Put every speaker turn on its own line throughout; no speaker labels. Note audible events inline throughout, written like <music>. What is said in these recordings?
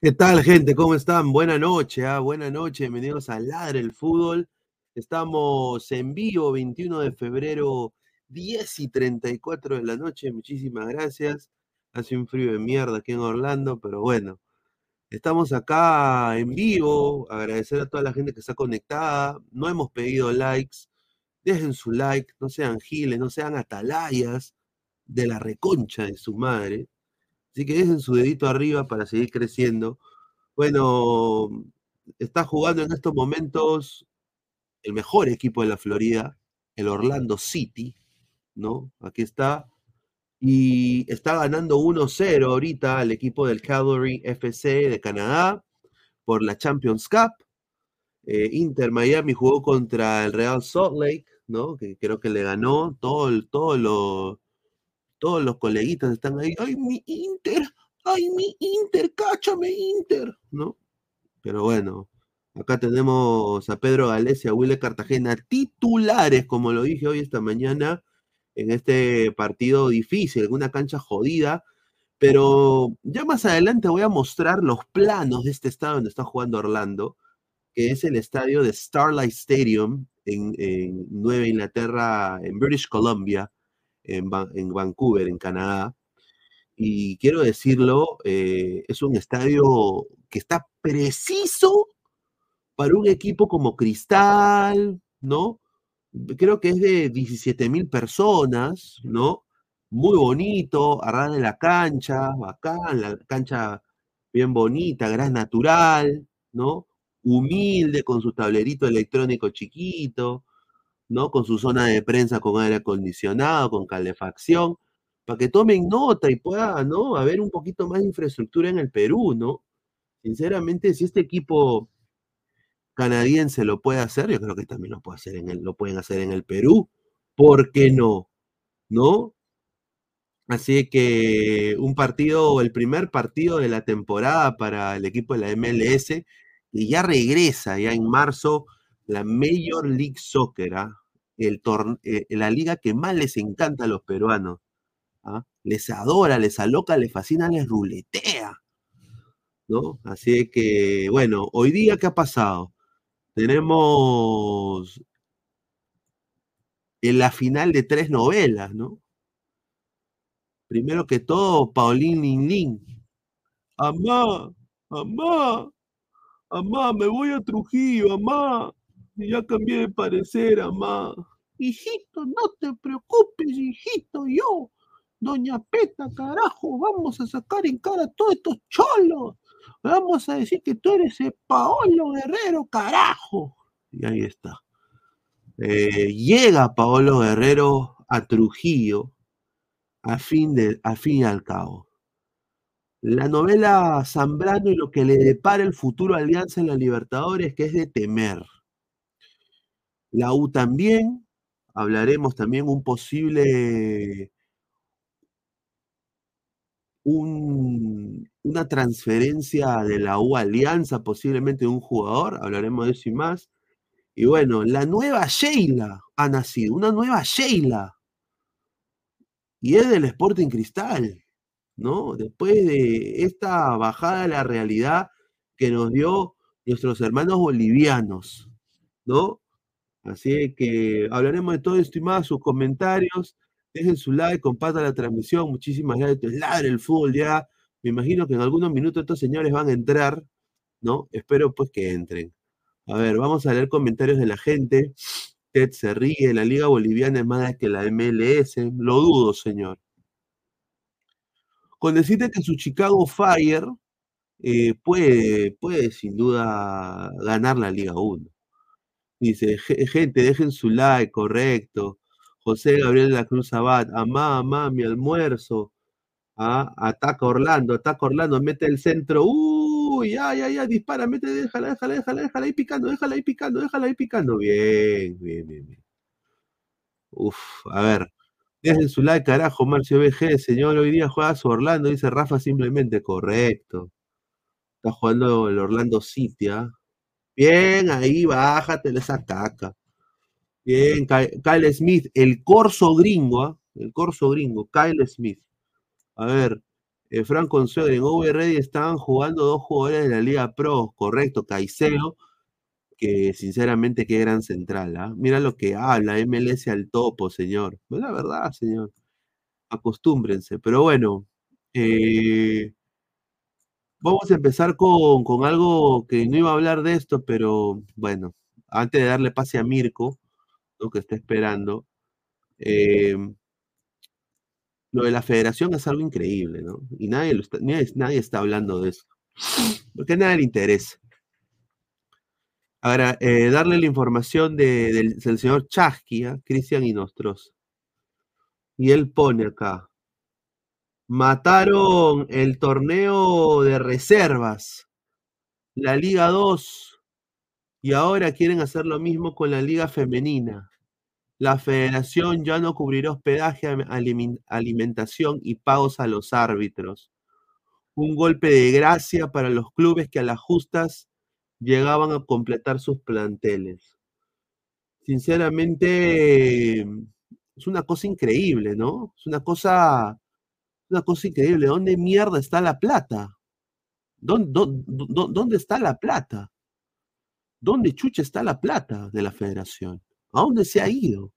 ¿Qué tal, gente? ¿Cómo están? Buena noche, ¿ah? buena noche. Bienvenidos a Ladre el Fútbol. Estamos en vivo, 21 de febrero, 10 y 34 de la noche. Muchísimas gracias. Hace un frío de mierda aquí en Orlando, pero bueno, estamos acá en vivo. Agradecer a toda la gente que está conectada. No hemos pedido likes. Dejen su like, no sean giles, no sean atalayas de la reconcha de su madre. Así que dejen su dedito arriba para seguir creciendo. Bueno, está jugando en estos momentos el mejor equipo de la Florida, el Orlando City, ¿no? Aquí está. Y está ganando 1-0 ahorita al equipo del Calgary FC de Canadá por la Champions Cup. Eh, Inter Miami jugó contra el Real Salt Lake, ¿no? Que creo que le ganó. Todo, todo lo, todos los coleguitas están ahí. ¡Ay, mi Inter! ¡Ay, mi Inter! ¡Cáchame, Inter! ¿No? Pero bueno, acá tenemos a Pedro Gales y a Wille Cartagena titulares, como lo dije hoy esta mañana, en este partido difícil, en una cancha jodida. Pero ya más adelante voy a mostrar los planos de este estadio donde está jugando Orlando, que es el estadio de Starlight Stadium en, en Nueva Inglaterra, en British Columbia, en, en Vancouver, en Canadá. Y quiero decirlo, eh, es un estadio que está preciso para un equipo como Cristal, ¿no? Creo que es de 17 mil personas, ¿no? Muy bonito, a de la cancha, bacán, la cancha bien bonita, gran natural, ¿no? Humilde, con su tablerito electrónico chiquito, ¿no? Con su zona de prensa con aire acondicionado, con calefacción, para que tomen nota y pueda, ¿no? Haber un poquito más de infraestructura en el Perú, ¿no? Sinceramente, si este equipo canadiense lo puede hacer, yo creo que también lo, puede hacer en el, lo pueden hacer en el Perú. ¿Por qué no? ¿No? Así que un partido, el primer partido de la temporada para el equipo de la MLS, y ya regresa ya en marzo la Major League Soccer, ¿ah? El eh, la liga que más les encanta a los peruanos. ¿ah? Les adora, les aloca, les fascina, les ruletea. ¿no? Así que, bueno, hoy día, ¿qué ha pasado? Tenemos en la final de tres novelas, ¿no? Primero que todo, Paulín Lin Amá, amá, amá, me voy a Trujillo, amá. Ya cambié de parecer, amá. Hijito, no te preocupes, hijito, yo, doña Peta, carajo, vamos a sacar en cara a todos estos cholos. Vamos a decir que tú eres el Paolo Guerrero, carajo. Y ahí está. Eh, llega Paolo Guerrero a Trujillo a fin, de, a fin y al cabo. La novela Zambrano y lo que le depara el futuro Alianza en la Libertadores, que es de temer. La U también, hablaremos también un posible, una transferencia de la U Alianza, posiblemente de un jugador, hablaremos de eso y más. Y bueno, la nueva Sheila ha nacido, una nueva Sheila. Y es del Sporting Cristal, ¿no? Después de esta bajada a la realidad que nos dio nuestros hermanos bolivianos, ¿no? Así que hablaremos de todo esto y más, sus comentarios, dejen su like, compartan la transmisión, muchísimas gracias. Ladre el fútbol ya. Me imagino que en algunos minutos estos señores van a entrar, ¿no? Espero pues que entren. A ver, vamos a leer comentarios de la gente. Ted se ríe, la Liga Boliviana es más que la MLS. Lo dudo, señor. Con decirte que su Chicago Fire eh, puede, puede sin duda ganar la Liga 1. Dice, gente, dejen su like, correcto. José Gabriel de la Cruz Abad, amá, amá, mi almuerzo. Ah, ataca Orlando, ataca Orlando, mete el centro. Uy, ya, ya, ya, dispara, mete, déjala, déjala, déjala, déjala ahí picando, déjala ahí picando, déjala ahí picando. Bien, bien, bien, bien. Uf, a ver. Dejen su like, carajo, Marcio BG, señor, hoy día juega su Orlando, dice Rafa simplemente, correcto. Está jugando el Orlando City, ¿ah? Bien, ahí bájate esa caca. Bien, Kyle Smith, el corso gringo, ¿ah? el corso gringo, Kyle Smith. A ver, Eh, Frank Consuelo, en Over Ready estaban jugando dos jugadores de la Liga Pro, correcto, Caicedo, que sinceramente qué gran central, ¿ah? Mira lo que habla, MLS al topo, señor. Es la verdad, señor. Acostúmbrense, pero bueno, eh, vamos a empezar con, con algo que no iba a hablar de esto, pero bueno, antes de darle pase a Mirko, lo que está esperando, eh, lo de la federación es algo increíble, ¿no? Y nadie, está, nadie, está hablando de eso, porque a nadie le interesa. Ahora, eh, darle la información de, del, del, señor Chasqui, ¿eh? Cristian Inostros. Y él pone acá, mataron el torneo de reservas, la Liga 2, y ahora quieren hacer lo mismo con la Liga Femenina. La federación ya no cubrirá hospedaje, alimentación y pagos a los árbitros. Un golpe de gracia para los clubes que a las justas llegaban a completar sus planteles. Sinceramente, es una cosa increíble, ¿no? Es una cosa, una cosa increíble. ¿Dónde mierda está la plata? ¿Dónde, dónde, dónde está la plata? ¿Dónde chucha está la plata de la federación? ¿A dónde se ha ido?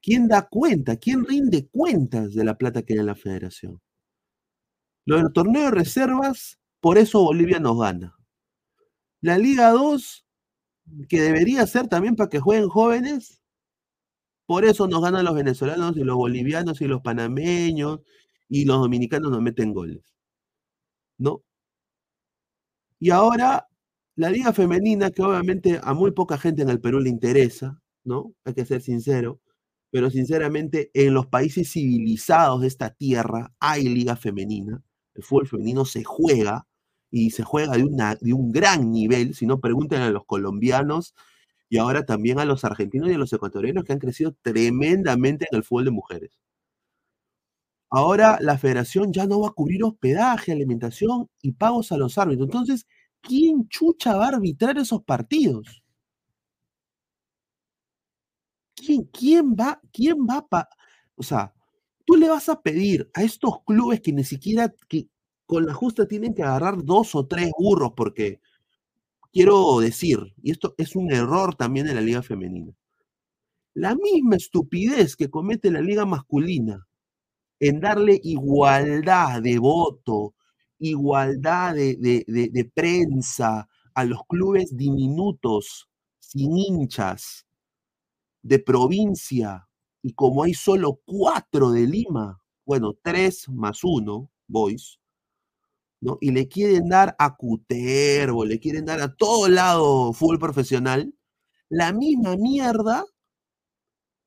¿Quién da cuenta? ¿Quién rinde cuentas de la plata que hay en la federación? Lo del torneo de reservas, por eso Bolivia nos gana. La Liga 2, que debería ser también para que jueguen jóvenes, por eso nos ganan los venezolanos y los bolivianos y los panameños y los dominicanos nos meten goles. ¿No? Y ahora, la Liga Femenina, que obviamente a muy poca gente en el Perú le interesa, ¿no? Hay que ser sincero, pero sinceramente en los países civilizados de esta tierra hay liga femenina, el fútbol femenino se juega y se juega de, una, de un gran nivel, si no pregunten a los colombianos y ahora también a los argentinos y a los ecuatorianos que han crecido tremendamente en el fútbol de mujeres. Ahora la federación ya no va a cubrir hospedaje, alimentación y pagos a los árbitros. Entonces, ¿quién chucha va a arbitrar esos partidos? ¿Quién, quién va, quién va pa, o sea, tú le vas a pedir a estos clubes que ni siquiera, que con la justa tienen que agarrar dos o tres burros, porque quiero decir, y esto es un error también en la liga femenina, la misma estupidez que comete la liga masculina en darle igualdad de voto, igualdad de, de, de, prensa a los clubes diminutos, sin hinchas, de provincia, y como hay solo cuatro de Lima, bueno, tres más uno, boys, ¿no? Y le quieren dar a Cutervo, le quieren dar a todo lado fútbol profesional, la misma mierda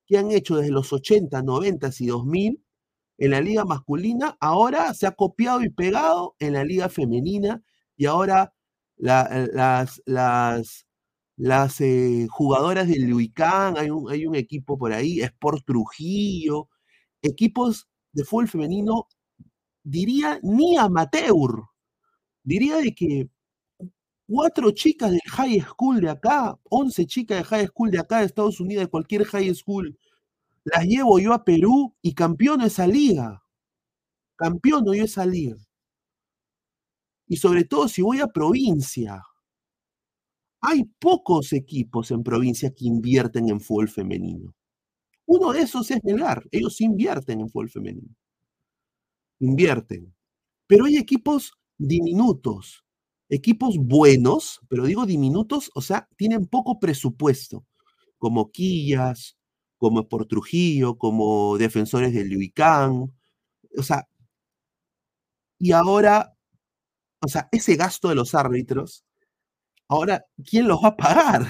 que han hecho desde los 80, 90 y 2000 en la liga masculina, ahora se ha copiado y pegado en la liga femenina y ahora la, las, las, las eh, jugadoras del Luicán, hay un, hay un equipo por ahí, Sport Trujillo, equipos de fútbol femenino, diría ni amateur, diría de que cuatro chicas del high school de acá, once chicas de high school de acá de Estados Unidos, de cualquier high school, las llevo yo a Perú y campeono esa liga. Campeono yo esa liga. Y sobre todo si voy a provincia, hay pocos equipos en provincia que invierten en fútbol femenino. Uno de esos es Melgar. Ellos invierten en fútbol femenino. Invierten. Pero hay equipos diminutos, equipos buenos, pero digo diminutos, o sea, tienen poco presupuesto, como Quillas, como por Trujillo, como defensores del Luicán. O sea, y ahora, o sea, ese gasto de los árbitros Ahora, ¿quién los va a pagar?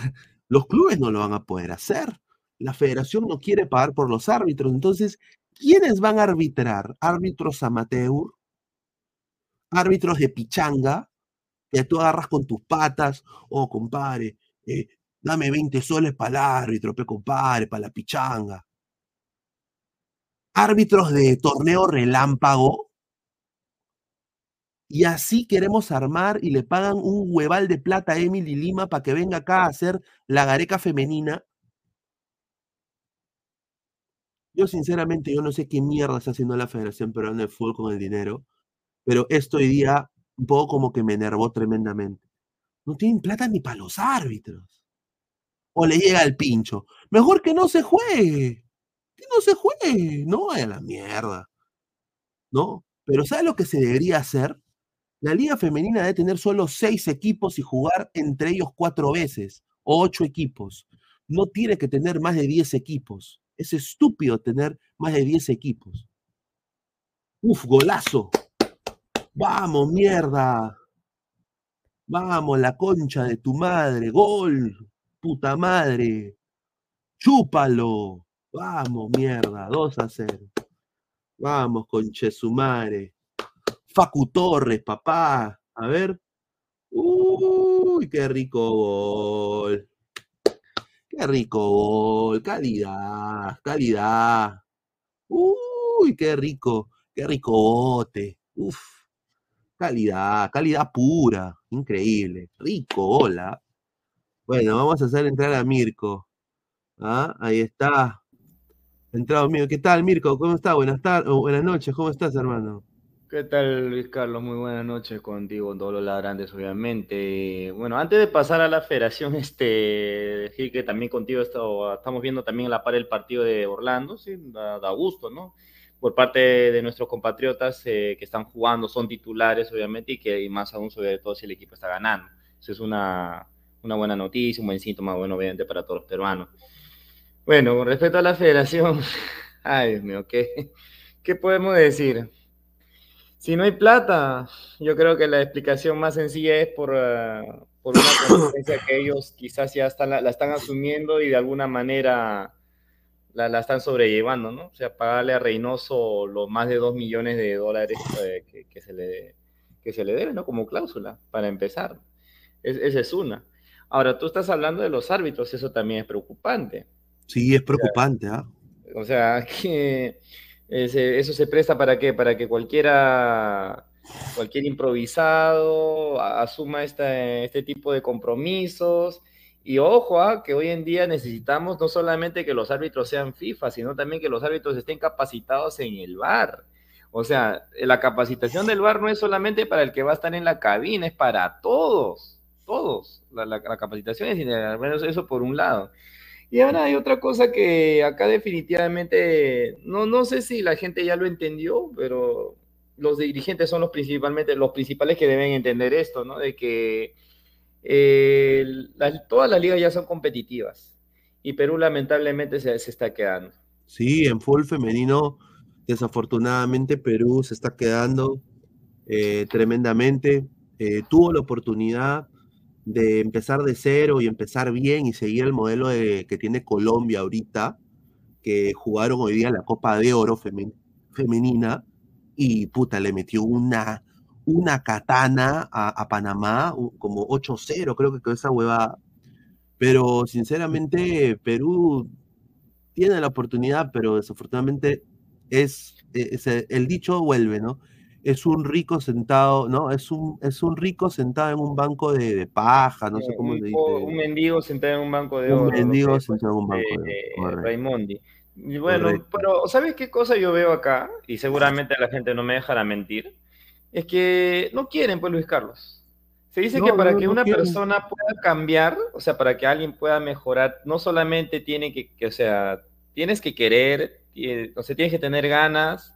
Los clubes no lo van a poder hacer. La federación no quiere pagar por los árbitros. Entonces, ¿quiénes van a arbitrar? Árbitros amateur, árbitros de pichanga, que tú agarras con tus patas, oh, compadre, eh, dame 20 soles para el árbitro, pe compadre, para la pichanga. Árbitros de torneo relámpago, y así queremos armar y le pagan un hueval de plata a Emily Lima para que venga acá a hacer la gareca femenina. Yo sinceramente, yo no sé qué mierda está haciendo la Federación Peruana de Fútbol con el dinero. pero esto hoy día un poco como que me enervó tremendamente. No tienen plata ni para los árbitros. O le llega el pincho. Mejor que no se juegue. Que no se juegue. No vaya a la mierda. ¿No? Pero ¿sabe lo que se debería hacer? La liga femenina debe tener solo seis equipos y jugar entre ellos cuatro veces o ocho equipos. No tiene que tener más de diez equipos. Es estúpido tener más de diez equipos. Uf, golazo. Vamos, mierda. Vamos, la concha de tu madre. Gol. Puta madre. Chúpalo. Vamos, mierda. 2 a 0. Vamos, conche su madre. Facu Torres, papá. A ver. Uy, qué rico gol. Qué rico gol. Calidad, calidad. Uy, qué rico, qué rico bote. Uf. Calidad, calidad pura. Increíble. Rico, hola. Bueno, vamos a hacer entrar a Mirko. ¿Ah? Ahí está. Entrado Mirko. ¿Qué tal, Mirko? ¿Cómo está? Buenas tardes, buenas noches. ¿Cómo estás, hermano?
¿Qué tal, Luis Carlos? Muy buenas noches contigo, todos los ladrantes, obviamente. Bueno, antes de pasar a la federación, <laughs> este, decir que también contigo estamos viendo también a la par el partido de Orlando, sí, da, gusto, ¿no? Por parte de nuestros compatriotas eh, que están jugando, son titulares, obviamente, y que más aún, sobre todo, si el equipo está ganando. Eso es una, una buena noticia, un buen síntoma, bueno, obviamente, para todos los peruanos. Bueno, con respecto a la federación, <laughs> ay, Dios mío, ¿qué, qué podemos decir? Si no hay plata, yo creo que la explicación más sencilla es por, ah, por una consecuencia que ellos quizás ya están, la, están asumiendo y de alguna manera la, la, están sobrellevando, ¿no? O sea, pagarle a Reynoso los más de dos millones de dólares eh, que, se le, que se le debe, ¿no? Como cláusula, para empezar. esa es una. Ahora, tú estás hablando de los árbitros, eso también es preocupante.
Sí, es preocupante, ¿ah?
O sea, <laughs> que eso se presta para qué? Para que cualquiera, cualquier improvisado asuma este, este tipo de compromisos. Y ojo, ¿ah? que hoy en día necesitamos no solamente que los árbitros sean FIFA, sino también que los árbitros estén capacitados en el bar. O sea, la capacitación del bar no es solamente para el que va a estar en la cabina, es para todos, todos. La, la, la capacitación es, al menos eso por un lado. Y ahora hay otra cosa que acá definitivamente, no, no sé si la gente ya lo entendió, pero los dirigentes son los principalmente los principales que deben entender esto, ¿no? De que eh, todas las ligas ya son competitivas y Perú lamentablemente se, se, está quedando.
Sí, en fútbol femenino, desafortunadamente Perú se está quedando eh, tremendamente. Eh, tuvo la oportunidad de empezar de cero y empezar bien y seguir el modelo de, que tiene Colombia ahorita, que jugaron hoy día la Copa de Oro femenina y puta, le metió una, una katana a, Panamá, como 8-0, creo que con esa hueva. Pero sinceramente, Perú tiene la oportunidad, pero desafortunadamente es, es el dicho vuelve, ¿no? Es un rico sentado, ¿no? Es un, es un rico sentado en un banco de, paja, no sé cómo
un,
se dice.
Un mendigo sentado en un banco de
oro.
Un
mendigo sentado en un banco de,
oro. Raimondi. Y bueno, pero ¿sabes qué cosa yo veo acá? Y seguramente la gente no me dejará mentir. Es que no quieren, pues, Luis Carlos. Se dice que para que una persona pueda cambiar, o sea, para que alguien pueda mejorar, no solamente tiene que, que o sea, tienes que querer, o sea, tienes que tener ganas,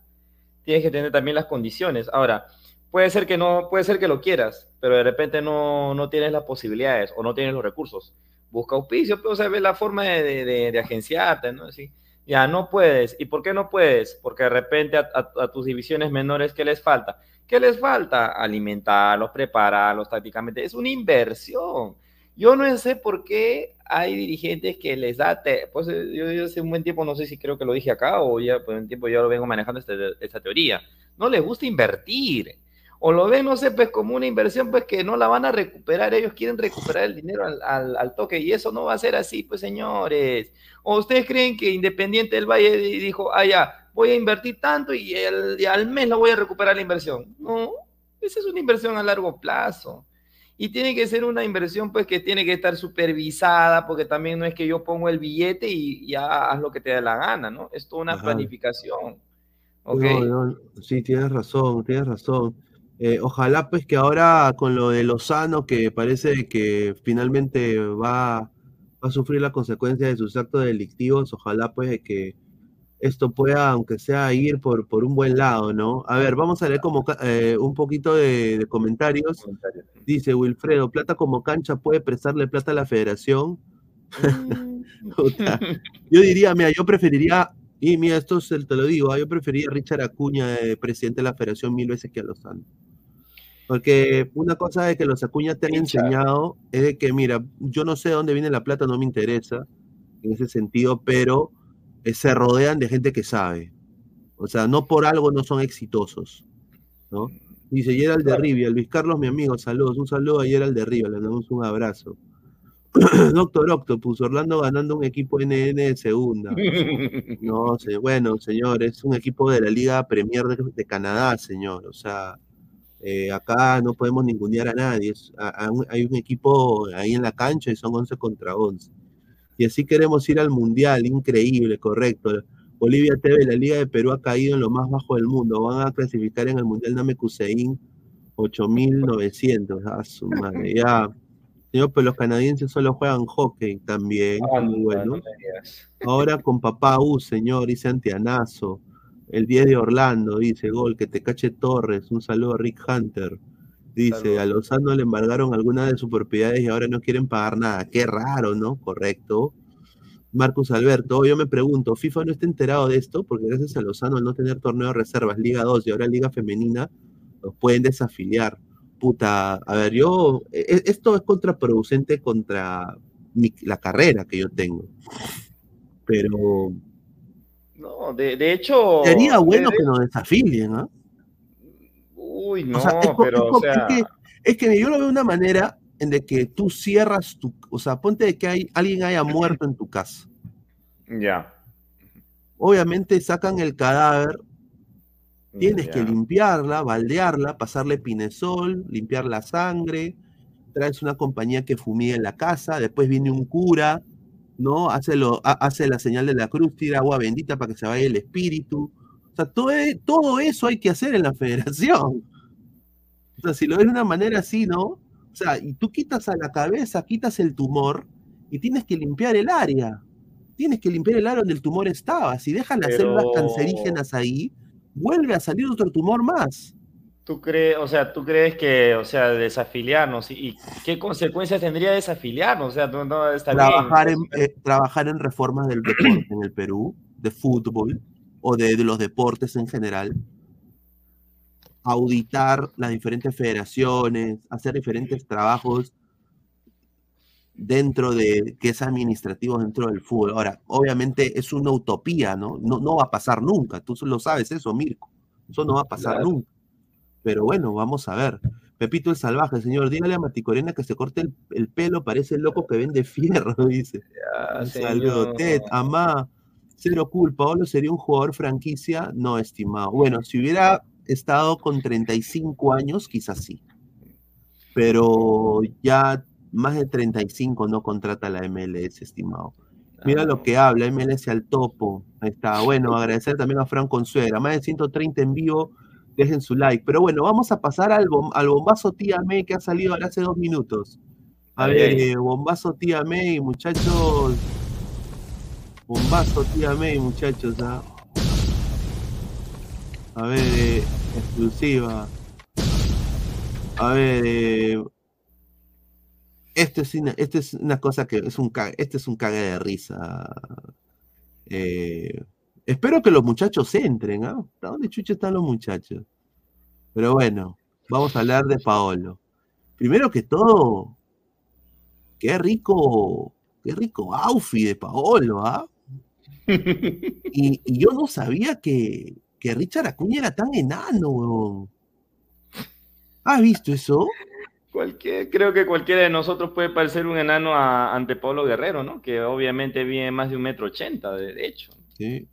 tienes que tener también las condiciones. Ahora, puede ser que no, puede ser que lo quieras, pero de repente no, no tienes las posibilidades o no tienes los recursos. Busca auspicio, pero pues, o la forma de, de, agenciarte, ¿no? Así, ya no puedes. ¿Y por qué no puedes? Porque de repente a, a, a, tus divisiones menores, ¿qué les falta? ¿Qué les falta? Alimentarlos, prepararlos tácticamente. Es una inversión. Yo no sé por qué hay dirigentes que les da, pues yo, yo, hace un buen tiempo, no sé si creo que lo dije acá o ya por un tiempo yo lo vengo manejando esta, esta teoría, no les gusta invertir. O lo ven, no sé, pues como una inversión, pues que no la van a recuperar, ellos quieren recuperar el dinero al, al, toque y eso no va a ser así, pues señores. ¿O ustedes creen que Independiente del Valle dijo, ah, voy a invertir tanto y, el, al mes no voy a recuperar la inversión? No, esa es una inversión a largo plazo y tiene que ser una inversión pues que tiene que estar supervisada porque también no es que yo pongo el billete y ya haz lo que te dé la gana, ¿no? Es toda una Ajá. planificación.
Okay. No, no, sí, tienes razón, tienes razón. Eh, ojalá pues que ahora con lo de Lozano, que parece que finalmente va, va a sufrir la consecuencia de sus actos delictivos, ojalá pues que esto pueda, aunque sea, ir por, por un buen lado, ¿no? A ver, vamos a leer como eh, un poquito de, comentarios. Dice Wilfredo, plata como cancha puede prestarle plata a la federación. <laughs> Mm. yo diría, mira, yo preferiría, y mira, esto te lo digo, ¿ah? yo preferiría a Richard Acuña, de presidente de la federación, mil veces que a Lozano. Porque una cosa de que los Acuña te han enseñado es de que, mira, yo no sé de dónde viene la plata, no me interesa en ese sentido, pero eh, se rodean de gente que sabe. O sea, no por algo no son exitosos. ¿no? Dice Gerald de Rivia, Luis Carlos, mi amigo, saludos. Un saludo a Gerald de Rivia, le damos un abrazo. <clears throat> Doctor Octopus, Orlando ganando un equipo NN de segunda. <laughs> No, sé, bueno, señor, es un equipo de la Liga Premier de, Canadá, señor. O sea, eh, acá no podemos ningunear a nadie. hay un equipo ahí en la cancha y son 11 contra 11 y así queremos ir al Mundial, increíble, correcto. Bolivia TV, la Liga de Perú ha caído en lo más bajo del mundo, van a clasificar en el Mundial Namekusein 8900, ah, su madre, ya. Señor, pues los canadienses solo juegan hockey también, ah, muy bueno. Ahora con papá U, señor, dice Antianazo. El 10 de Orlando, dice Gol, que te cache Torres. Un saludo a Rick Hunter. Dice, a Lozano le embargaron algunas de sus propiedades y ahora no quieren pagar nada. Qué raro, ¿no? Correcto. Marcus Alberto, yo me pregunto, ¿FIFA no está enterado de esto? Porque gracias a Lozano, al no tener torneo de reservas, Liga 2 y ahora Liga Femenina, los pueden desafiliar. Puta, a ver, yo, e, e, esto es contraproducente contra la carrera que yo tengo. Pero...
No, de, hecho...
Sería bueno que nos desafilien, ¿ah?
Uy, no, pero, o sea...
Es que, yo lo veo de una manera en de que tú cierras tu, o sea, ponte de que hay, alguien haya muerto en tu casa.
Ya.
Obviamente sacan el cadáver, tienes que limpiarla, baldearla, pasarle pinesol, limpiar la sangre, traes una compañía que fumiga en la casa, después viene un cura, ¿no? Hace, lo, hace la señal de la cruz, tira agua bendita para que se vaya el espíritu, o sea, todo, todo eso hay que hacer en la <laughs> federación. Sea, si lo ves de una manera así, ¿no? O sea, y tú quitas a la cabeza, quitas el tumor y tienes que limpiar el área. Tienes que limpiar el área donde el tumor estaba. Si dejas las células cancerígenas ahí, vuelve a salir otro tumor más.
¿Tú crees, o sea, tú crees que, o sea, desafiliarnos y, qué consecuencias tendría desafiliarnos? O sea, no, está
trabajar, En, eh, trabajar en reformas del deporte en el Perú, de fútbol, o de, los deportes en general, auditar las diferentes federaciones, hacer diferentes trabajos dentro de que es administrativo dentro del fútbol. Ahora, obviamente es una utopía, ¿no? No, no va a pasar nunca, tú lo sabes eso, Mirko. Eso no va a pasar nunca. Pero bueno, vamos a ver. Pepito el salvaje, señor, dígale a Maticorena que se corte el, pelo, parece el loco que vende fierro, <laughs> dice. Saludos, Ted, Amá, Cero culpa, Paolo sería un jugador franquicia, no, estimado. Bueno, si hubiera estado con 35 años, quizás sí. Pero ya más de 35 no contrata la MLS, estimado. Mira lo que habla, MLS al topo. Ahí está. Bueno, <laughs> agradecer también a Fran Consuera. Más de 130 en vivo. Dejen su like. Pero bueno, vamos a pasar al, al bombazo tía May que ha salido ahora hace dos minutos. A ver, eh, bombazo tía May, muchachos. Bombazo, tía May, muchachos. ¿ah? A ver, eh, exclusiva. A ver, eh, esto, es una, esto es una cosa que es un este es un cague de risa. Eh, espero que los muchachos entren, ¿ah? dónde chucha están los muchachos? Pero bueno, vamos a hablar de Paolo. Primero que todo, qué rico, qué rico outfit de Paolo, ¿ah? <laughs> y, yo no sabía que, Richard Acuña era tan enano, ¿Has visto eso?
Creo que cualquiera de nosotros puede parecer un enano ante Pablo Guerrero, ¿no? Que obviamente viene más de un metro ochenta, de, hecho.
Sí.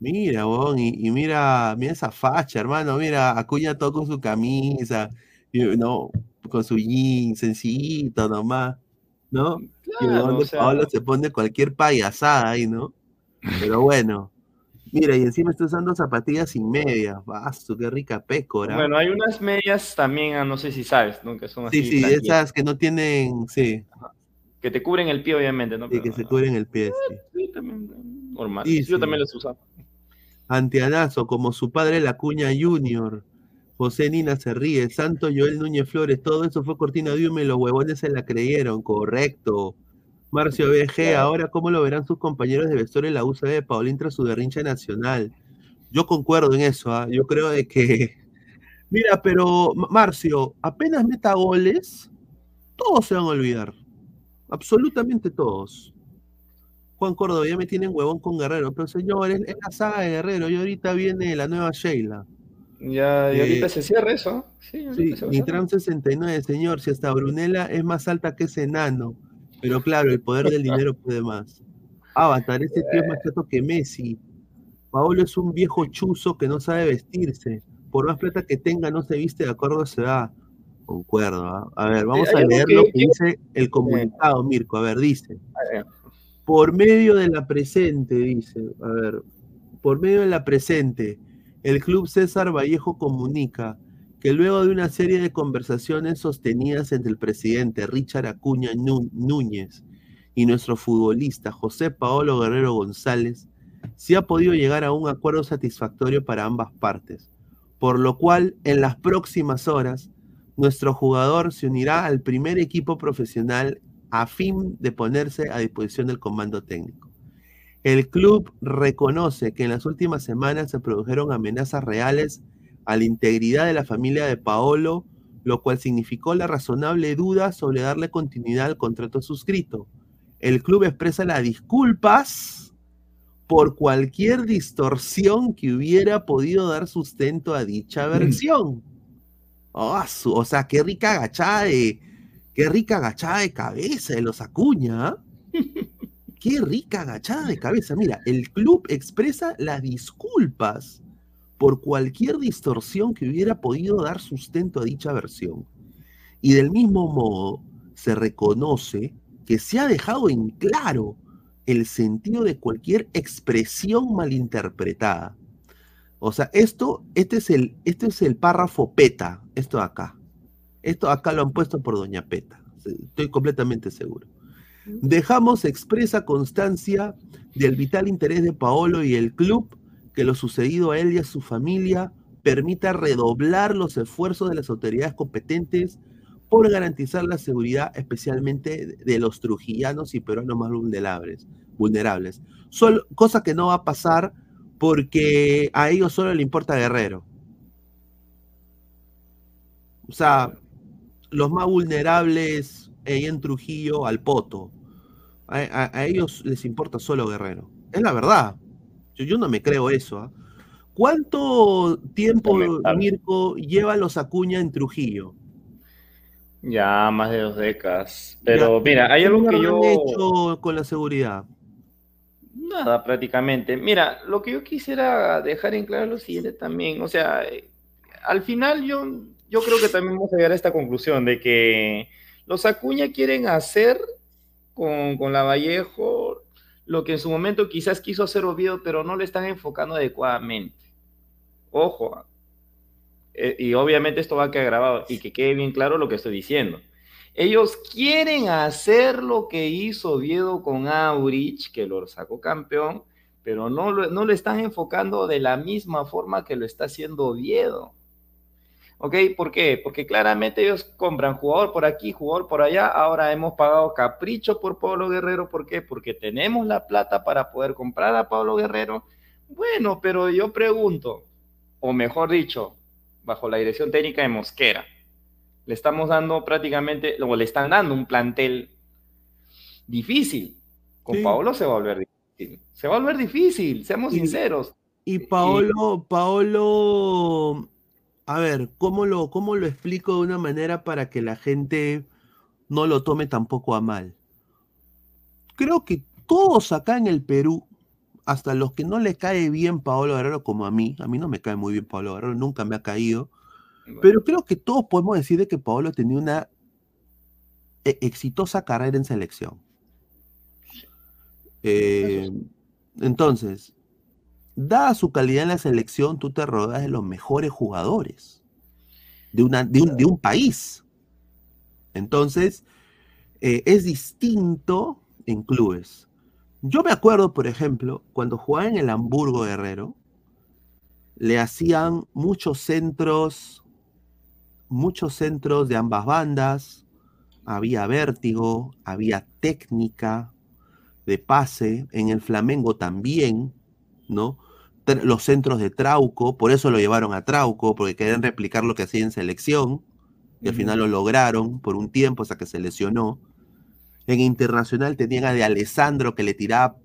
Mira, y, mira, mira esa facha, hermano, mira, Acuña todo con su camisa, no, con su jean sencillito nomás, ¿no? y donde Pablo se pone cualquier payasada ahí, ¿no? Pero bueno, Mira, y encima está usando zapatillas sin medias. Basto, qué rica pécora.
Bueno, hay unas medias también, ah, no sé si sabes, ¿no? Que son
así. Sí, sí, esas que no tienen, sí.
Que te cubren el pie, obviamente, ¿no?
Sí, que se cubren el pie, sí.
sí también, normal. Yo también las usaba.
Antianazo, como su padre La Cuña Junior. José Nina se ríe, Santo Joel Núñez Flores, todo eso fue cortina de humo y los huevones se la creyeron, correcto. Marcio BG, ahora cómo lo verán sus compañeros de vestuario en la UCB, Paulín tras su derrincha nacional. Yo concuerdo en eso, ¿ah? yo creo de que, <laughs> mira, pero Marcio, apenas meta goles, todos se van a olvidar, absolutamente todos. Juan Córdoba, ya me tienen huevón con Guerrero, pero señores, es la saga de Guerrero y ahorita viene la nueva Sheila.
Ya, y ahorita eh, se cierra eso.
Sí, sí Nitram 69, señor, si hasta Brunella es más alta que ese enano. Pero claro, el poder del dinero puede más. Avatar, ese tío es más chato que Messi. Paolo es un viejo chuzo que no sabe vestirse. Por más plata que tenga, no se viste de acuerdo a su edad. Concuerdo. ¿ah? A ver, vamos a leer lo que dice el comunicado, Mirko. A ver, dice. Por medio de la presente, dice. A ver, por medio de la presente, el Club César Vallejo comunica que luego de una serie de conversaciones sostenidas entre el presidente Richard Acuña Núñez y nuestro futbolista José Paolo Guerrero González, se ha podido llegar a un acuerdo satisfactorio para ambas partes, por lo cual en las próximas horas nuestro jugador se unirá al primer equipo profesional a fin de ponerse a disposición del comando técnico. El club reconoce que en las últimas semanas se produjeron amenazas reales a la integridad de la familia de Paolo, lo cual significó la razonable duda sobre darle continuidad al contrato suscrito. El club expresa las disculpas por cualquier distorsión que hubiera podido dar sustento a dicha mm. versión. Oh, o sea, qué rica agachada de, qué rica agachada de cabeza de los Acuña. <laughs> qué rica agachada de cabeza. Mira, el club expresa las disculpas por cualquier distorsión que hubiera podido dar sustento a dicha versión. Y del mismo modo, se reconoce que se ha dejado en claro el sentido de cualquier expresión malinterpretada. O sea, esto, este es el, este es el párrafo PETA, esto de acá. Esto acá lo han puesto por Doña Peta, estoy completamente seguro. Dejamos expresa constancia del vital interés de Paolo y el club que lo sucedido a él y a su familia permita redoblar los esfuerzos de las autoridades competentes por garantizar la seguridad especialmente de los trujillanos y peruanos más vulnerables. vulnerables. cosa que no va a pasar porque a ellos solo le importa Guerrero. O sea, los más vulnerables en Trujillo, al Poto. A, ellos les importa solo Guerrero. Es la verdad. Yo, no me creo eso. ¿ah? ¿Cuánto tiempo, Mirko, lleva los Acuña en Trujillo?
Ya más de dos décadas. Pero mira, hay algo que yo.
hecho con la seguridad?
Nada, prácticamente. Mira, lo que yo quisiera dejar en claro es lo siguiente también. O sea, al final yo, yo creo que también vamos a llegar a esta conclusión de que los Acuña quieren hacer con, con la Vallejo lo que en su momento quizás quiso hacer Oviedo, pero no le están enfocando adecuadamente. Ojo, eh, y obviamente esto va a quedar grabado y que quede bien claro lo que estoy diciendo. Ellos quieren hacer lo que hizo Oviedo con Aurich, que lo sacó campeón, pero no, no lo están enfocando de la misma forma que lo está haciendo Oviedo. ¿Ok? ¿Por qué? Porque claramente ellos compran jugador por aquí, jugador por allá. Ahora hemos pagado capricho por Pablo Guerrero. ¿Por qué? Porque tenemos la plata para poder comprar a Pablo Guerrero. Bueno, pero yo pregunto, o mejor dicho, bajo la dirección técnica de Mosquera, le estamos dando prácticamente, o le están dando un plantel difícil. Con Pablo se va a volver difícil. Se va a volver difícil, seamos sinceros.
Y Paolo, Paolo a ver, ¿cómo lo, ¿cómo lo explico de una manera para que la gente no lo tome tampoco a mal? Creo que todos acá en el Perú, hasta los que no le cae bien Paolo Guerrero como a mí, a mí no me cae muy bien Paolo Guerrero, nunca me ha caído, pero creo que todos podemos decir de que Paolo tenía una e, exitosa carrera en selección. Eh, entonces, dada su calidad en la selección, tú te rodeas de los mejores jugadores de, una, de, un, país. Entonces, eh, es distinto en clubes. Yo me acuerdo, por ejemplo, cuando jugaba en el Hamburgo Guerrero, le hacían muchos centros, muchos centros de ambas bandas, había vértigo, había técnica de pase, en el Flamengo también, ¿no? Los centros de Trauco, por eso lo llevaron a Trauco, porque querían replicar lo que hacía en selección, y al final lo lograron por un tiempo hasta que se lesionó. En Internacional tenían a de Alessandro que le tiraba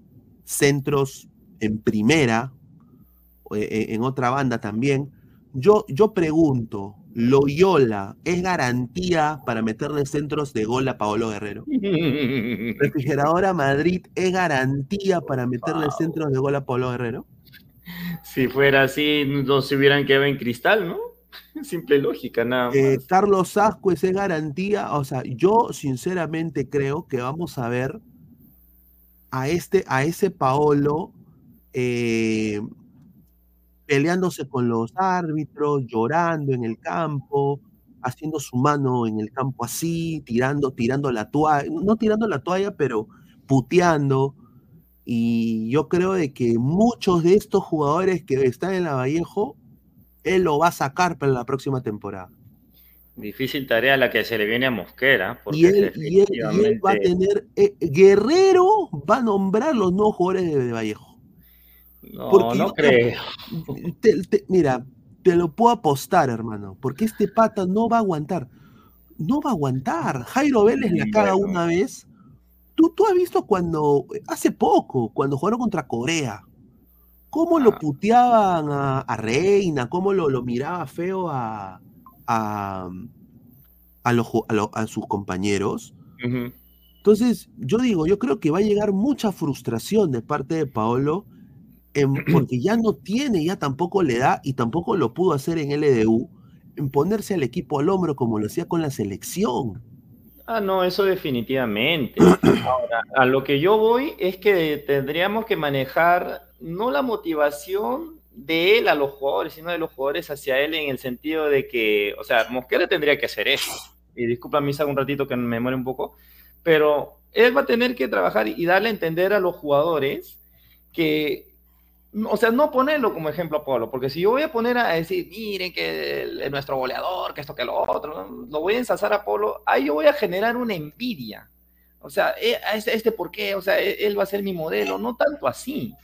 centros en primera, e, en otra banda también. Yo, yo pregunto, ¿Loyola es garantía para meterle centros de gol a Paolo Guerrero? <laughs> ¿Refrigeradora Madrid es garantía para meterle centros de gol a Paolo Guerrero?
Si fuera así, no se hubieran quedado en cristal, ¿no? <laughs> Simple lógica, nada
eh, Carlos Ascuez es garantía, o sea, yo sinceramente creo que vamos a ver a este, a ese Paolo eh, peleándose con los árbitros, llorando en el campo, haciendo su mano en el campo así, tirando, tirando la toalla, no tirando la toalla, pero puteando. Y yo creo de que muchos de estos jugadores que están en la Vallejo, él lo va a sacar para la próxima temporada.
Difícil tarea la que se le viene a Mosquera.
y, él, va a tener, eh, Guerrero va a nombrar los nuevos jugadores de Vallejo.
No, no creo. <laughs>
mira, te lo puedo apostar, hermano, porque este pata no va a aguantar. No va a aguantar. Jairo Vélez la caga una vez. Tú, tú has visto cuando, hace poco, cuando jugaron contra Corea, cómo lo puteaban a, Reina, cómo lo, lo, miraba feo a, a, a, sus compañeros. Entonces, yo digo, yo creo que va a llegar mucha frustración de parte de Paolo <clears throat> porque ya no tiene, ya tampoco le da y tampoco lo pudo hacer en LDU, en ponerse al equipo al hombro como lo hacía con la selección.
Ah, no, eso definitivamente. Ahora, a lo que yo voy es que tendríamos que manejar no la motivación de él a los jugadores, sino de los jugadores hacia él en el sentido de que, o sea, Mosquera tendría que hacer eso. Y disculpa, Misa, un ratito que me muere un poco, pero él va a tener que trabajar y darle a entender a los jugadores que o sea, no ponerlo como ejemplo a Pablo, porque si yo voy a poner a decir, miren que es nuestro goleador, que esto, que lo otro, lo voy a ensalzar a Pablo, ahí yo voy a generar una envidia. O sea, eh, este, este, por qué, o sea, e, él va a ser mi modelo, no tanto así.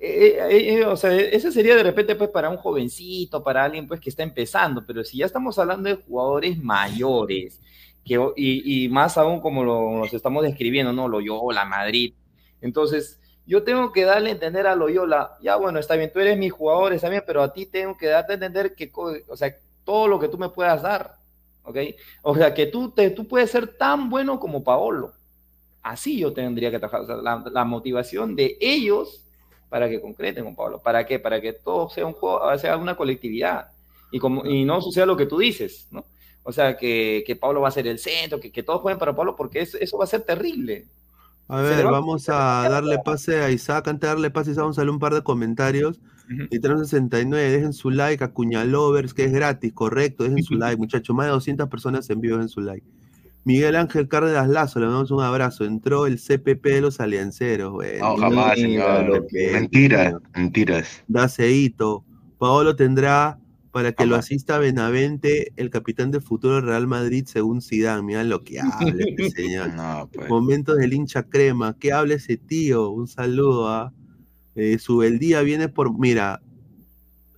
Eh, eh, o sea, ese sería de repente pues para un jovencito, para alguien pues que está empezando, pero si ya estamos hablando de jugadores mayores, que, y, y más aún como lo, los estamos describiendo, ¿no? Loyola, Madrid. Entonces, yo tengo que darle a entender a Loyola, ya bueno, está bien, tú eres mi jugador, está bien, pero a ti tengo que darte a entender que, o sea, todo lo que tú me puedas dar, ¿ok? O sea, que tú, te, tú puedes ser tan bueno como Paolo. Así yo tendría que trabajar, o la, motivación de ellos para que concreten con Pablo. ¿Para qué? Para que todo sea un juego, sea una colectividad y, como, y no suceda lo que tú dices, ¿no? O sea, que, que Pablo va a ser el centro, que, que todos jueguen para Pablo, porque eso va a ser terrible.
A ver, vamos a darle pase a Isaac. Antes de darle pase a Isaac, vamos a darle un par de comentarios. Y 69, dejen su like a Cuñalovers, que es gratis, correcto. Dejen su like, muchachos. Más de 200 personas en vivo, dejen su like. Miguel Ángel Cárdenas Lazo, le damos un abrazo. Entró el CPP de los alianceros.
no, jamás, señor. Mentira, mentiras.
Daceito. Paolo tendrá para que lo asista Benavente, el capitán del futuro Real Madrid, según Zidane. Mira lo que habla este <laughs> señor. Pues. Momentos del hincha crema. ¿Qué habla ese tío? Un saludo a ¿ah? eh, Subeldía viene por. Mira,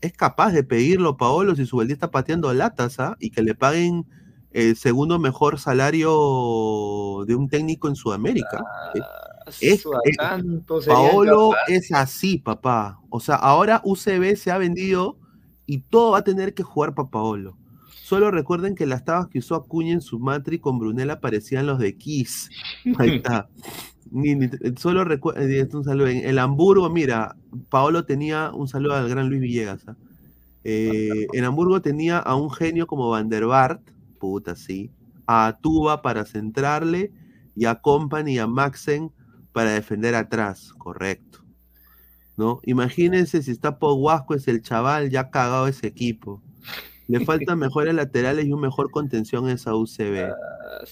es capaz de pedirlo, Paolo, si Subeldía está pateando latas, ¿ah? Y que le paguen el segundo mejor salario de un técnico en Sudamérica. Ah, es, Paolo es así, papá. O sea, ahora UCB se ha vendido y todo va a tener que jugar Paolo. Solo recuerden que las tabas que usó Acuña en su matri con Brunella parecían los de Kiss. <laughs> Ahí está. solo recuerden, eh, un saludo. En el Hamburgo, mira, Paolo tenía un saludo al gran Luis Villegas. ¿ah? Eh, en Hamburgo tenía a un genio como Van der Bart, puta, sí, a Tuba para centrarle y a Company y a Maxen para defender atrás, correcto. ¿No? Imagínense si está Poguasco, es el chaval, ya cagado ese equipo. Le <laughs> faltan mejores laterales y un mejor contención en esa UCB. Ah,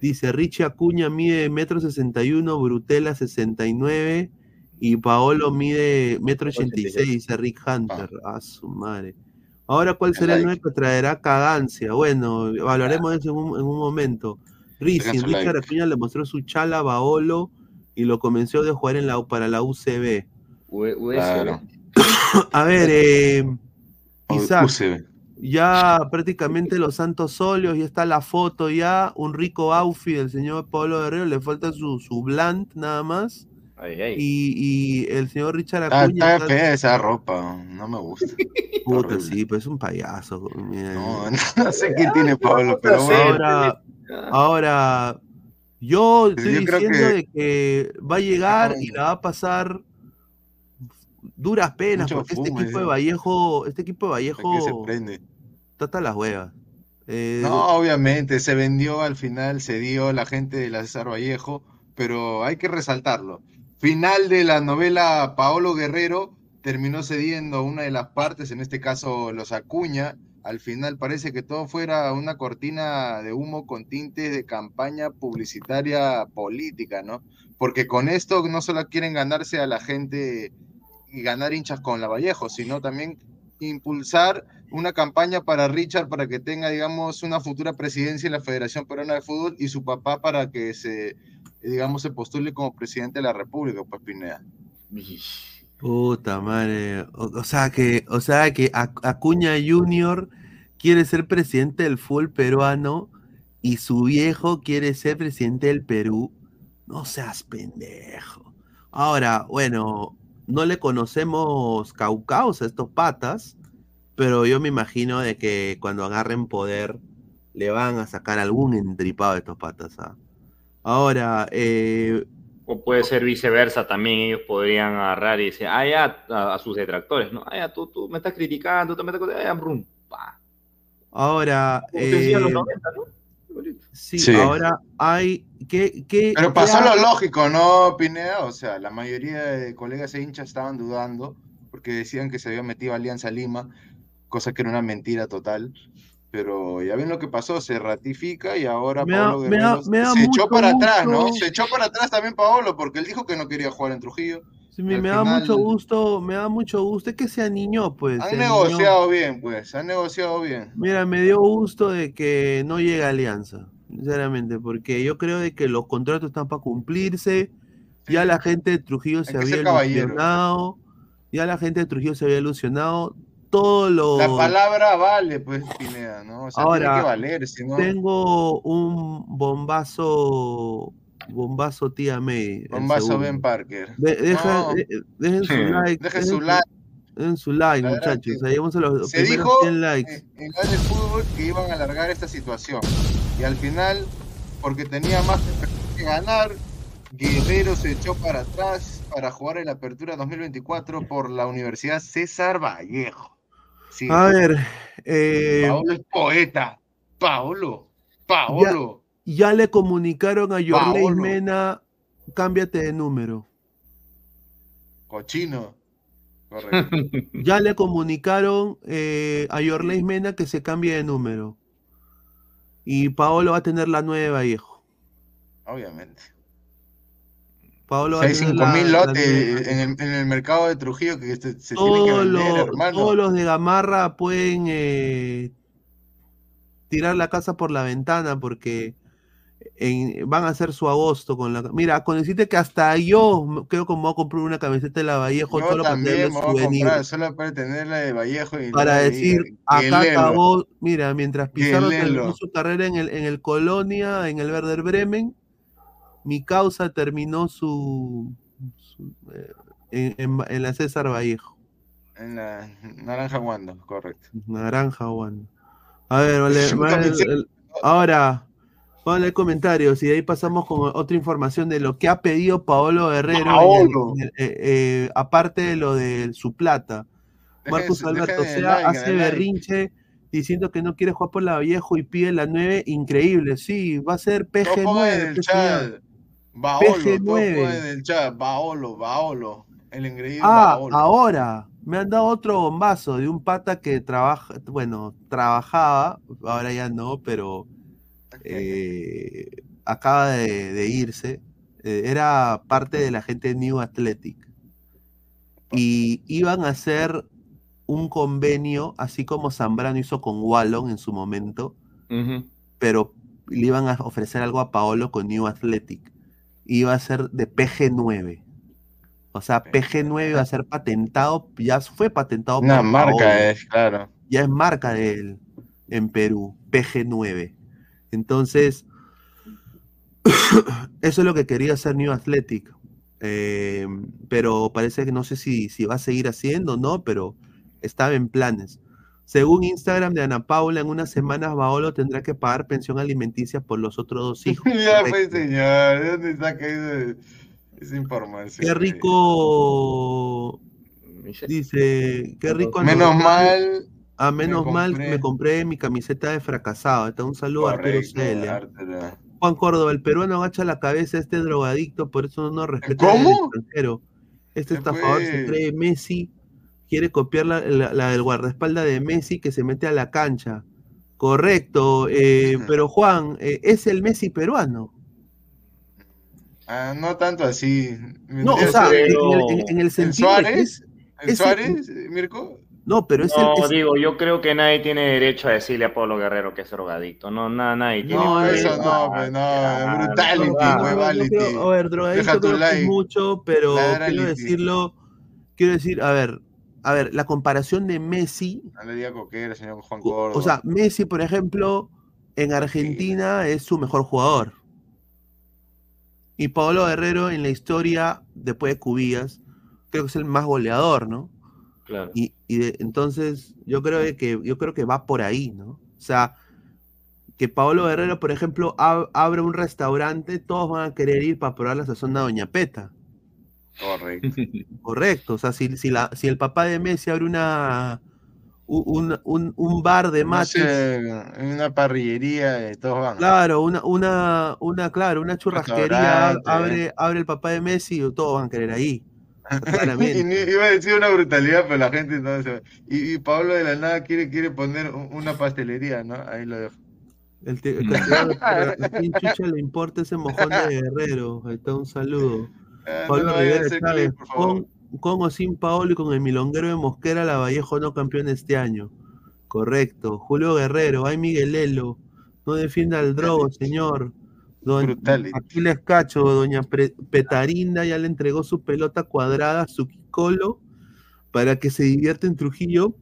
Dice Richie Acuña mide metro sesenta y uno, Brutela 69 y Paolo mide metro ochenta y seis, dice Rick Hunter. Ah. A su madre. Ahora, ¿cuál será el nuevo que traerá cagancia? Bueno, hablaremos de eso en un, momento. Richie, Richard Acuña le mostró su chala a Paolo y lo convenció de jugar en la, para la UCB. A ver, eh, Isaac, ya prácticamente los santos óleos, ya está la foto ya, un rico outfit del señor Pablo Guerrero, le falta su, su blunt nada más. Y, el señor Richard
ah, Acuña. Está, fea esa ropa, no me gusta. <laughs>
Puta, sí, pues es un payaso. No, <laughs>
no sé qué tiene Pablo, pero
ahora, ahora, yo estoy diciendo de que va a llegar y la va a pasar duras penas, porque este equipo de Vallejo, este equipo de Vallejo
se prende.
está las huevas.
Eh, no, obviamente, se vendió al final, se dio la gente de la César Vallejo, pero hay que resaltarlo. Final de la novela Paolo Guerrero terminó cediendo una de las partes, en este caso los Acuña. Al final parece que todo fuera una cortina de humo con tintes de campaña publicitaria política, ¿no? Porque con esto no solo quieren ganarse a la gente y ganar hinchas con la Vallejo, sino también impulsar una campaña para Richard para que tenga, digamos, una futura presidencia en la Federación Peruana de Fútbol y su papá para que se, digamos, se postule como presidente de la República, pues Pineda.
Puta madre. O, sea que, o sea que Acuña Junior quiere ser presidente del fútbol peruano y su viejo quiere ser presidente del Perú. No seas pendejo. Ahora, bueno, no le conocemos caucaos a estos patas, pero yo me imagino de que cuando agarren poder le van a sacar algún entripado de estos patas. ¿ah? Ahora, eh,
o puede ser viceversa, también ellos podrían agarrar y decir, ah, ya, a, sus detractores, ¿no? Ah, ya, tú, tú me estás criticando, tú me estás... Ah, ya, brum,
Ahora... Eh, los 90, ¿no? Sí, ahora hay que...
Pero pasó lo lógico, ¿no, Pineda? O sea, la mayoría de colegas e hinchas estaban dudando porque decían que se había metido Alianza Lima, cosa que era una mentira total. Pero ya ven lo que pasó, se ratifica y ahora Paolo Guerrero se echó para atrás, ¿no? Se echó para atrás también Paolo porque él dijo que no quería jugar en Trujillo.
Sí, me, da mucho gusto, me da mucho gusto es que sea niño, pues.
Han negociado bien, pues, han negociado bien.
Mira, me dio gusto de que no llegue Alianza sinceramente, porque yo creo de que los contratos están para cumplirse. Ya la gente de Trujillo se había ilusionado. Ya la gente de Trujillo se había ilusionado. Todo lo...
La palabra vale, pues, Pineda, ¿no? O sea, Ahora, tiene que valer, si no...
Tengo un bombazo bombazo tía May.
Bombazo Ben Parker.
deja, dejen su like.
Dejen su like.
En su like, muchachos.
a los Se dijo likes. en, en el fútbol que iban a alargar esta situación. Y al final, porque tenía más que ganar, Guerrero se echó para atrás para jugar en la Apertura 2024 por la Universidad César Vallejo.
a ver. Eh,
Paolo es poeta. Paolo. Paolo.
Ya, le comunicaron a Yorley Mena, cámbiate de número.
Cochino. <laughs>
Ya le comunicaron eh, a Yorley Mena que se cambie de número. Y Paolo va a tener la nueva, Vallejo.
Obviamente.
Paolo
Hay 5.000 lotes en, el, mercado de Trujillo que se, se tienen que vender, hermano.
Todos los de Gamarra pueden eh, tirar la casa por la ventana porque van a hacer su agosto con la mira con decirte que hasta yo creo que me voy a comprar una camiseta de la Vallejo
yo solo también para a comprar, solo para tenerla de Vallejo y
para decir acá acabó mira mientras Pizarro terminó su carrera en el, en el Colonia en el Werder Bremen mi causa terminó su, eh, en, en, la César Vallejo.
En la Naranja Wanda correcto.
Naranja Wanda a ver vale, <laughs> ahora Ponle comentarios y de ahí pasamos con otra información de lo que ha pedido Paolo Guerrero, eh, eh, aparte de lo de su plata. Marcos Alberto, o sea, hace berrinche diciendo que no quiere jugar por la viejo y pide la 9, increíble, sí, va a ser PG9.
PG9. Baolo, PG9. Baolo, Baolo. El engreído
Ah, ahora me han dado otro bombazo de un pata que trabaja, bueno, trabajaba, ahora ya no, pero eh, acaba de, irse. Eh, era parte de la gente de New Athletic. Y iban a hacer un convenio, así como Zambrano hizo con Wallon en su momento, pero le iban a ofrecer algo a Paolo con New Athletic. Iba a ser de PG9. O sea, PG9 va a ser patentado, ya fue patentado
Una marca es, claro.
Ya es marca de él en Perú, PG9. Entonces, <coughs> eso es lo que quería hacer New Athletic. Eh, pero parece que no sé si, si va a seguir haciendo, ¿no? Pero estaba en planes. Según Instagram de Ana Paula, en unas semanas Baolo tendrá que pagar pensión alimenticia por los otros dos <laughs> hijos.
ya pues, señor, ¿de dónde saca esa, información?
Qué rico. Dice, qué rico.
Menos mal.
A menos mal me compré mi camiseta de fracasado. Está un saludo a Arturo Celia. Juan Córdoba, el peruano agacha la cabeza a este drogadicto, por eso no respeta
al extranjero.
Este estafador se cree Messi quiere copiar la, del guardaespaldas de Messi que se mete a la cancha. Correcto, eh, <laughs> pero Juan, eh, es el Messi peruano.
Ah, no tanto así.
No, o sea, en, el, sentido.
Suárez? ¿El Suárez, Mirko?
No, pero es
No, digo, yo creo que nadie tiene derecho a decirle a Pablo Guerrero que es drogadicto. No, nada, nadie tiene.
No, eso no, pues no, brutality,
a ver, drogadicto creo que es mucho, pero quiero decirlo, quiero decir, a ver, a ver, la comparación de Messi.
No le diga coquera, señor Juan Córdoba.
O sea, Messi, por ejemplo, en Argentina es su mejor jugador. Y Pablo Guerrero en la historia, después de Cubillas, creo que es el más goleador, ¿no?
Claro.
Y, entonces yo creo que yo creo que va por ahí, ¿no? O sea, que Pablo Guerrero, por ejemplo, abre un restaurante, todos van a querer ir para probar la sazón de Doña Peta.
Correcto. <laughs>
Correcto. O sea, si, si, la, si el papá de Messi abre una un, un, un bar de mates.
una parrillería, todos van.
Claro, una, una, una, claro, una churrasquería abre, abre el papá de Messi y todos van a querer ahí. <laughs>
iba a decir una brutalidad, pero la gente no y, y, Pablo de la nada quiere, quiere poner una pastelería, ¿no? Ahí lo dejo.
El, <laughs> ¿A quién chucha le importa ese mojón de guerrero? Ahí está un saludo.
Ah, Pablo Rivera Chávez,
con, con, o sin Paolo y con el milonguero de Mosquera, la Vallejo no campeón este año. Correcto. Julio Guerrero, ay Miguelelo, no defienda al drogo, señor. Don, aquí les cacho, doña Petarinda ya le entregó su pelota cuadrada a su Kikolo para que se divierta en Trujillo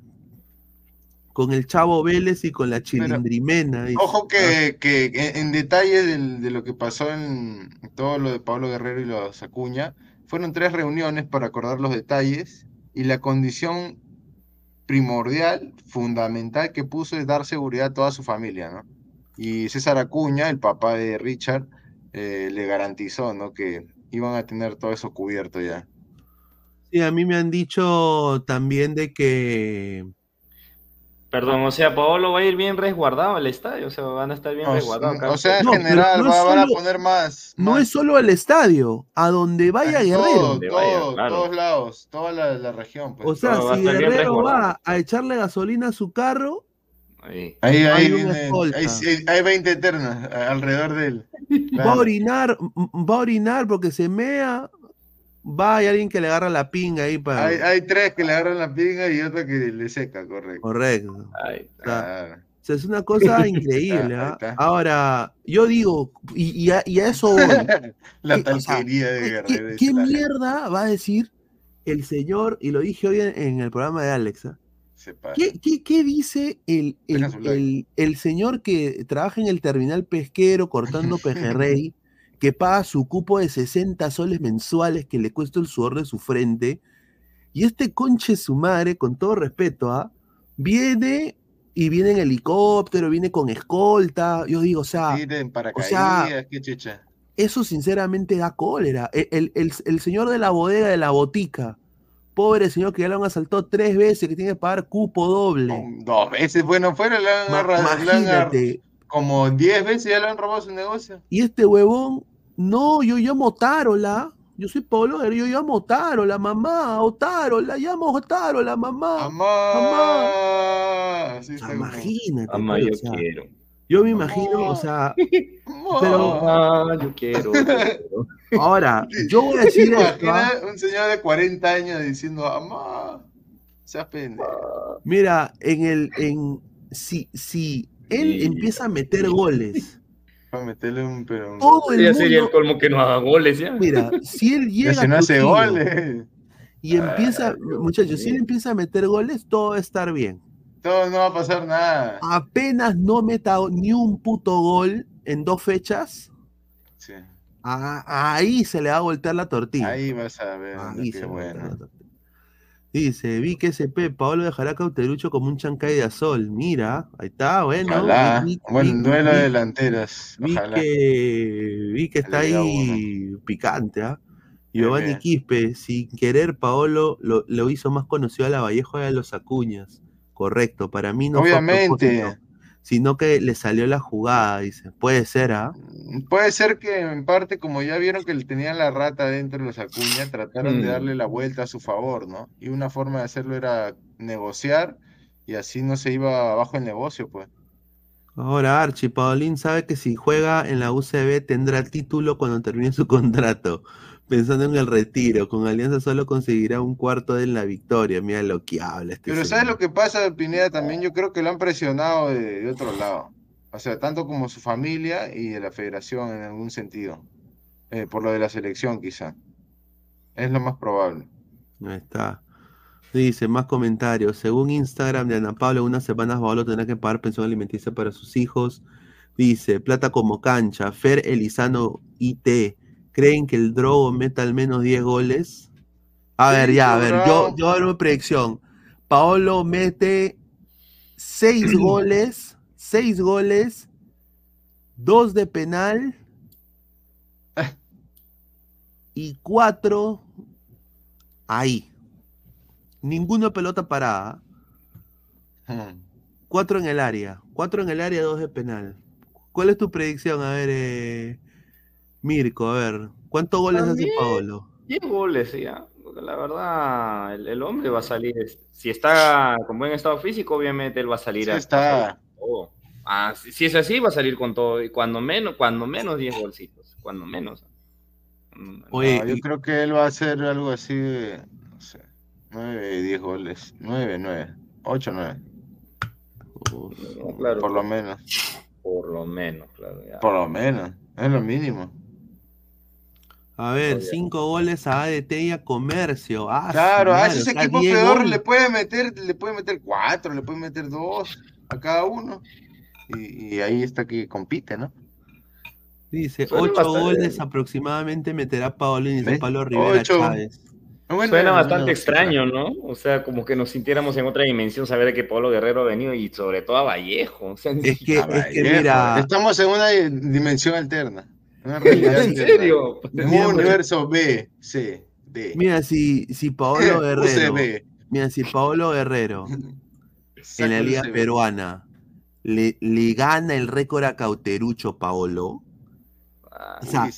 con el Chavo Vélez y con la Chilindrimena.
ojo que, que, en detalle de lo que pasó en todo lo de Pablo Guerrero y los Acuña, fueron tres reuniones para acordar los detalles y la condición primordial, fundamental que puso es dar seguridad a toda su familia, ¿no? Y César Acuña, el papá de Richard, eh, le garantizó, ¿no? Que iban a tener todo eso cubierto ya.
Sí, a mí me han dicho también de que
Perdón, o sea, Paolo va a ir bien resguardado al estadio, o sea, van a estar bien resguardados.
O sea, en general, van a poner más,
No es solo al estadio, a donde vaya Guerrero.
Todo, Todos lados, toda la, región. Pues.
O sea, si Guerrero va a echarle gasolina a su carro,
ahí, ahí, hay, hay, 20 eternas alrededor de él.
Va a orinar, va a orinar porque se mea, Va, hay alguien que le agarra la pinga ahí para.
Hay, tres que le agarran la pinga y otro que le seca, correcto.
Correcto. o, sea, es una cosa <laughs> increíble. ¿ah? Ahora, yo digo, y, a, eso <laughs>
la talquería de
Guerrero. ¿Qué, mierda va a decir el señor, y lo dije hoy en, el programa de Alexa? ¿Qué, qué, qué dice el, el, el, el, señor que trabaja en el terminal pesquero cortando pejerrey? <laughs> que paga su cupo de 60 soles mensuales que le cuesta el sudor de su frente. Y este conche su madre, con todo respeto, ¿ah? viene y viene en helicóptero, viene con escolta. Yo digo, o sea,
o sea
eso sinceramente da cólera. E, el, señor de la bodega de la botica, pobre señor que ya lo han asaltado tres veces, que tiene que pagar cupo doble.
dos veces, bueno, fuera la Imagínate. como diez veces ya le han robado su negocio.
Y este huevón no, yo llamo Tarola. Yo soy Guerrero, yo llamo a Otaro, la mamá, Otaro, la llamo a Otaro, la mamá.
Mamá.
imagínate.
Mamá,
pues,
yo quiero.
Yo me imagino, o sea, <laughs> pero
Mamá, yo quiero. yo quiero.
ahora, yo voy a decir esto, ¿ah?
Imagina un señor de 40 años diciendo, mamá, seas pendejo.
Mira, en el, en, si, si él
Sí.
empieza a meter goles,
Para meterle un pero.
todo el
Ya sería el
mundo,
colmo que no haga goles, ¿ya?
mira, si él <laughs> llega
si no
a
hace goles.
y empieza, muchachos, si él empieza a meter goles, todo va a estar bien.
Todo no va a pasar nada.
Apenas no meta ni un puto gol en dos fechas,
Sí.
a- ahí se le va a voltear la tortilla.
Ahí vas a ver.
Ahí se
bueno.
la tortilla. Dice, vi que SP, Paolo dejará Cauterucho como un chancay de azul. Mira, ahí está, bueno.
Ojalá.
vi- vi-
Buen
vi-
duelo de delanteras.
Vi
Ojalá.
que, vi que está ahí picante, ¿ah? Giovanni. Quispe, sin querer, Paolo lo, lo hizo más conocido a la Vallejo y a los Acuñas. Correcto, para mí no fue
Obviamente.
propósito, sino que le salió la jugada, dice. Puede ser, ¿ah?
Puede ser que en parte, como ya vieron que le tenían la rata dentro de los Acuña, trataron de
Mm.
darle la vuelta a su favor, ¿no? Y una forma de hacerlo era negociar y así no se iba abajo el negocio, pues.
Ahora Archie, Paulín sabe que si juega en la UCB tendrá título cuando termine su <laughs> contrato. Pensando en el retiro, con Alianza solo conseguirá un cuarto de la victoria. Mira lo que habla este
Pero ¿sabes lo que pasa, Pineda? También yo creo que lo han presionado de, de otro lado. O sea, tanto como su familia y de la federación en algún sentido. Eh, por lo de la selección, quizá. Es lo más probable.
Ahí está. Dice, más comentarios. Según Instagram de Ana Pablo, unas semanas Paolo tendrá que pagar pensión alimenticia para sus hijos. Dice, plata como cancha. Fer Elizano IT. ¿Creen que el Drogo meta al menos 10 goles? A ver, ya, a ver, yo, yo hago una predicción. Paolo mete 6 <clears throat> goles, 6 goles, 2 de penal y 4 ahí. Ninguno pelota parada.
Hmm.
Cuatro en el área. Cuatro en el área, dos de penal. ¿Cuál es tu predicción? A ver, eh, Mirko, a ver. ¿Cuántos goles hace. Paolo?
10 goles, ya. Porque La verdad, el, el hombre va a salir. Si está con buen estado físico, obviamente él va a salir
Sí
a-
está.
todo. Ah, si, si es así, va a salir con todo. Y cuando menos, cuando menos 10 golcitos. Cuando menos. Mm,
Oye,
No, yo
y-
creo que él va a hacer algo así de, no sé, 9, 10 goles. 9, 9, 8, 9,
no, claro,
por lo menos.
por lo menos, claro. ya.
Por lo menos, es lo mínimo.
A ver, cinco goles a ADT y a Comercio. Ah,
Claro, a
madre,
esos
o sea,
equipos
10
peor le puede meter, le puede meter 4, le puede meter 2 a cada uno. Y, y ahí está que compite, ¿no?
Dice,
Suena
ocho
bastante-
goles aproximadamente meterá Paolo y. Pablo Rivera
Ocho.
Chávez.
Bueno,
Suena bastante
no,
extraño, ¿no? O sea, como que nos sintiéramos en otra dimensión, saber que Pablo Guerrero ha venido y sobre todo a Vallejo. <laughs> O sea,
Es que,
Ah,
es que mira,
Estamos en una dimensión alterna. Una realidad <laughs>
¿En serio?
Un universo B, C, D.
mira si, si Paolo <laughs> Guerrero,
UCB.
mira si Paolo Guerrero <laughs> en la liga
UCB.
peruana le, le gana el récord a Cauterucho Paolo,
Ah,
o sea,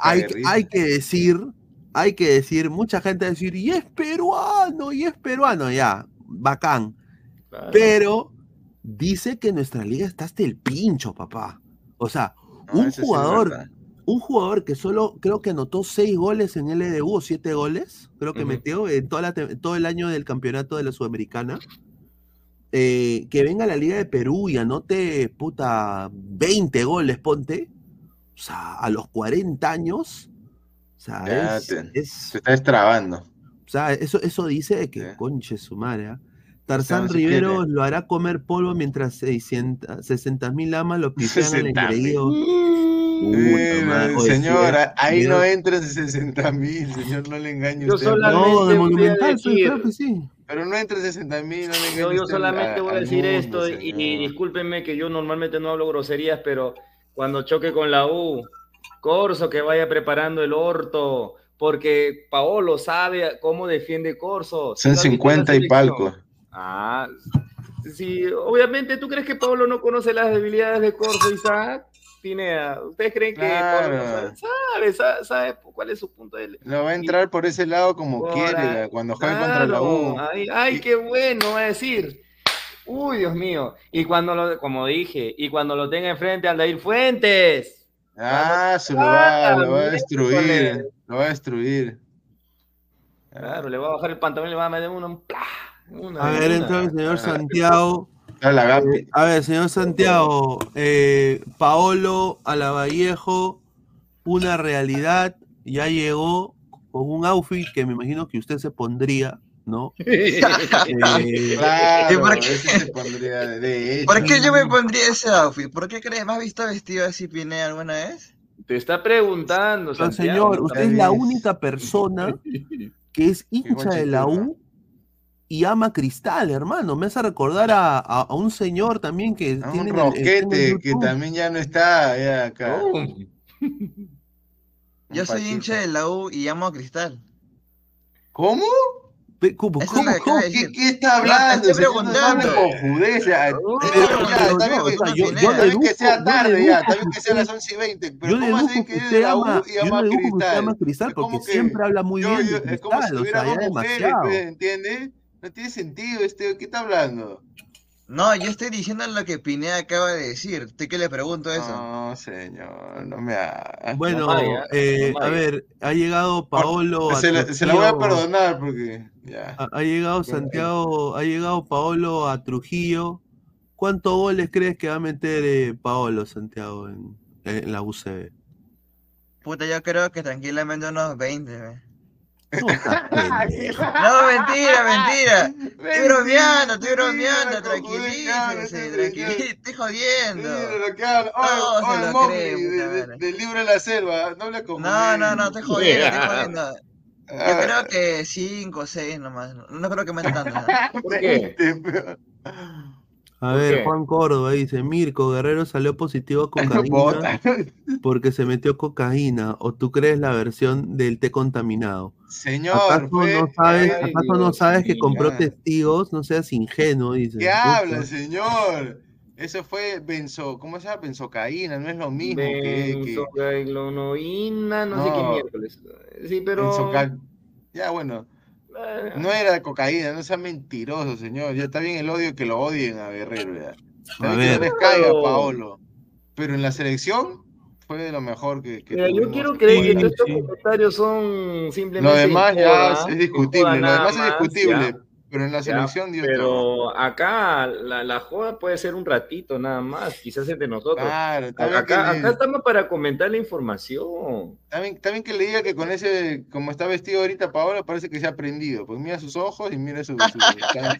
hay, hay que decir, hay que decir, mucha gente va a decir, y es peruano, y es peruano, ya, bacán.
claro.
Pero dice que nuestra liga está hasta el pincho, papá. O sea,
No,
un jugador. Un jugador que solo creo que anotó seis goles en LDU o siete goles, creo que metió en toda la todo el año del campeonato de la Sudamericana. eh, que venga a la Liga de Perú y anote, puta, 20 goles, ponte. O sea, a los 40 años. O sea,
Ya
es,
te-
es-
Se está destrabando.
o sea, eso, eso dice de que,
Sí.
conche su madre, ¿ah? Tarzán
no
Rivero
quiere.
lo hará comer polvo mientras 60 mil amas lo pisean al
60.000.
engreído. Madre, oye, sí,
señor,
eh,
ahí no entran 60 mil, señor, no le engañe
Yo
usted.
solamente-
No, de
voy a
Monumental, que sí.
Pero no entran 60 mil, no le engañe
Yo, yo solamente
a-
voy a decir
mundo,
esto y, discúlpenme que yo normalmente no hablo groserías, pero cuando choque con la U, Corso que vaya preparando el orto, porque Paolo sabe cómo defiende Corso.
Son
¿Sí lo has visto en la
50 y palco.
Ah, sí, obviamente, ¿tú crees que Paolo no conoce las debilidades de Corso, Isaac? Pineda? ¿Ustedes creen que sabe, sabe, sabe, cuál es su punto de
Lo va a entrar por ese lado como quiere, cuando juegue contra la U.
Ay, ay qué bueno, va a decir. Uy, Dios mío. Y cuando lo, como dije, y cuando lo tenga enfrente al Dair Fuentes.
Ah, se lo va, lo va a destruir. Lo va a destruir.
Claro, le va a bajar el pantalón y le va a meter uno.
a ver, entonces, señor Santiago. Eh, a ver, señor Santiago, eh, Paolo Alavallejo, una realidad, ya llegó con un outfit que me imagino que usted se pondría, ¿no? <laughs>
eh, claro, ¿Por, qué? Se pondría de
¿Por qué yo me pondría ese outfit? ¿Por qué crees? ¿Me has visto vestido así, Pine, alguna vez?
Te está preguntando,
Santiago, señor, usted es la única persona <laughs> que es hincha de la U y ama Cristal, hermano. Me hace recordar a, a, un señor también que
tiene. Un roquete que también ya no está ya acá. Oh.
Yo soy hincha de la U y amo a Cristal.
¿Cómo?
¿Cómo,
¿Qué, ¿Qué, está hablando?
No, estoy preguntando.
Yo le que sea tarde ya, también que sea las 11 y 20. Pero
¿cómo así que es de la U y ama a Cristal? ama Cristal porque siempre habla muy bien de Cristal. Es como si tuviera dos mujeres,
¿entiendes? No tiene sentido, este, ¿qué está hablando?
No, yo estoy diciendo lo que Pineda acaba de decir. ¿Usted qué le pregunto eso?
No, señor, no me haga.
Bueno, eh, a ver, ha llegado Paolo.
Se, la, se la voy a perdonar porque ya.
Ha, llegado Santiago, ha llegado Paolo a Trujillo. ¿Cuántos goles crees que va a meter eh, Paolo Santiago en, en, la UCB?
Puta, yo creo que tranquilamente unos 20. ¿ve? <laughs> No, mentira, mentira. Estoy bromeando, estoy bromeando, tranquilícese, tranquilícese, estoy jodiendo.
Del libro de la selva, no le
No, no, no, estoy jodiendo, estoy <laughs> jodiendo. Yo creo que 5 o 6 nomás. No creo que me tanto.
¿Por qué? <laughs>
A ver, Juan Córdoba dice, Mirko, Guerrero salió positivo a <laughs> cocaína <laughs> porque se metió cocaína, o tú crees la versión del té contaminado.
Señor,
¿acaso, no, sabes, ¿acaso no sabes que compró testigos? No seas ingenuo, dice.
¿Qué habla, señor? Eso fue benzo, ¿cómo se llama? Benzocaína, no es lo mismo
Benzocaína, no, sé qué miércoles. Sí, pero...
Ya, bueno. No era cocaína, no sea mentiroso, señor. Ya está bien el odio que lo odien a Guerrero. Ya. A ver. Que caiga, Paolo. Pero en la selección fue de lo mejor que.
que yo quiero creer que estos comentarios son simplemente.
Lo demás ya es discutible. Lo demás es discutible. Pero en la selección dio
Pero acá la, la, joda puede ser un ratito nada más, quizás entre nosotros. Claro, acá, acá estamos para comentar la información.
También, también que le diga que con ese, como está vestido ahorita Paola, parece que se ha prendido. Pues mira sus ojos y mira su.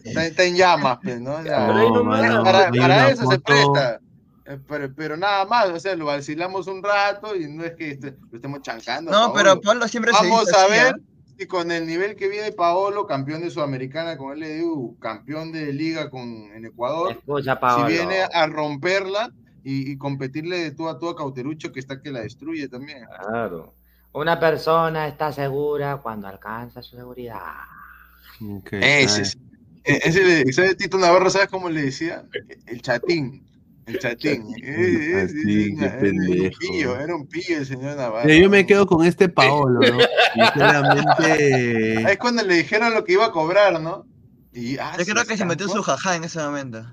está, en llamas, pues, ¿no? para, para eso se presta. Eh, pero, pero, nada más, o sea, lo vacilamos un rato y no es que lo estemos chancando.
No, pero Pablo siempre
Vamos se Vamos a ver y con el nivel que viene Paolo, campeón de Sudamericana con LDU, campeón de liga con, en Ecuador, si viene a romperla y, competirle de tú a tú a Cauterucho, que está que la destruye también.
Claro. Una persona está segura cuando alcanza su seguridad.
ese, ese, ese, Tito Navarro, ¿sabes cómo le decía? El chatín. El <laughs> chatín. era un pillo, era un pillo el señor Navarro.
Yo me quedo con este Paolo, ¿no? <laughs> Sinceramente.
Es cuando le dijeron lo que iba a cobrar, ¿no? Y,
ah, Yo creo que se metió su jajá en ese momento.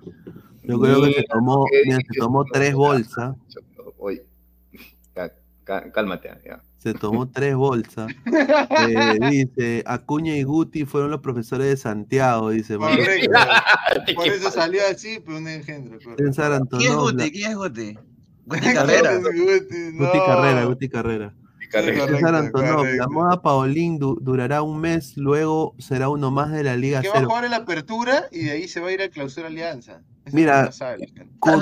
Yo creo que se tomó, se tomó tres bolsas.
Oye, cálmate, ya
se tomó tres bolsas. Eh, <laughs> dice, Acuña y Guti fueron los profesores de Santiago, dice.
Por eso salió así, pero un engendro.
¿Quién es Guti? ¿Quién es <laughs> Guti? Guti Carrera.
Guti Carrera, Guti Carrera. César Antonov, la moda Paolín durará un mes, luego será uno más de la Liga
Que va a jugar en la apertura y de ahí se va a ir a clausura Alianza.
Mira, con,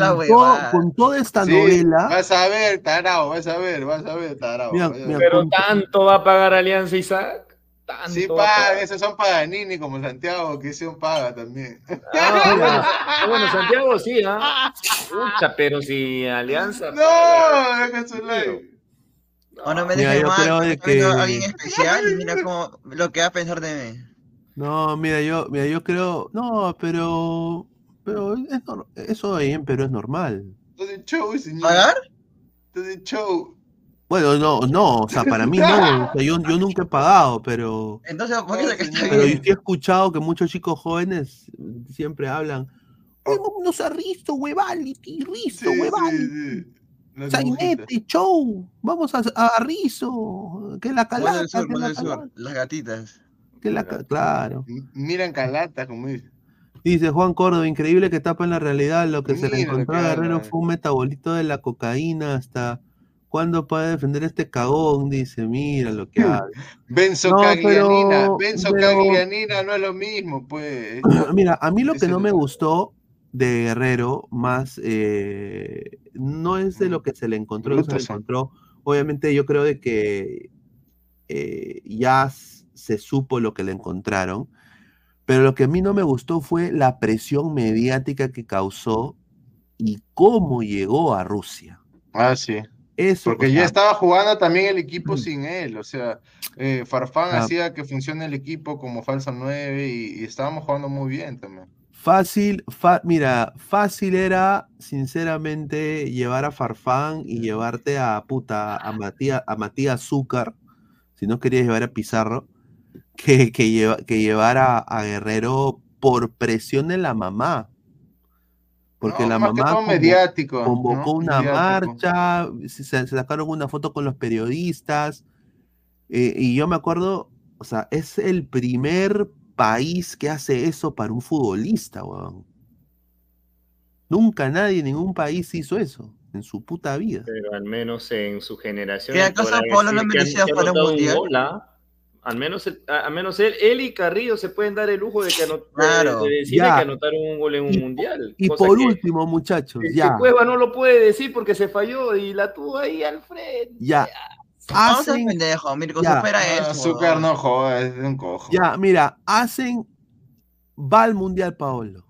con, toda esta novela.
Vas a ver, Tarao, vas a ver, vas a ver, Tarao.
pero tanto va a pagar Alianza Isaac. Tanto
sí, paga, esos son Paganini como Santiago, que ese un paga también. Ah,
bueno, Santiago sí, ¿ah? pero si Alianza.
No, deja su like.
O no me dejes mal, que... alguien especial y mira cómo, lo que va a pensar de mí.
No, mira, yo, mira, yo creo, no, pero, pero es, eso bien, pero es normal.
¿Pagar?
Entonces, show.
Bueno, no, no, o sea, para mí no, o sea, yo, yo nunca he pagado, pero,
Entonces, ¿por qué está
pero
bien?
sí he escuchado que muchos chicos jóvenes siempre hablan, "Oye, vámonos a Risto, huevality, Risto,
Sí,
huevality,
sí, sí.
Sainete, show, vamos a, a Rizo, que la calata,
sur,
que la calata,
Las gatitas.
que la claro.
Miran calata, como dice.
Dice Juan Córdoba, increíble que tapa en la realidad. Lo que se le encontró a Guerrero fue un metabolito de la cocaína. Hasta cuándo puede defender este cagón. Dice, mira lo que habla. <clears throat>
Benzocaglianina.
pero-
Benzocaglianina no es lo mismo, pues. <clears throat>
mira, a mí lo que no me gustó de Guerrero, más eh, no es de lo que se le encontró, lo que se le encontró. Obviamente, yo creo de que eh, ya se supo lo que le encontraron. Pero lo que a mí no me gustó fue la presión mediática que causó y cómo llegó a Rusia.
Ah, sí.
Eso,
Porque ya estaba jugando también el equipo sin él. O sea, eh, Farfán
Ah.
hacía que funcione el equipo como falso 9 y, y estábamos jugando muy bien también.
Fácil, fa- mira, fácil era, sinceramente, llevar a Farfán y llevarte a puta, a Matías, a Matías Zúcar, si no querías llevar a Pizarro, que, que, lleva- que llevar a, a Guerrero por presión de la mamá. Porque
No,
la mamá
todo
convo-
mediático.
convocó
¿no?
una
Mediático.
marcha, se, se sacaron una foto con los periodistas, eh, y yo me acuerdo, o sea, es el primer país que hace eso para un futbolista, weón. Nunca nadie en ningún país hizo eso en su puta vida.
Pero al menos en su generación.
¿Qué acaso Pablo no merecía para un mundial?
¿ah? Al menos, el- a- al menos él, él y Carrillo se pueden dar el lujo de, que anot- de-
Claro.
de decirle
Ya.
que anotaron un gol en un
Y-
mundial.
Y
cosa
por
que-
último, muchachos,
que- que
ya,
Cueva no lo puede decir porque se falló y la tuvo ahí al frente.
ya,
Vamos a ser
hacen,
pendejo, Mirko,
Ya.
supera
Ah,
eso.
azúcar no joda, es un cojo.
ya, mira, hacen, va al Mundial Paolo.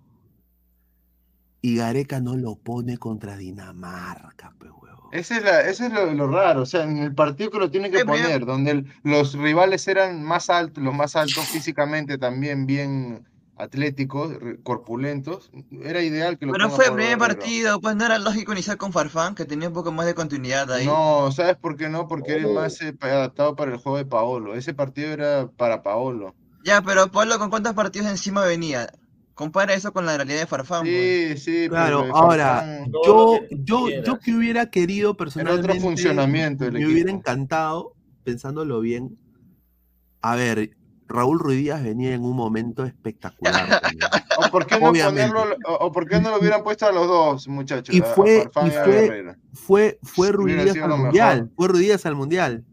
Y Gareca no lo pone contra Dinamarca, pe huevo.
Ese es, la, ese es lo, lo raro, o sea, en el partido que lo tiene que poner, donde el- los rivales eran más altos, los más altos físicamente también bien atléticos, corpulentos, era ideal que lo
Pero fue el primer partido, pues no era lógico iniciar con Farfán, que tenía un poco más de continuidad ahí.
No, ¿sabes por qué no? Porque
Oh.
más eh, adaptado para el juego de Paolo. Ese partido era para Paolo.
Ya, pero Pablo, ¿con cuántos partidos encima venía? Compara eso con la realidad de Farfán. pues.
Sí, sí, pero
Claro, ahora, Yo,
lo que
yo, yo que hubiera querido personalmente,
funcionamiento del
me hubiera encantado, pensándolo bien. A ver, Raúl Ruiz Díaz venía en un momento espectacular. <laughs>
¿O por qué no ponerlo, o, por qué no lo hubieran puesto a los dos, muchachos?
Y
a- a
fue- y fue-? Fue, fue Ruiz Díaz al mundial.
mejor.
Fue Ruiz Díaz al mundial.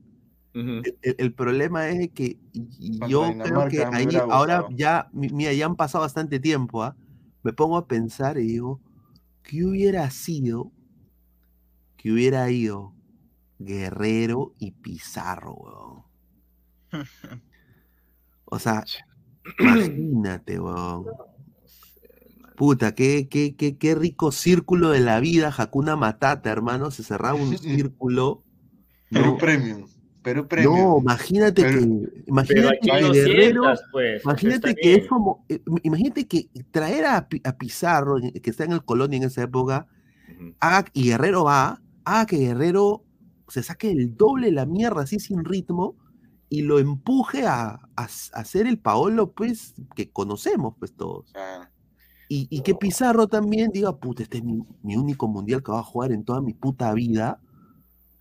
Ujú.
El, el- el problema es que yo creo que ahí ahora ya, mi- mira, ya han pasado bastante tiempo, ¿ah? Me pongo a pensar y digo, ¿qué hubiera sido que hubiera ido Guerrero y Pizarro, weón? <laughs> O sea, <clears throat> imagínate, weón. Puta, qué, qué, qué, qué rico círculo de la vida, Hakuna Matata, hermano. Se cerraba un <laughs> círculo. ¿no?
Premium. Perú Premium.
No, imagínate
Pero-
que,
Pero
imagínate que Guerrero,
sientas, pues.
imagínate que es como, eh, imagínate que traer a, Pi- a Pizarro, que está en el Colonia en esa época, haga, y Guerrero va, haga que Guerrero se saque el doble de la mierda así sin ritmo y lo empuje a, a, ser el Paolo, pues, que conocemos, pues todos.
Ah,
Y, y que Pizarro también diga, puta, este es mi, mi único mundial que va a jugar en toda mi puta vida.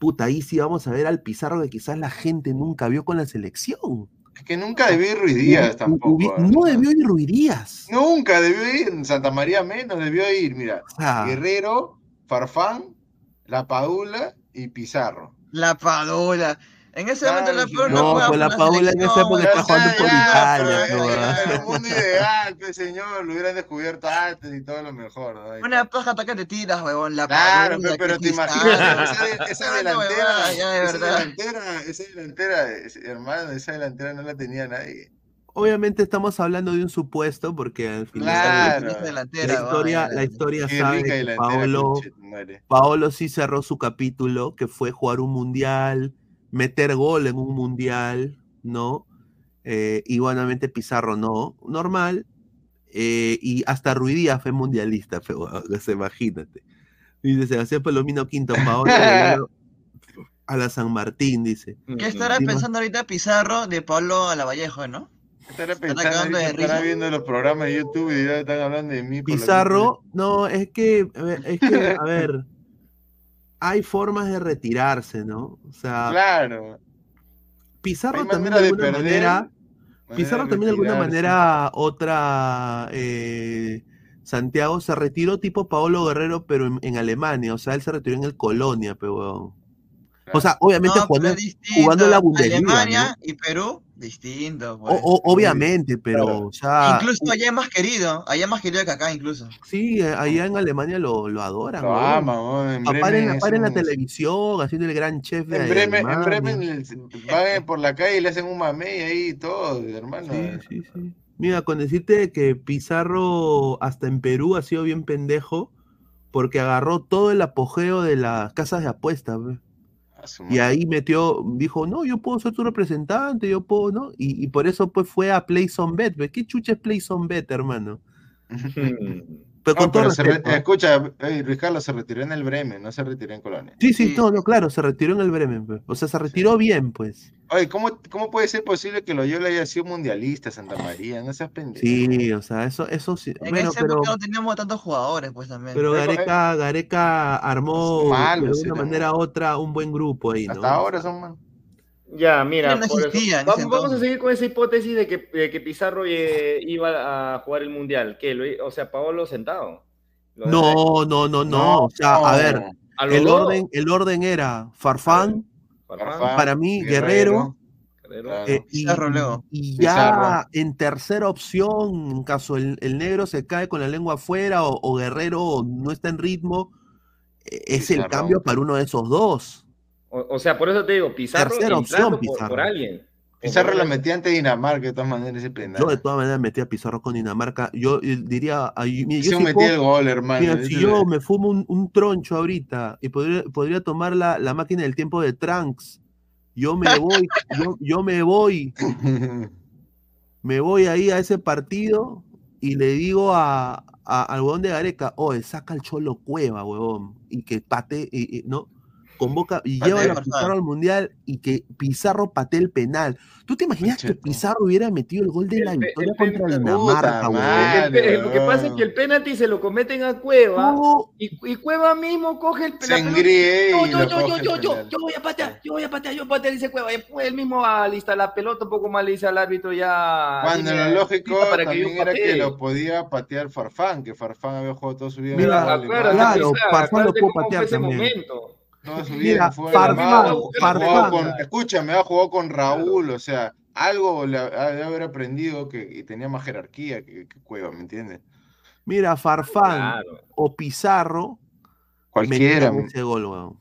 Puta, ahí sí vamos a ver al Pizarro que quizás la gente nunca vio con la selección.
es que nunca debió ir Ruiz Díaz
Hubi-
tampoco.
hubi-
¿ah?
no debió ir Ruiz Díaz.
Nunca debió ir. En Santa María menos debió ir. Mira,
sea,
Guerrero, Farfán, La Padula y Pizarro.
La Padula. En ese momento la
sí.
Padula
No,
jugaba
pues la
por
Padula en época
Ya
está jugando por
ya,
Italia,
pero
¿no?
en el mundo ideal, pues señor, lo hubieran descubierto antes y todo lo mejor. ¿no?
Una paja ataque te tiras, huevón. La
Claro, pe- pero
que
te imaginas, <laughs> esa, esa
Esa
delantera,
ya, de
esa delantera, esa delantera, ese- hermano, esa delantera no la tenía nadie.
obviamente estamos hablando de un supuesto porque al final
Claro.
Delantera,
la historia, la historia sabe que Paolo. Paolo sí cerró su capítulo, que fue jugar un mundial, meter gol en un mundial, ¿no? Eh, obviamente Pizarro no, normal. eh, y hasta Ruidía fue mundialista, fue, imagínate. Dice Sebastián Palomino Quinto, <laughs> Paolo Guerrero, A la San Martín, dice.
¿Qué estará pensando ahorita Pizarro de Pablo Alavallejo, no?
Estará pensando, estará viendo los programas de YouTube y ya están hablando de mí.
Pizarro, no, es que, es que, a ver, hay formas de retirarse, ¿no? O sea,
claro.
Pizarro también de alguna manera, Pizarro también de alguna manera, otra, eh, Santiago se retiró tipo Paolo Guerrero, pero en, Alemania, o sea, él se retiró en el Colonia, pero... O sea, obviamente jugando, en la Bundesliga.
Alemania y Perú Distinto, pues.
obviamente, pero
Incluso allá es más querido, allá es más querido que acá incluso.
Sí, eh, allá en Alemania lo, lo adoran.
Lo aman,
en Bremen. en la televisión, haciendo el gran chef
de En Bremen, en Bremen van por la calle y le hacen un mamey ahí y todo, hermano.
Sí, sí, sí. Mira, con decirte que Pizarro hasta en Perú ha sido bien pendejo porque agarró todo el apogeo de las casas de apuestas. Y ahí metió, dijo, no, yo puedo ser tu representante, yo puedo, ¿no? Y, por eso pues fue a Play Bet. ¿Qué chucha es Play Bet, hermano? <laughs>
Pero con todo escucha, eh, Luis Carlos se retiró en el Bremen, no se retiró en Colonia.
Sí, sí, todo, no, claro, se retiró en el Bremen, pues. o sea, se retiró bien, pues.
Oye, ¿cómo, ¿cómo puede ser posible que Loyola haya sido mundialista, Santa María? No seas pendejo.
Sí, o sea, eso, eso sí.
En bueno, ese pero, no teníamos tantos jugadores, pues también.
Pero Gareca, Gareca armó de alguna manera u otra un buen grupo ahí, ¿no?
Hasta ahora son malos.
Ya, mira, vamos, a seguir con esa hipótesis de que, Pizarro eh, iba a jugar el Mundial. ¿Qué? O sea, Paolo sentado.
No, no, no, no, O sea, a ver, el orden, el orden era Farfán, para mí, Guerrero, eh, y, ya en tercera opción, en caso el, negro se cae con la lengua afuera o, Guerrero no está en ritmo, e, es el cambio para uno de esos dos.
O, sea, por eso te digo, Pizarro
Tercera opción, Pizarro.
Por, alguien.
Pizarro lo metía ante Dinamarca, de todas maneras, ese.
Yo de todas maneras metía a Pizarro con Dinamarca. Yo eh, diría.
Yo, yo metí el gol, hermano.
si yo me fumo un, troncho ahorita y podría, podría tomar la, la, máquina del tiempo de Trunks, yo me <laughs> voy, yo, yo me voy. <laughs> me voy ahí a ese partido y le digo a, al huevón de Gareca, oye, saca el cholo cueva, huevón, y que pate, y, ¿no? Convoca y lleva a Pizarro al Mundial y que Pizarro patee el penal. ¿Tú te imaginas que Pizarro hubiera metido el gol de la victoria contra Dinamarca,
Lo que pasa es que el penalti se lo cometen a Cueva y, Cueva mismo coge el
penalti.
Yo, yo, yo, yo, yo, yo, yo voy a patear, yo voy a patear, yo voy a patear, dice Cueva. Después él mismo va a listar la pelota, un poco más le dice al árbitro ya.
Cuando lo lógico para también que era que lo podía patear Farfán, que Farfán había jugado todo su vida.
Mira, claro, Farfán lo pudo patear también.
No, su vida fue Farfán, Farfán. escúchame, ha jugado con Raúl, o sea, algo le debe haber aprendido que tenía más jerarquía que, Cueva, ¿me entiendes?
Mira, Farfán o Pizarro
cualquiera
metían ese gol, weón.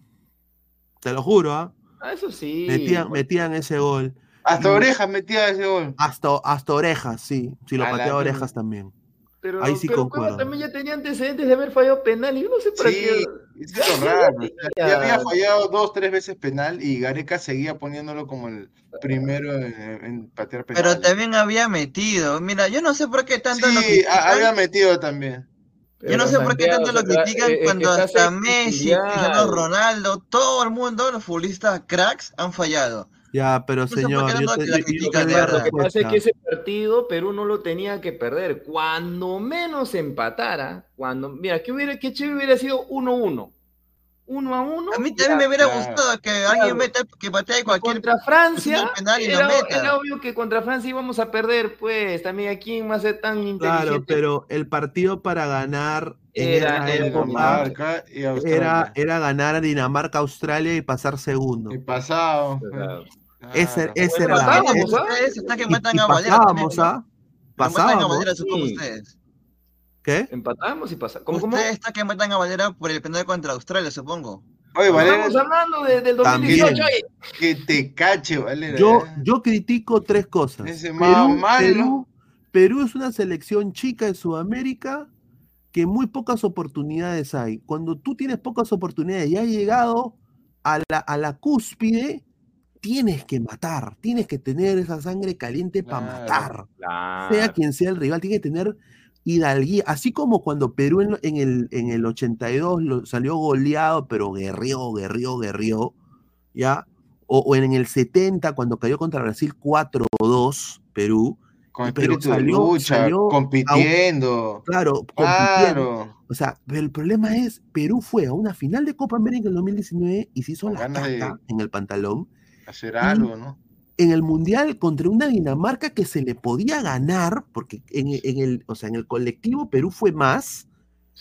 Te lo juro, ¿ah?
ah eso sí.
Metían, metían ese gol.
Hasta orejas metía ese gol.
Hasta, hasta orejas, sí. Si lo pateaba orejas también.
Pero, Ahí sí pero Cueva también ya tenía antecedentes de haber fallado penal. Y yo no sé para sí, qué.
Es raro. Ya, había fallado dos, tres veces penal y Gareca seguía poniéndolo como el primero en, patear penal.
Pero también había metido. Mira, yo no sé por qué tanto
sí, lo critican. había metido también.
Yo no sé por qué tanto lo critican cuando hasta Messi, Cristiano Ronaldo, todo el mundo, los futbolistas cracks, han fallado.
Ya, pero señor, yo te,
lo que pasa es que ese partido Perú no lo tenía que perder. Cuando menos empatara, cuando, mira, que hubiera, que chévere hubiera sido 1-1. 1 a 1.
A mí también me hubiera gustado que alguien meta, que patee cualquier
contra Francia. era, obvio que contra Francia íbamos a perder, pues también aquí en más tan inteligente. Claro,
pero el partido para ganar era, era, era, era, ganar a Dinamarca, Australia y pasar segundo.
Y pasado.
Ese, ah, ese era la.
Ustedes están que matan a Valera. Pasábamos,
¿ah? Pasábamos. ¿Qué?
Empatamos y pasamos. ¿Cómo,
cómo? Ustedes están que matan a Valera por el penal contra Australia, supongo.
Oye, Valera. Estamos hablando de, del 2018.
Que te cache, Valera.
Yo, yo critico tres cosas.
Ese Perú,
Perú, Perú es una selección chica en Sudamérica que muy pocas oportunidades hay. Cuando tú tienes pocas oportunidades y has llegado a la, a la cúspide, tienes que matar, tienes que tener esa sangre caliente para matar. Sea quien sea el rival, tiene que tener hidalguía. Así como cuando Perú en, el, en el 82 lo, salió goleado, pero guerrió, guerrió, guerrió. ¿ya? O, en el 70, cuando cayó contra Brasil 4-2, Perú.
Con espíritu salió, de lucha, compitiendo.
claro, compitiendo. O sea, pero el problema es, Perú fue a una final de Copa América en el 2019 y se hizo la caca en el pantalón.
Hacer algo, ¿no?
En el Mundial contra una Dinamarca que se le podía ganar, porque en, el, o sea, en el colectivo Perú fue más,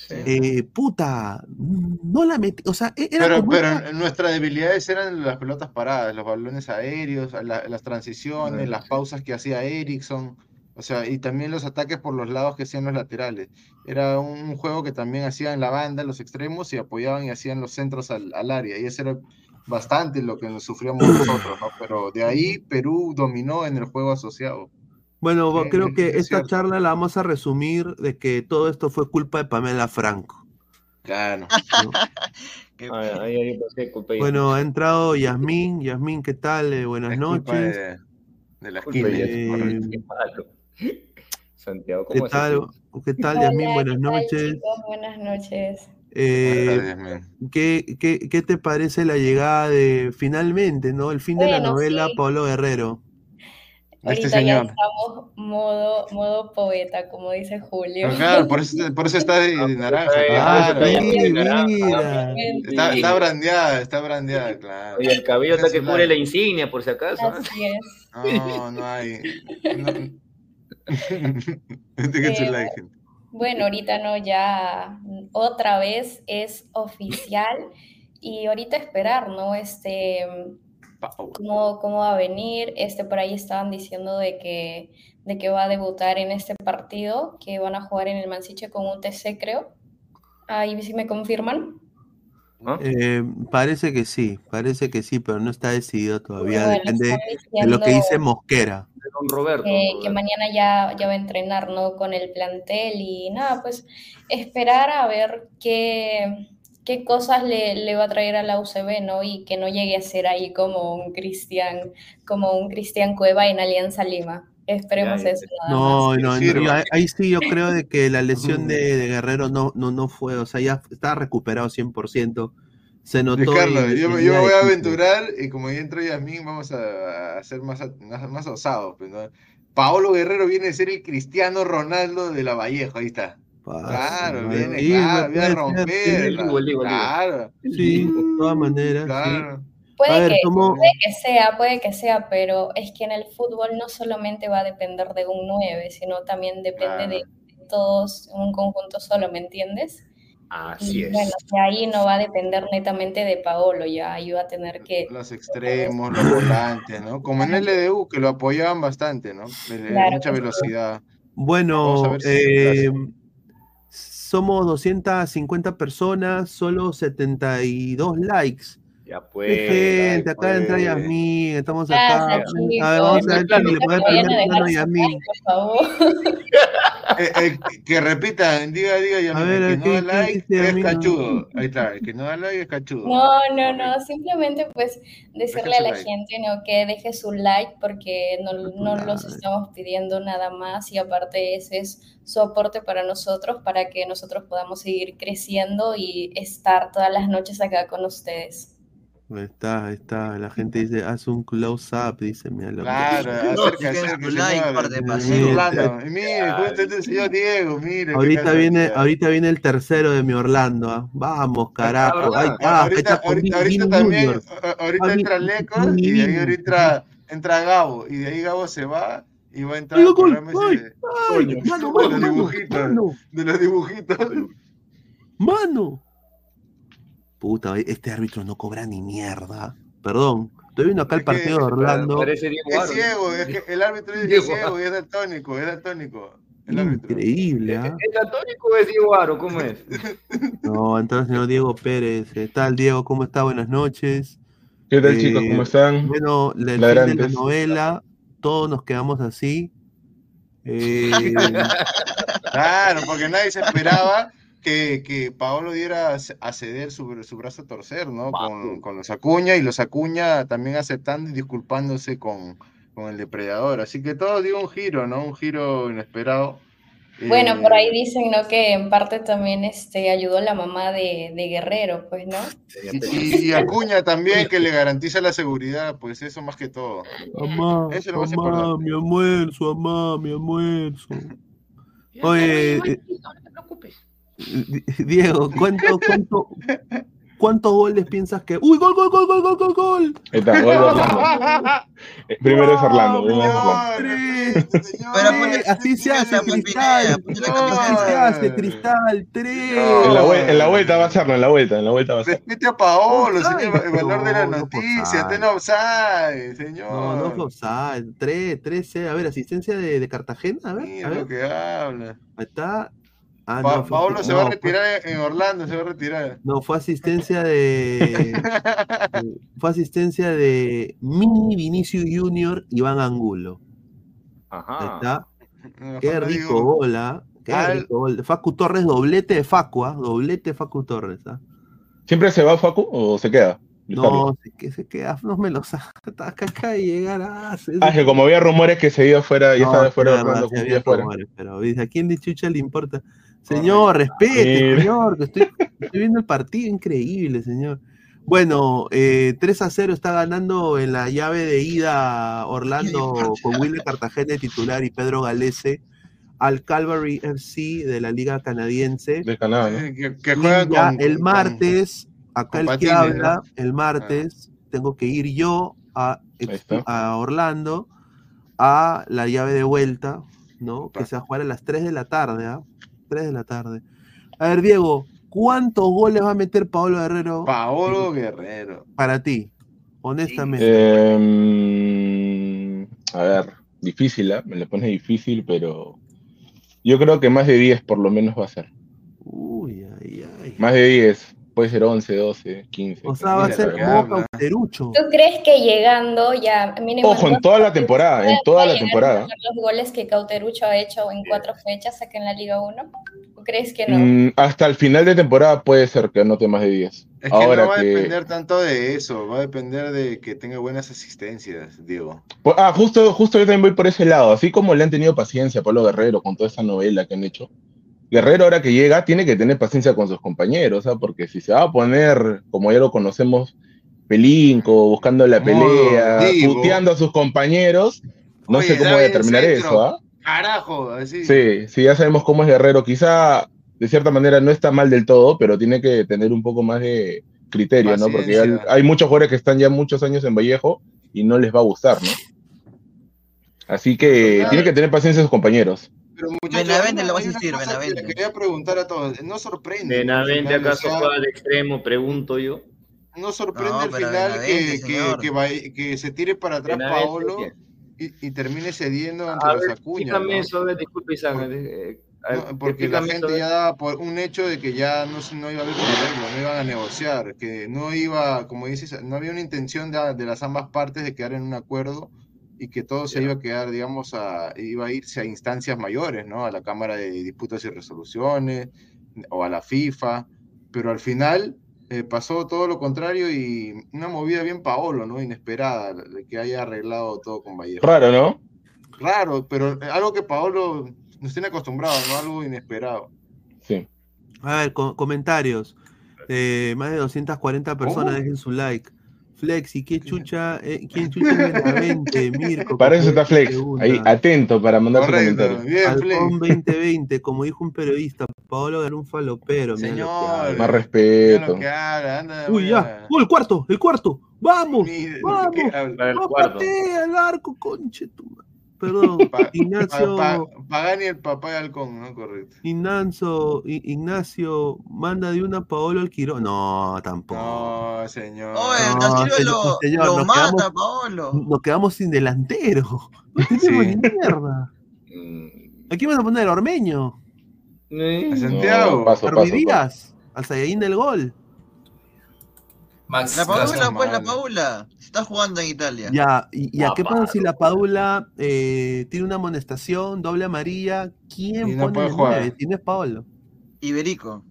eh, puta, no la metí, o sea, e-,
pero, pero nuestras debilidades eran las pelotas paradas, los balones aéreos, las transiciones, las pausas que hacía Ericsson, o sea, y también los ataques por los lados que hacían los laterales. Era un juego que también hacían la banda, los extremos, y apoyaban y hacían los centros al, área, y eso era bastante lo que nos sufríamos nosotros, ¿no? Pero de ahí Perú dominó en el juego asociado.
Bueno, creo que esta charla la vamos a resumir de que todo esto fue culpa de Pamela Franco.
Claro. <laughs>
bueno, ha entrado Yasmín. Yasmín, ¿qué tal? Eh, buenas noches.
De, la esquina. Eh,
Santiago, ¿cómo
¿Qué tal? ¿Qué tal, Yasmín? Buenas noches.
Buenas noches.
Eh, ¿qué, qué, qué, te parece la llegada de finalmente, ¿no? El fin de la novela Pablo Guerrero.
Ahorita este señor. ya estamos modo, modo poeta, como dice Julio.
claro, por eso, por eso está de, naranja. Ah, mira. Está, está, brandeada, está brandeada, claro.
Y el cabello está que cubre la insignia, por si acaso.
Así es.
No, no hay. <laughs> <laughs> Eh,
bueno, ahorita no, ya otra vez es oficial y ahorita esperar, ¿no? Este cómo, cómo va a venir. Este, por ahí estaban diciendo de que, de que va a debutar en este partido, que van a jugar en el Mansiche con un TC, creo. Ahí sí me confirman.
Eh, parece que sí, parece que sí, pero no está decidido todavía. Depende de lo que dice Mosquera.
Roberto,
que, mañana ya, ya va a entrenar ¿no? con el plantel y nada, pues esperar a ver qué, qué cosas le, le, va a traer a la UCB, ¿no? Y que no llegue a ser ahí como un Cristian, como un Cristian Cueva en Alianza Lima. Esperemos eso.
no, no, ahí, sí yo creo de que la lesión de, Guerrero no, no, no fue, o sea, ya está recuperado 100%. Se notó.
Carlos, yo, me voy a aventurar y como ya entró Yasmín, vamos a, hacer más, más, osados. Pues, Paolo Guerrero viene a ser el Cristiano Ronaldo de la Vallejo, ahí está. Claro, viene, claro, viene a romper. Claro.
Sí, de todas maneras. Claro.
Puede, que, puede que sea, puede que sea, pero es que en el fútbol no solamente va a depender de un 9, sino también depende de todos en un conjunto solo, ¿me entiendes?
Así es.
Bueno, ahí no va a depender netamente de Paolo, ya ahí va a tener que...
Los extremos, los volantes, ¿no? Como en el LDU, que lo apoyaban bastante, ¿no? De, mucha velocidad.
Bueno, eh, somos 250 personas, solo 72 likes.
Ya pues.
gente, acá entra Yasmin, estamos acá. a ver, vamos a ver si le prender a Yasmin. Por favor. <laughs>
Eh, eh, que repitan, diga, diga Yasmin, ver, el que no da like es cachudo. Ahí está, el que no da like es cachudo.
No, no, no, simplemente pues decirle a la gente ¿no? que deje su like porque no, no los estamos pidiendo nada más y aparte ese es su aporte para nosotros, para que nosotros podamos seguir creciendo y estar todas las noches acá con ustedes.
Ahí está, ahí está. La gente dice, haz un close-up, dice, mira
lo Claro, acerca, <laughs> acerca, like, mire, justamente el señor Diego, mire.
Ahorita viene, ahorita viene el tercero de mi Orlando. ¿ah? Vamos, carajo. Ahí está,
ahorita, ahorita, ahorita también, ahorita entra Leco y de ahí ahorita entra Gabo. Y de ahí Gabo se va y va a entrar el programa ese de, los dibujitos. De los dibujitos.
Mano puta, este árbitro no cobra ni mierda. Perdón, estoy viendo acá el partido de Orlando.
Es ciego, es que el árbitro es ciego y es daltónico, es daltónico.
Increíble, ¿ah?
¿Es daltónico o es Diego Aro? ¿Cómo es? <laughs>
No, entonces señor Diego Pérez. ¿Qué tal, Diego? ¿Cómo está? Buenas noches.
¿Qué tal, chicos? ¿Cómo están?
Bueno, el fin de la novela, todos nos quedamos así. Eh... <laughs>
claro, porque nadie se esperaba que, que Paolo diera a ceder su, su brazo a torcer, ¿no? Con, con, los Acuña y los Acuña también aceptando y disculpándose con, con el depredador. Así que todo dio un giro, ¿no? Un giro inesperado.
Bueno, por ahí eh, dicen, ¿no? Que en parte también este, ayudó la mamá de, Guerrero, pues, ¿no?
Y, Acuña también, que le <laughs> garantiza la seguridad, pues eso más que todo.
Mamá, mamá, mi almuerzo, mamá, mi almuerzo. Oye, no te preocupes. <laughs> Diego, ¿cuánto, cuánto, ¿Cuántos goles piensas que.? ¡Uy, gol, gol, gol, gol, gol, gol, gol!
Está, gol eh, Primero es Orlando, primero es Orlando.
Pero así se hace, Cristal. Así se hace, Cristal. Tres.
En la, vuelta, va a hacerlo, en la vuelta, en la vuelta va a ser.
Respete a Paolo, señor, el valor de la noticia. Ten offside, señor. No,
no es offside. Tres, tres, a ver, asistencia de, de Cartagena, a ver.
Mira lo que habla.
Ahí está.
Ah, Paolo se va a retirar en Orlando, se va a retirar.
No, fue asistencia de. fue asistencia de Mini Vinicio Junior Iván Angulo. Ajá. está. Qué rico bola. ¿ah? Qué rico gol. Facu Torres, doblete de Facu, ¿ah? Doblete de Facu Torres. ¿ah?
¿Siempre se va Facu o se queda?
No, que se queda, no me lo saca acá y llegar a.
Ah, que como había rumores que se iba fuera, ya estaba fuera,
fuera. pero dice, ¿a quién de Chucha le importa? Señor, respete, señor, que <laughs> estoy, viendo el partido increíble, señor. Bueno, 3 eh, a 0 está ganando en la llave de ida Orlando con Willy Cartagena titular y Pedro Galese al Calvary FC de la Liga Canadiense.
De Canadá,
que, juega el martes, acá el que habla, el martes, tengo que ir yo a, a Orlando a la llave de vuelta, ¿no? Que se va a jugar a las 3 de la tarde, ¿ah? 3 de la tarde. A ver, Diego, ¿cuántos goles va a meter Paolo Guerrero?
Paolo Guerrero.
Para ti, honestamente.
Em, a ver, difícil, ¿eh? me lo pone difícil, pero yo creo que más de 10 por lo menos va a ser.
Uy, ay, ay.
Más de 10. Puede ser 11, 12, 15.
O sea, va a ser como Cauterucho.
¿Tú crees que llegando ya
mínimo Ojo, en toda la temporada, en toda la temporada.
Los goles que Cauterucho ha hecho en cuatro fechas aquí en la Liga 1? ¿Tú crees que no?
Mm, hasta el final de temporada puede ser que anote más de 10.
Es que Ahora no va a depender tanto de eso, va a depender de que tenga buenas asistencias, Diego.
Pues, ah, justo, justo yo también voy por ese lado. Así como le han tenido paciencia a Pablo Guerrero con toda esa novela que han hecho Guerrero ahora que llega tiene que tener paciencia con sus compañeros, ¿ah? porque si se va a poner, como ya lo conocemos, pelinco, buscando la pelea, puteando a sus compañeros, no sé cómo va a terminar eso. ¿ah?
Carajo, así.
Sí, sí, ya sabemos cómo es Guerrero. Quizá de cierta manera no está mal del todo, pero tiene que tener un poco más de criterio, ¿no? Porque hay, muchos jugadores que están ya muchos años en Vallejo y no les va a gustar, ¿no? Así que tiene que tener paciencia a sus compañeros.
Pero Benavente lo va a asistir, Benavente.
Le quería preguntar a todos, ¿no sorprende?
¿Benavente acaso juega de extremo? Pregunto yo.
¿No sorprende el final que, que, que, se tire para atrás Paolo y, y, termine cediendo ante los Acuña?
¿no? eso, disculpe, Isaac.
porque la gente ya daba por un hecho de que ya no, no iba a haber problema, no iban a negociar, que no iba, como dices, no había una intención de, de las ambas partes de quedar en un acuerdo y que todo se iba a quedar, digamos, a, iba a irse a instancias mayores, ¿no? A la Cámara de Disputas y Resoluciones o a la FIFA, pero al final eh, pasó todo lo contrario y una movida bien Paolo, ¿no? Inesperada, de que haya arreglado todo con Vallejo.
Raro, ¿no?
Raro, pero algo que Paolo nos tiene acostumbrado, ¿no? Algo inesperado.
Sí.
A ver, comentarios. Eh, más de 240 personas, dejen su like. Flex, ¿y qué chucha, eh, quién chucha es Benavente, Mirko?
Para eso está Flex, ahí atento para mandar su comentario.
Alcón 2020, como dijo un periodista, Paolo ganó un falopero.
Señor,
más respeto.
Uy, ya, oh, el cuarto, el cuarto, vamos, vamos, vamos, patea el arco, conche tu Perdón, Ignacio.
Pagani el papá de Halcón, ¿no? Correcto.
Ignacio, Ignacio manda de una Paolo al Quirón. No, tampoco.
No, señor.
Oye, no, lo, lo mata, quedamos, Paolo.
Nos quedamos sin delantero. No tenemos ni mierda. Mm. Aquí vamos a poner Ormeño.
A Santiago. No,
paso, paso, Díaz, al Saiyajin del gol
la Paula, pues, la Paula. Está jugando en Italia.
Ya, y, a qué pasa si la Paula eh, tiene una amonestación, doble amarilla? ¿Quién pone el 9? Si no es Paolo.
Iberico.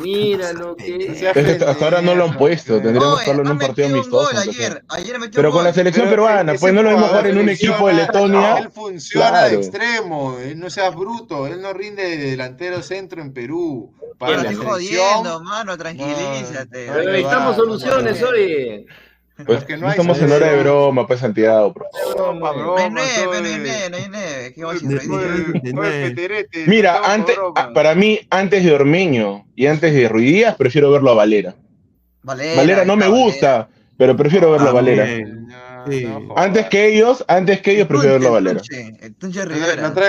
Mira lo que.
hasta ahora no lo han puesto. Tendríamos que verlo en un partido amistoso.
Ayer, ayer
pero con la selección peruana, pues no lo mismo jugar en un equipo de Letonia.
Él funciona de extremo, él no sea bruto, él no rinde de delantero centro en Perú.
Para la estoy jodiendo, mano, tranquilízate.
Pero necesitamos soluciones, oye.
Pues que no estamos en hora de broma, pues Santiago.
No hay no hay no hay nueve. ¿Qué va
a Mira, antes, para mí, antes de Ormeño y antes de Ruidías, prefiero verlo a Valera. Valera, Valera no me gusta, pero prefiero verlo a Valera. Antes que ellos, antes que ellos, prefiero verlo a Valera.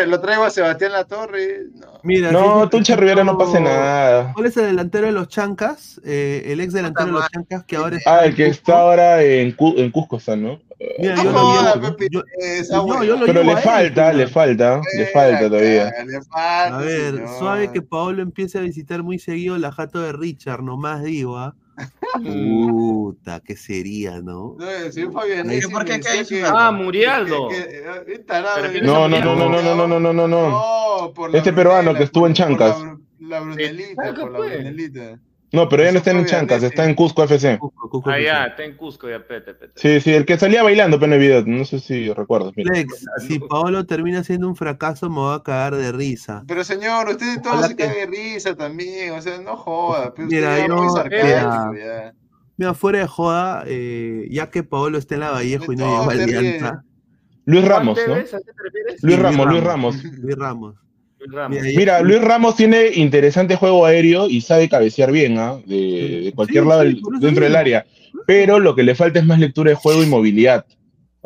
Lo, traigo a Sebastián Latorre.
No, Mira, no Tunche Rivera no pasa nada.
¿Cuál es el delantero de los Chancas? Eh, el ex delantero de los Chancas que ahora
está. Ah, el que está ahora en, en Cusco, está, ¿no?
Mira, yo
lo Pero le falta, le falta, le falta todavía.
A ver, suave que Paolo empiece a visitar muy seguido la jato de Richard, nomás digo, ¿ah? Puta, ¿qué sería, no?
Ah, Murialdo.
No, no, no, no, no, no, no, no, no, no. Este peruano que estuvo en Chancas.
La Brunelita, por la Brunelita.
No, pero ya no está en Chancas, está en Cusco FC.
ah, ya, está en Cusco, ya, pete, pete.
Sí, sí, el que salía bailando pero en el video, no sé si recuerdo.
Lex, si Paolo termina siendo un fracaso, me va a cagar de risa.
Pero señor, ustedes todos se caen de risa también, o sea, no joda.
mira, yo, mira, mira, fuera de joda, eh, ya que Paolo está en la Vallejo y no lleva Alianza.
Luis Ramos, ¿no? Luis Ramos, Luis Ramos.
Luis Ramos.
Mira, Luis Ramos tiene interesante juego aéreo y sabe cabecear bien, ¿ah? de, cualquier lado dentro del área. Pero lo que le falta es más lectura de juego y movilidad.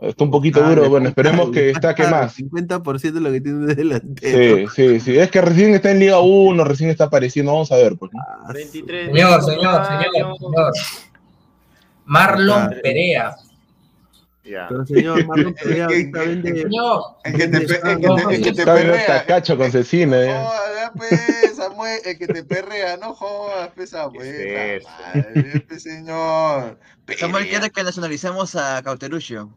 Está un poquito duro, bueno, esperemos que destaque más.
50% de lo que tiene de delantero.
Sí, sí, sí. Es que recién está en Liga 1, recién está apareciendo. Vamos a ver. Pues,
ah, señor, señor, señor, señor. Marlon Perea.
Pero señor, <laughs> Marlon Perea ahorita vende.
Señor, es que te, es que te, perrea.
cacho con cecina.
No pues, Samuel, es que te perrea, no jodas, pesa, pues. señor.
Samuel quiere que nacionalicemos a Cauteruccio.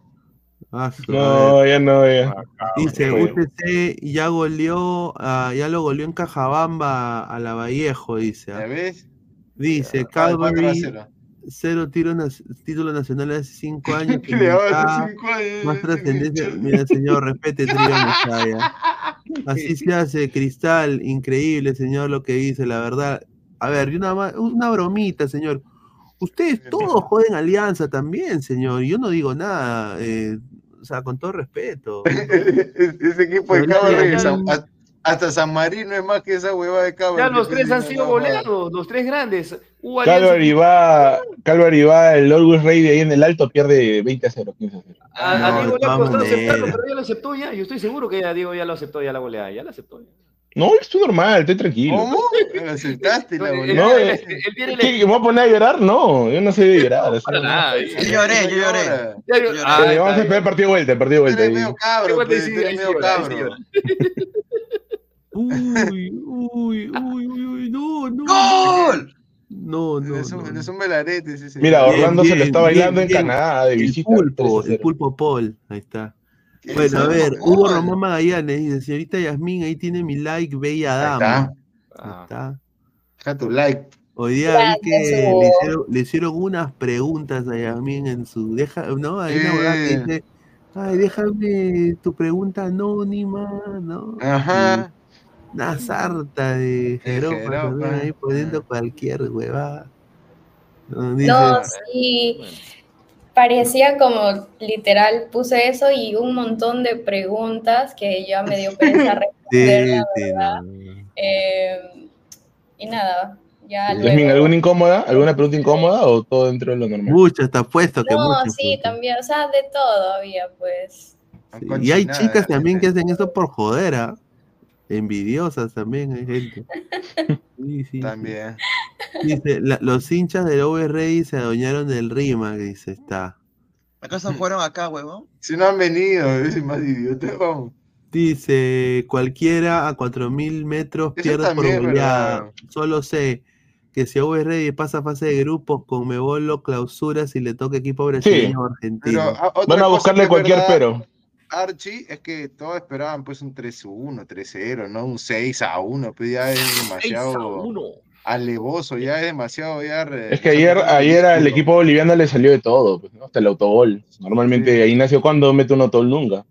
Ah, no, ya no, ya.
Dice, UTC ya goleó, uh, ya lo goleó en Cajabamba a la Vallejo, dice.
¿Ya ves?
Dice, Calvary cero títulos nacionales hace <laughs> cinco años. más trascendencia. Mira, señor, respete Trío <laughs> Así se hace, Cristal, increíble, señor, lo que dice, la verdad. A ver, una, una bromita, señor. Ustedes todos joden alianza también, señor. Yo no digo nada. Eh, o sea, con todo respeto. <laughs>
Ese equipo de Cabo hasta San Marino es más que esa hueva de Cabo.
Ya los tres han sido goleados, los tres grandes.
Va, Calvary va, el Always Rey ahí en el alto pierde 20 a 0, 15 a 0.
A, Diego le ha costado aceptarlo, pero ya lo aceptó ya. Yo estoy seguro que ya Diego ya lo aceptó ya la goleada, ya la aceptó. Ya.
No, estoy normal, estoy tranquilo.
¿Cómo? ¿Aceptaste la <laughs>
goleada? No, ¿qué, ¿Me voy a poner a llorar? No, yo no sé de llorar.
No, nada, yo lloré, yo lloré.
Ah, vamos a esperar el partido de vuelta, el partido de vuelta.
Eres medio cabro, eres medio cabro. <laughs>
Uy, uy, uy, uy, no, no.
¡Gol!
No, no.
Es un, no. Es un velarete, sí, sí.
Mira, Orlando bien, se lo está bailando bien, en Canadá de visita.
El pulpo, el pulpo Paul, ahí está. Bueno, a ver, Hugo Román Magallanes dice, señorita Yasmín, ahí tiene mi like, bella dama.
Ahí está. Deja tu like.
Hoy día vi que le hicieron, le hicieron, unas preguntas a Yasmín en su. Deja, ¿no? Hay una verdad que dice, ay, déjame tu pregunta anónima, ¿no?
Ajá
una sarta de jeropas ahí poniendo cualquier huevada.
No, sí. Parecía como literal, puse eso y un montón de preguntas que ya me dio pereza <laughs> responder, la verdad. Eh, y nada, ya
¿Alguna incómoda? ¿Alguna pregunta incómoda o todo dentro de lo normal?
Mucho, está puesto que
No, sí, también, o sea, de todo había, pues.
Y hay chicas también que hacen eso por joder, ¿ah? Envidiosas también hay gente. <laughs>
Sí, sí, también.
Dice, la, los hinchas del OVRI se adueñaron del Rima, dice, está.
¿Acaso fueron acá, huevón?
Si no han venido, <laughs> es más idiota, vamos.
Dice, cualquiera a 4000 metros pierde por goleada. Solo sé que si OVRI pasa fase de grupos, con Mebolo clausura si le toca equipo brasileño o argentino.
Van a buscarle cualquier pero.
Archie es que todos esperaban pues un 3-1, 3-0, ¿no? Un 6-1, pues ya es demasiado. alevoso, ya es demasiado. Ya,
es que ayer, ayer al equipo boliviano le salió de todo, pues, hasta el autogol. Normalmente ahí nació cuando mete un autogol nunca.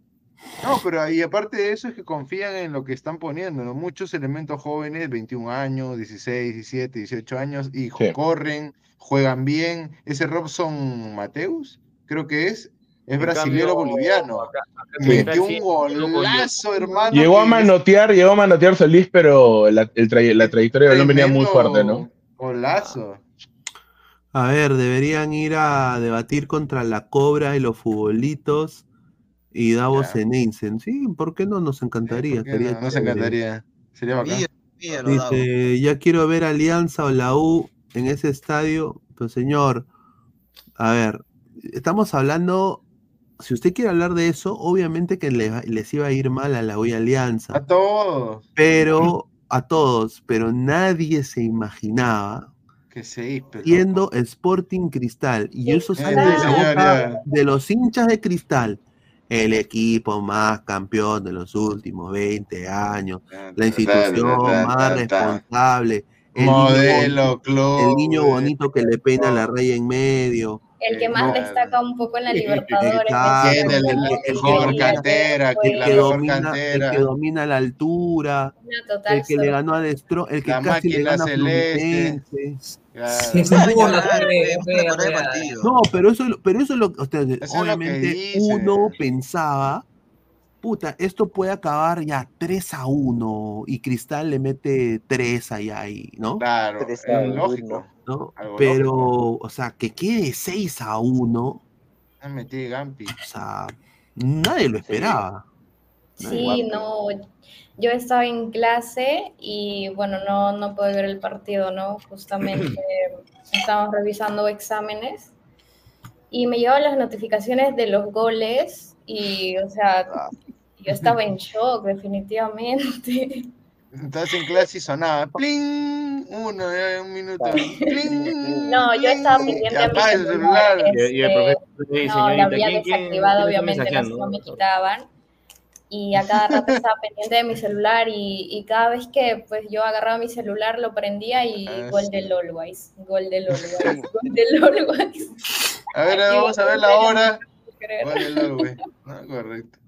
No, pero y aparte de eso es que confían en lo que están poniendo, ¿no? Muchos elementos jóvenes, 21 años, 16, 17, 18 años, y corren, juegan bien. Ese Robson Mateus, creo que es, es brasilero boliviano. Metió un golazo, hermano.
Llegó a manotear, llegó a manotear Solís, pero la, la trayectoria de balón venía muy fuerte, ¿no?
Golazo.
A ver, deberían ir a debatir contra la Cobra y los futbolitos y Davos en Einsen. Sí, ¿por qué no? Nos encantaría.
no? Nos encantaría. Sería bacán.
Dice, ya quiero ver Alianza o la U en ese estadio. Pues señor, a ver, estamos hablando, si usted quiere hablar de eso, obviamente que les iba a ir mal a la U y Alianza.
A todos.
Pero, a todos, pero nadie se imaginaba
que se
siendo Sporting Cristal. Y eso sale de la boca de los hinchas de Cristal el equipo más campeón de los últimos 20 años, la institución más responsable,
el modelo
niño, el niño bonito que le pena la rey en medio.
El que más destaca un poco en la Libertadores.
El, el, cantera,
el que, domina, el que domina la altura, el que le ganó a Destro, el que casi le gana a Fluminense. No, pero eso, pero eso es lo que obviamente uno pensaba, puta, esto puede acabar ya 3 a 1 y Cristal le mete 3 allá ahí, ¿no?
Claro, es lógico.
¿no? Pero, o sea, que quede 6 a 1.
Metí Gampi.
O sea, nadie lo esperaba.
Sí, no, yo estaba en clase y bueno, no, no pude ver el partido, ¿no? Justamente <clears throat> estábamos revisando exámenes y me llegaban las notificaciones de los goles y, o sea, yo estaba en <laughs> shock, definitivamente.
Estás en clase y sonaba, ¡pling! Uno, un minuto, ¡pling!
No, yo estaba pendiente de mi celular. y, el este, profesor no, lo había desactivado, obviamente, no me quitaban y a cada rato estaba pendiente de mi celular y, y, cada vez que pues yo agarraba mi celular lo prendía y ah, gol del Always, gol del <laughs> Always, gol del Always.
A ver, vamos a ver la hora. Gol del Always. No, correcto.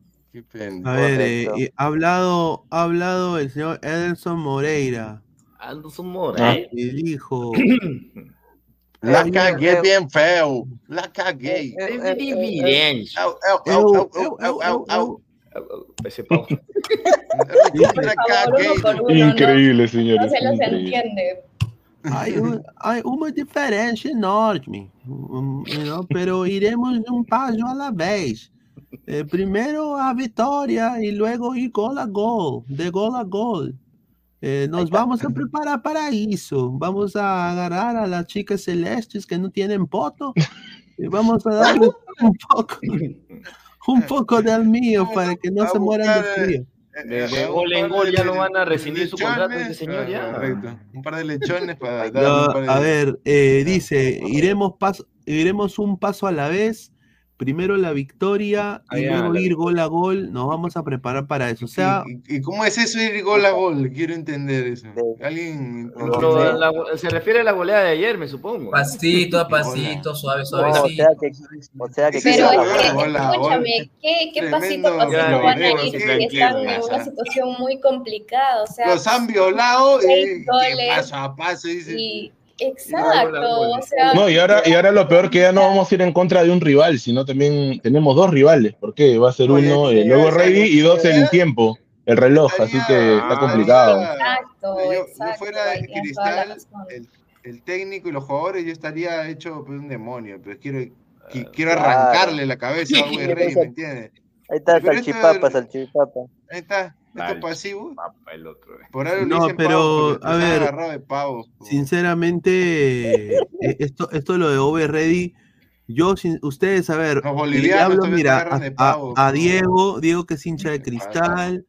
A ver, eh, ha hablado, ha hablado el señor Edelson Moreira.
Edelson Moreira.
Y dijo... <clears throat>
La cagué bien feo. La au, au, au, au, au,
ese pavo. <laughs>
Increíble, señor.
No se los entiende.
Hay, un, hay uma diferença enorme, pero iremos um passo a la vez. Eh, primeiro a vitória e logo ir gol a gol, de gol a gol. Eh, nos vamos a preparar para isso. Vamos a agarrar a las chicas celestes que não têm poto e vamos a darles <laughs> um pouco un poco del mío para que no se mueran de frío.
De, gol en gol ya no van a rescindir su contrato este señor ya.
Correcto. Un par de lechones para
dar A ver, eh, dice, iremos, paso, iremos un paso a la vez primero la victoria y luego ir gol a gol, nos vamos a preparar para eso. O sea,
¿Y, cómo es eso ir gol a gol? Quiero entender eso. ¿Alguien?
se refiere a la goleada de ayer, me supongo.
Pasito a pasito, suave, suave.
o sea que, o sea que
Pero escúchame, ¿qué, qué pasito a pasito van a ir? Que están en una situación muy complicada. O sea,
los han violado y, paso a paso
dice. Exacto, o sea,
no, y ahora, y ahora lo peor que ya no vamos a ir en contra de un rival, sino también tenemos dos rivales, porque va a ser uno el luego ready y dos el tiempo, el reloj, así que está complicado.
Exacto,
yo, fuera de cristal, el, técnico y los jugadores, yo estaría hecho pues, un demonio, pero quiero, quiero arrancarle la cabeza a un <laughs> Rey, ¿me entiendes?
Ahí está, salchipapa, salchipapa.
Ahí está. ¿Esto pasivo?
el otro.
Por
no, pero a ver, sinceramente, eh, esto, esto lo de Over Ready, yo, sin, ustedes, a ver, hablo, mira, a, Diego, Diego que es hincha de cristal,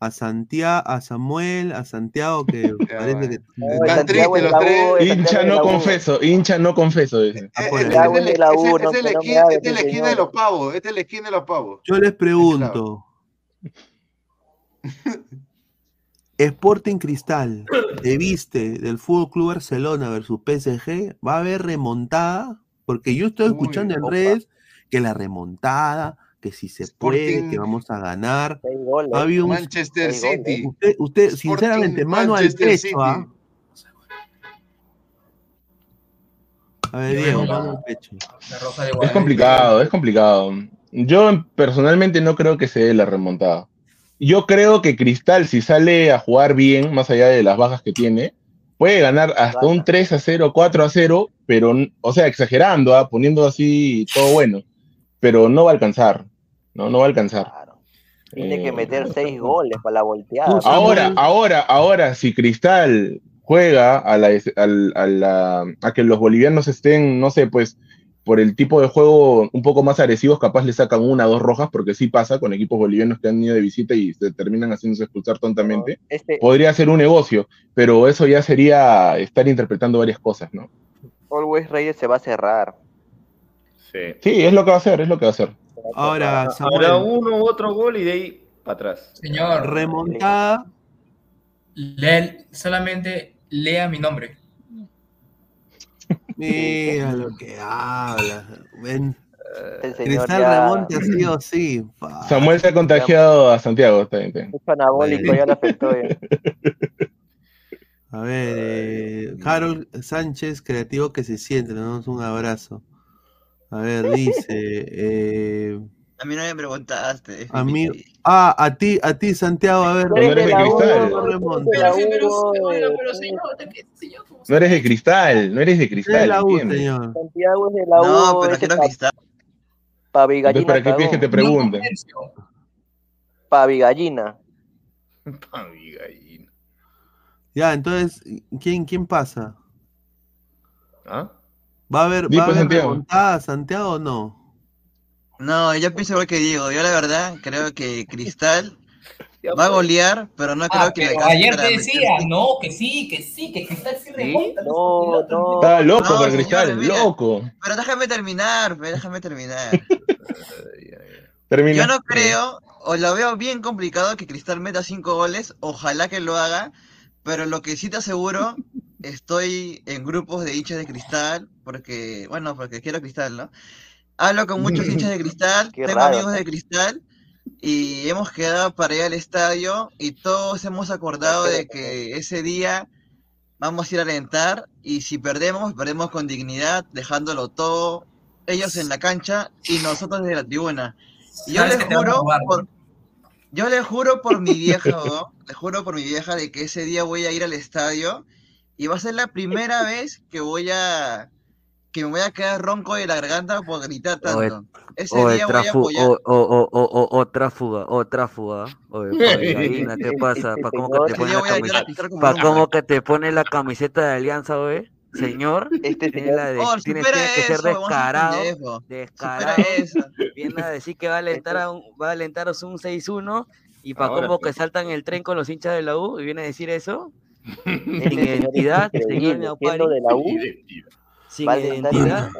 a Santiago, a Samuel, a Santiago que <laughs> parece que
están tristes los tres.
Hincha no confeso, hincha no confeso.
Este es la esquina de los pavos, este es la esquina de los pavos.
Yo les pregunto. <laughs> Sporting Cristal, te viste del Fútbol Club Barcelona versus PSG, va a haber remontada, porque yo estoy escuchando en redes que la remontada, que si se puede, que vamos a ganar.
un, Manchester City.
Usted, usted sinceramente, mano al pecho, ¿ah? A ver, Diego, mano al pecho.
Es complicado, es complicado. Yo personalmente no creo que se dé la remontada. Yo creo que Cristal, si sale a jugar bien, más allá de las bajas que tiene, puede ganar hasta un 3 a 0, 4 a 0, pero, o sea, exagerando, ¿ah? poniendo así todo bueno, pero no va a alcanzar, no, no va a alcanzar.
Tiene que eh, meter 6 goles para la volteada.
Ahora, ahora, ahora, si Cristal juega a, la, a, la, a que los bolivianos estén, no sé, pues por el tipo de juego un poco más agresivos, capaz le sacan una o dos rojas, porque sí pasa con equipos bolivianos que han ido de visita y se terminan haciéndose expulsar tontamente. Este Podría ser un negocio, pero eso ya sería estar interpretando varias cosas, ¿no?
Always Reyes se va a cerrar.
Sí. sí, es lo que va a hacer, es lo que va a hacer.
Ahora, Ahora uno u otro gol y de ahí para atrás.
Señor,
remontada.
solamente lea mi nombre.
Mira lo que habla. Ven. Cristal remonta sí o sí. <laughs>
Samuel se ha contagiado a Santiago. Está bien,
Es anabólico, ya lo afectó.
A ver, eh, Harold Sánchez, creativo que se siente, le damos un abrazo. A ver, dice. Eh,
a mí no me preguntaste.
A mí, <laughs> ah, a ti, a ti, Santiago, a ver.
No eres de cristal. No eres de cristal, no eres de cristal.
la U, señor. Santiago es de la U. No,
pero quiero cristal.
Pavigallina.
¿Para qué quieres que te pregunte?
Pavigallina.
Pavigallina.
Ya, entonces, ¿quién, quién pasa?
¿Ah?
¿Va a haber, ¿va a haber Santiago. Santiago o no?
No, yo pienso igual que Diego. Yo la verdad creo que Cristal <laughs> va a golear, pero no creo ah, que
Ayer te decía, no, que sí, que sí, que Cristal sí remonta.
No, no.
Está loco no, Cristal, loco.
Pero déjame terminar, déjame terminar. <laughs> Yo no creo, o lo veo bien complicado que Cristal meta cinco goles, ojalá que lo haga, pero lo que sí te aseguro, estoy en grupos de hinchas de Cristal, porque, bueno, porque quiero Cristal, ¿no? Hablo con muchos <laughs> hinchas de cristal, tengo amigos de cristal y hemos quedado para ir al estadio y todos hemos acordado de que ese día vamos a ir a alentar y si perdemos, perdemos con dignidad, dejándolo todo, ellos en la cancha y nosotros de la tribuna. yo les juro por, yo le juro por mi vieja, le juro por mi vieja de que ese día voy a ir al estadio y va a ser la primera vez que voy a que me voy a quedar ronco de la garganta por gritar tanto. Ese día voy a apoyar.
O, o, o, otra fuga, otra fuga. <laughs> ¿qué pasa? ¿Para cómo, que te pone la camiseta? ¿Para cómo que te pone la camiseta de Alianza, güey? Señor,
este
tiene, la de,
oh,
tiene, tiene que ser descarado. Descarado. <laughs> Viene a decir que va a alentar a un, va a alentaros un 6-1 y para cómo que saltan el tren con los hinchas de la U y viene a decir eso. Sin <laughs> identidad, señor de la U sin identidad.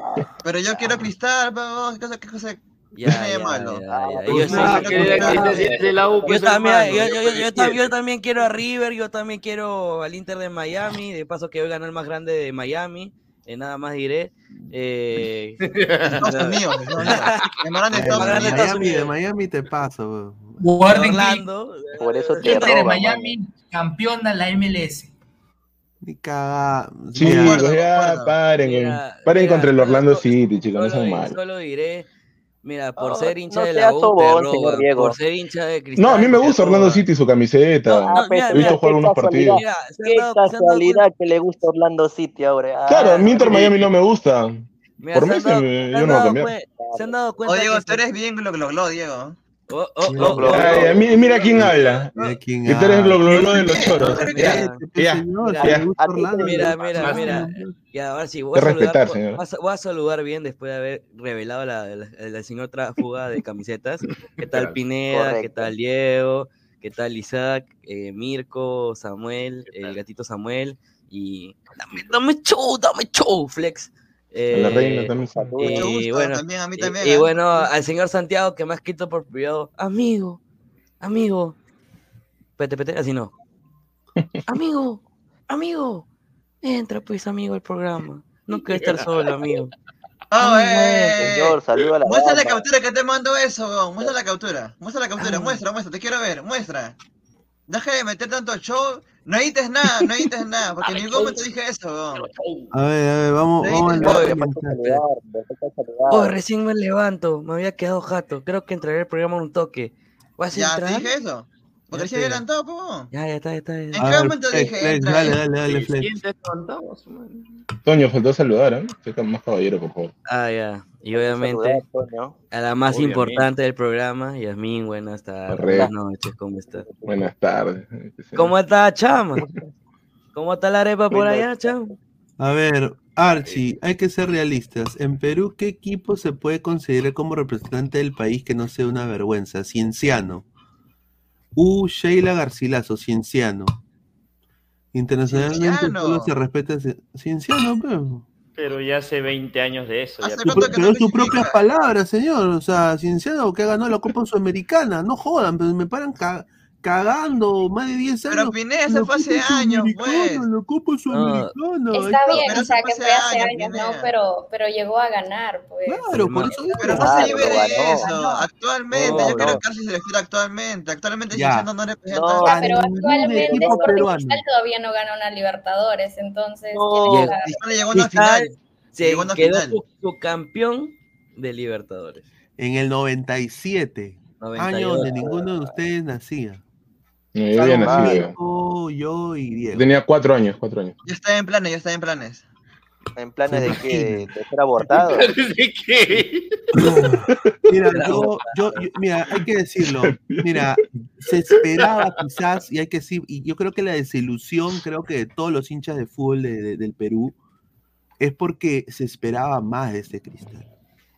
Pero yo quiero cristal, pero ¿qué cosa? Qué cosa?
Ya,
ya, malo.
Yo también quiero a River, yo también quiero al Inter de Miami, de paso que hoy ganó el más grande de Miami, eh, nada más diré. Eh, <laughs>
Estados Unidos,
de Miami, de Miami te paso.
Orlando.
Por eso te Inter de Miami, campeona la MLS.
Ni caga.
Sí, ya paren, paren contra el Orlando City, chicos, no son malos.
Solo diré, mira, por ser hincha de la U, por ser hincha de Cristal.
No, a mí me gusta Orlando City su camiseta. He visto jugar algunos partidos.
qué casualidad que le gusta Orlando City ahora.
Claro, a mí Inter Miami no me gusta. por mí yo no voy a cambiar.
Se han dado cuenta.
Oye, Diego, tú eres bien lo que lo Diego.
Oh, oh, oh, Ay, mira quién habla. Mira quién que tú eres lo, de los choros.
Ya, ya, Mira, mira, mira. Y ahora sí, voy a, saludar, voy a saludar bien después de haber revelado la, la, señora tráfuga de camisetas. ¿Qué tal Pineda? ¿Qué tal Diego? ¿Qué tal Isaac? Eh, Mirko, Samuel, el gatito Samuel. Y dame, dame show, dame show, Flex.
Eh, la reina también.
Y, bueno, también, a mí también, y, ¿eh? bueno, al señor Santiago que me ha escrito por privado, amigo, amigo. Pete, pete, así no. <laughs> amigo, amigo, entra pues, amigo, al programa. No quiero estar solo, amigo. <laughs>
Oh, eh, señor, saluda a la Muestra la captura que te mando eso, muestra la captura, muestra la captura, ah. muestra, muestra, te quiero ver, muestra. Deja de meter tanto show, no edites nada, no edites nada, <laughs> porque en ningún momento dije eso.
A ver, a ver, vamos, vamos a
Oh, recién me levanto, me había quedado jato, creo que entraré el programa un toque.
¿Vas a ya, te dije eso. Porque se adelantado, po.
Ya, ya está, ya está.
¿En qué momento dije?
dale, dale, dale, Flex.
Toño, faltó saludar, ¿eh? Soy más caballero, por favor.
Ah, ya. Y obviamente, a la más importante del programa, Yasmín, buenas tardes. Buenas noches, ¿cómo estás?
Buenas tardes.
¿Cómo está, Chama? ¿Cómo está la arepa por allá, Chama?
A ver, Archie, hay que ser realistas. En Perú, ¿qué equipo se puede considerar como representante del país que no sea una vergüenza? Cienciano. U. Sheila Garcilaso, Cienciano. Internacionalmente solo se respeta Cienciano, pero...
Pero ya hace 20 años de eso.
pero es su propia palabra, señor. O sea, Cienciano que ha ganado la Copa Sudamericana. No jodan, pero me paran cagando más de 10 años.
Pero Pineda, se fue hace años, pues.
La Copa Sudamericana.
Está bien, o sea, que fue hace años, ¿no? Pero, pero llegó a ganar, pues.
Claro, por eso.
Pero no se lleve de eso. Actualmente, yo creo que Carlos se refiere actualmente. Actualmente diciendo no representa.
No, pero actualmente Cristal todavía no ganó una Libertadores, entonces.
No, llegó a una final.
Se quedó su campeón de Libertadores.
En el 97. Año donde ninguno de ustedes nacía.
No, yo había nacido.
Yo y Diego.
Tenía cuatro años, cuatro años.
Yo estaba en planes, yo estaba en planes.
¿En planes de qué? ¿De ser abortado? <laughs>
¿De qué? <laughs>
Mira, <laughs> yo, yo, mira, hay que decirlo. Mira, se esperaba quizás, y hay que decir, y yo creo que la desilusión, creo que de todos los hinchas de fútbol de, del Perú, es porque se esperaba más de este cristal.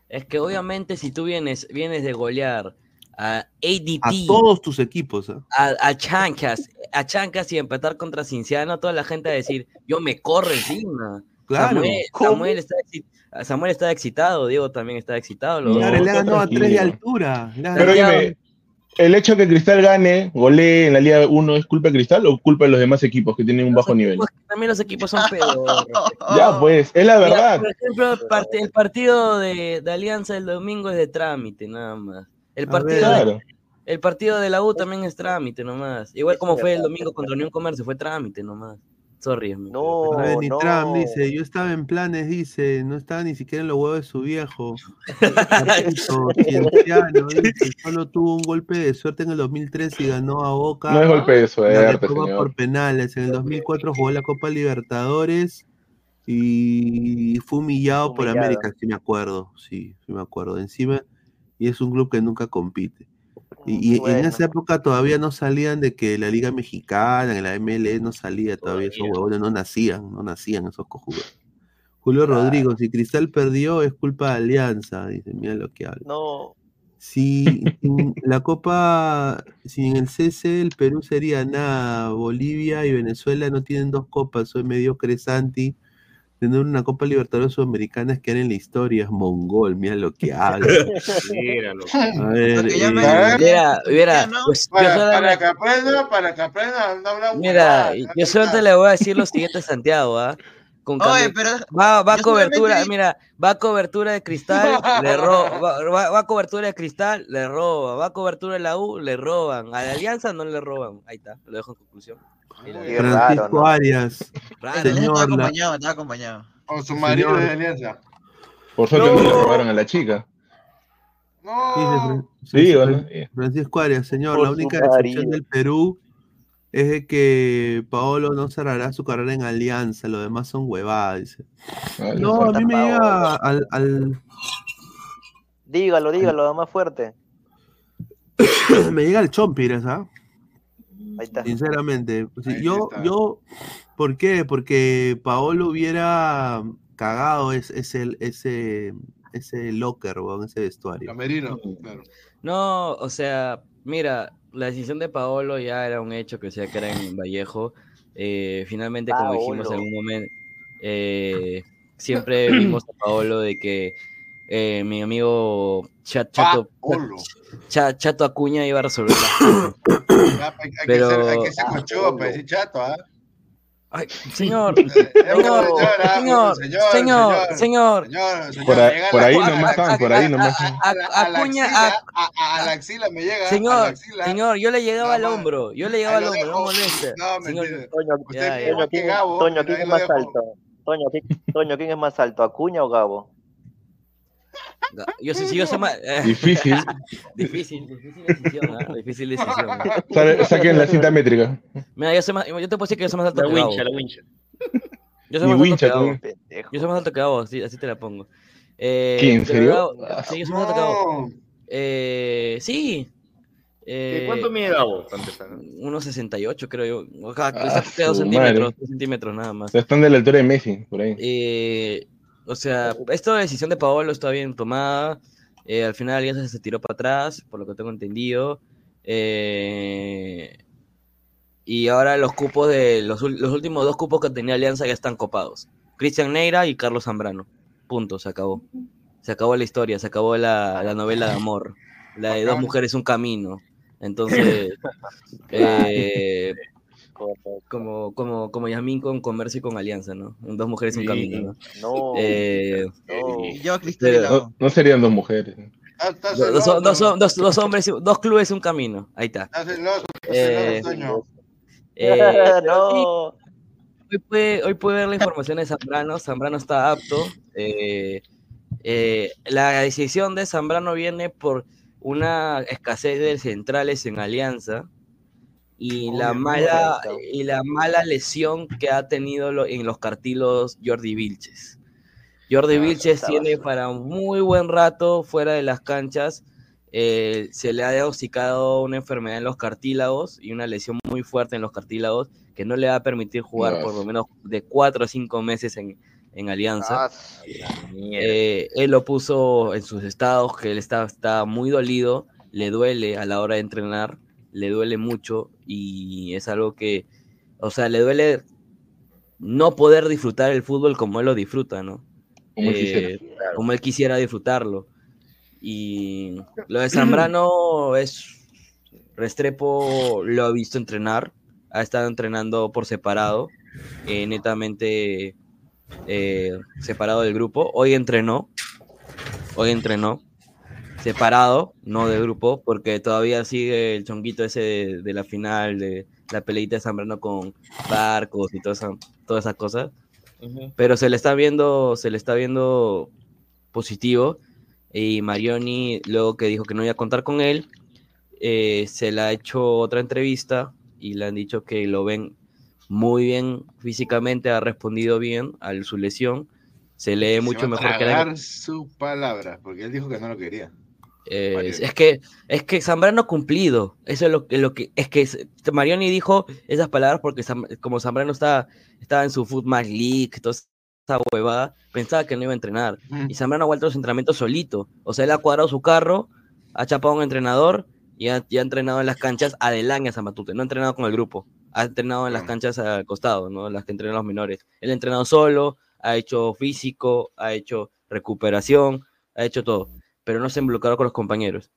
Es que obviamente si tú vienes, vienes de golear a ADT.
A todos tus equipos. ¿eh?
A, Chancas, a Chancas y empatar contra Cinciano, toda la gente a decir, yo me corro encima.
Claro.
Samuel, está, Samuel, está, excitado, Diego también está excitado.
le ha ganado a tres de altura.
Pero dime, ¿el hecho de que Cristal gane, golee en la Liga 1 es culpa de Cristal o culpa de los demás equipos que tienen un bajo nivel?
También los equipos son peores. <laughs>
ya, pues, es la verdad.
por ejemplo, el partido de, de Alianza del domingo es de trámite, nada más. El partido, el partido de la U también es trámite nomás. Igual como fue el domingo contra Unión Comercio, fue trámite nomás. Sorry,
No,
ni Trump dice, yo estaba en planes, dice, no estaba ni siquiera en los huevos de su viejo. <laughs> solo tuvo un golpe de suerte en el 2003 y ganó a Boca.
No es golpe de suerte, señor.
por penales. En el 2004 jugó la Copa Libertadores y fue humillado, por América, si me acuerdo. Sí, sí me acuerdo. Encima y es un club que nunca compite. Y, en esa época todavía no salían de que la Liga Mexicana, en la MLE no salía todavía, esos huevones no nacían, no nacían esos cojudos. Julio Rodrigo, si Cristal perdió es culpa de Alianza, dice, mira lo que habla.
No.
Si la Copa, si en el CC el Perú sería nada, Bolivia y Venezuela no tienen dos copas, soy medio Santi tener una Copa Libertadores Sudamericana es que en la historia, es mongol, mira lo que habla.
Míralo.
A ver,
eh, mira, mira,
pues, para, que aprenda, para que aprenda, no habla
Mira, yo solo le voy a decir lo siguiente Santiago, ¿ah? Con
Oye, pero
va, va cobertura, mira, va cobertura de cristal, le <laughs> roba, va, va, cobertura de cristal, le roba, va cobertura de la U, le roban, a la Alianza no le roban, ahí está, lo dejo en conclusión.
Francisco Arias.
Señor, está acompañado, está acompañado.
Con su marido de alianza.
Por suerte no. le robaron a la chica.
No.
Sí, Francisco Arias, señor, la única decepción del Perú es que Paolo no cerrará su carrera en Alianza, lo demás son huevadas, dice. no, a mí me llega al, al...
Dígalo, dígalo, más fuerte. <coughs>
me llega el Chompires, ¿ah? Sinceramente. yo, yo, ¿por qué? Porque Paolo hubiera cagado ese, ese, ese, ese locker, ese vestuario.
Camerino,
No, o sea, mira, la decisión de Paolo ya era un hecho que sea que era en Vallejo. Eh, finalmente, como dijimos en un momento, eh, siempre vimos a Paolo de que eh, mi amigo Chat, Chato, Chato Acuña iba a resolver <coughs>
hay, Pero... que ser, hay que ser para decir Chato, ¿ah?
Ay, señor, señor, señor, señor, señor,
Por, ahí nomás están, por ahí nomás.
Acuña, a la axila me llega.
Señor, señor, yo le llegaba al hombro, yo le llegaba al hombro, no moleste.
No, mentira. Toño, ¿quién es más alto? Toño, ¿quién es más alto, Acuña o Gabo?
Yo sé si yo soy más. <laughs>
Eh, difícil. <laughs>
difícil, difícil decisión, ¿eh? Difícil decisión.
Saquen la cinta métrica.
Mira, yo, soy más, yo te puedo decir que yo soy más alto la que
Gabo. La wincha.
Yo soy, más alto que Gabo. yo soy más alto que Gabo, así, así te la pongo. Eh,
¿Quién, en serio?
sí, yo soy más alto que Gabo. Eh, sí.
Eh, ¿Cuánto mide Gabo?
1,68 creo yo. Acá, ah, 2 centímetros, 2 centímetros nada más.
Están de la altura de Messi, por ahí.
Eh, o sea, esta decisión de Paolo está bien tomada. Eh, al final Alianza se tiró para atrás, por lo que tengo entendido. Eh, y ahora los cupos de los, últimos dos cupos que tenía Alianza ya están copados. Cristian Neira y Carlos Zambrano. Punto, se acabó. Se acabó la historia, se acabó la, la novela de amor. La de dos mujeres, un camino. Entonces, <laughs> eh, como, como, como Yasmín con Comercio y con Alianza, ¿no? Dos mujeres en camino,
¿no?
Eh,
no, serían dos mujeres.
Ah, dos, dos, dos, dos, hombres, dos clubes, un camino. Ahí está.
Eh,
eh, <laughs> hoy, puede, hoy puede ver la información de Zambrano. Zambrano está apto. la decisión de Zambrano viene por una escasez de centrales en Alianza y la mala y la mala lesión que ha tenido en los cartilos Jordi Vilches. Jordi ah, Vilches tiene para un muy buen rato fuera de las canchas. Eh, se le ha diagnosticado una enfermedad en los cartílagos y una lesión muy fuerte en los cartílagos que no le va a permitir jugar por lo menos de cuatro o cinco meses en, en Alianza. Ah, eh, él lo puso en sus estados, que él está, está muy dolido, le duele a la hora de entrenar le duele mucho y es algo que, o sea, le duele no poder disfrutar el fútbol como él lo disfruta, ¿no? Como, él, eh, quisiera. disfrutarlo. Y lo de Zambrano es, Restrepo lo ha visto entrenar, ha estado entrenando por separado, eh, netamente eh, separado del grupo. Hoy entrenó, hoy entrenó separado, no de grupo, porque todavía sigue el chonguito ese de, la final, de la peleita de Zambrano con barcos y todas esas cosas. Pero se le está viendo, se le está viendo positivo. Y Marioni, luego que dijo que no iba a contar con él, eh, se le ha hecho otra entrevista y le han dicho que lo ven muy bien físicamente, ha respondido bien a su lesión. Se lee mucho mejor que
la... su palabra, porque él dijo que no lo quería.
Eh, es que es que Zambrano cumplido. Eso es lo, lo que es que Marioni dijo esas palabras porque como Zambrano estaba, estaba en su Football League, toda esa huevada, pensaba que no iba a entrenar. Y Zambrano ha vuelto a los entrenamientos solito. O sea, él ha cuadrado su carro, ha chapado a un entrenador y ha, entrenado en las canchas adelante a Zamatute. No ha entrenado con el grupo, ha entrenado en las canchas al costado, ¿no? Las que entrenan los menores. Él ha entrenado solo, ha hecho físico, ha hecho recuperación, ha hecho todo pero no se ha involucrado con los compañeros.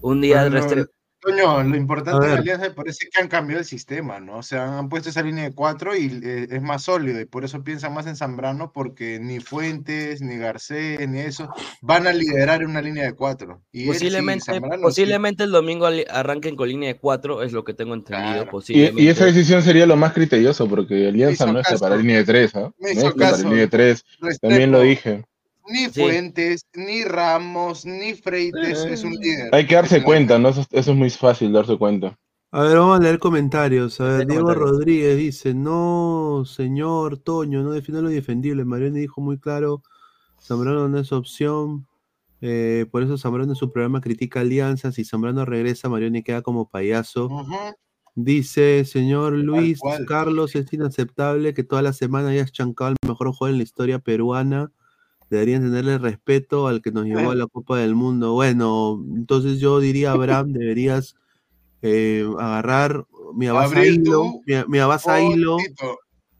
Un día
el resto... Coño, lo importante de la alianza parece que han cambiado el sistema, ¿no? O sea, han puesto esa línea de cuatro y eh, es más sólido y por eso piensan más en Zambrano porque ni Fuentes, ni Garcés, ni eso van a liderar una línea de cuatro.
Y posiblemente posiblemente el domingo arranquen con línea de cuatro, es lo que tengo entendido. Posiblemente.
Y, esa decisión sería lo más criterioso porque Alianza no es para línea de tres, ¿ah? No es para línea de tres, también lo dije.
Ni Fuentes, ni Ramos, ni Freites es un líder.
Hay que darse cuenta, ¿no? Eso, es muy fácil darse cuenta.
A ver, vamos a leer comentarios. A ver, Diego Rodríguez dice, no, señor Toño, no defiende lo indefendible. Mariano dijo muy claro, Zambrano no es opción. Eh, por eso Zambrano en su programa critica alianzas. Si Zambrano regresa, Marioni queda como payaso. Dice, señor Luis Carlos, es inaceptable que toda la semana hayas chancado el mejor juego en la historia peruana deberían tenerle respeto al que nos llevó a la Copa del Mundo. Bueno, entonces yo diría, Abraham, deberías eh, agarrar, mi vas a hilo, mi vas a hilo,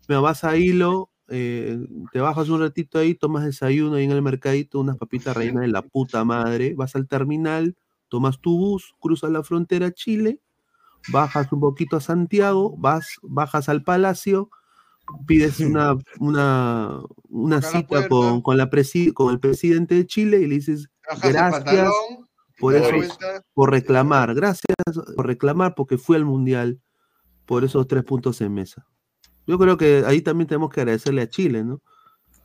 mi vas a hilo eh, te bajas un ratito ahí, tomas desayuno ahí en el mercadito, unas papitas rellenas de la puta madre, vas al terminal, tomas tu bus, cruzas la frontera a Chile, bajas un poquito a Santiago, vas, bajas al Palacio, pides <laughs> una, una, una cita con, con, la con el presidente de Chile y le dices gracias por eso, por reclamar, gracias por reclamar porque fui al Mundial por esos tres puntos en mesa. Yo creo que ahí también tenemos que agradecerle a Chile, ¿no?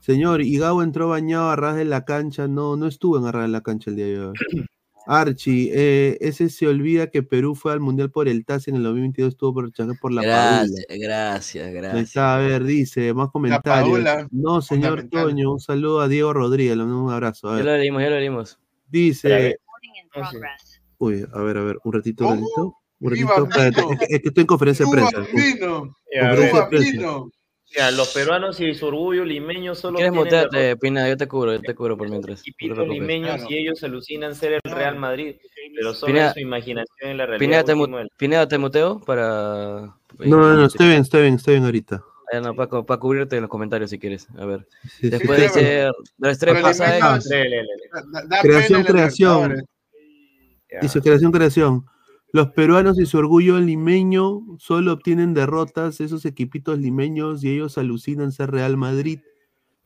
Señor, y entró bañado a ras de la cancha, no, no estuvo en arras de la cancha el día de hoy. <clears throat> Archie, eh, ese se olvida que Perú fue al Mundial por el TAS en el 2022, estuvo por, por la
Gracias, gracias, gracias.
A ver, dice, más comentarios. No, señor Toño, un saludo a Diego Rodríguez, un abrazo.
Ya lo leímos, ya lo leímos.
Dice... Uy, a ver, a ver, un ratito, un ratito. Un ratito, es que estoy en conferencia de prensa.
Conferencia de prensa. Ya, los peruanos y su orgullo limeño solo
¿Quieres mutearte, Pina? Yo te cubro, yo te cubro por mientras.
Y no limeños y ellos alucinan ser el Real Madrid, pero solo Pineda, su imaginación en la realidad.
Pineda, te, muteo para...
No, no, no, estoy bien, estoy bien, estoy bien ahorita.
Ah, no, para, para, cubrirte en los comentarios si quieres. A ver. Después de ser los tres pasados.
Creación, creación. Dice creación, creación. Los peruanos y su orgullo limeño solo obtienen derrotas, esos equipitos limeños, y ellos alucinan ser Real Madrid,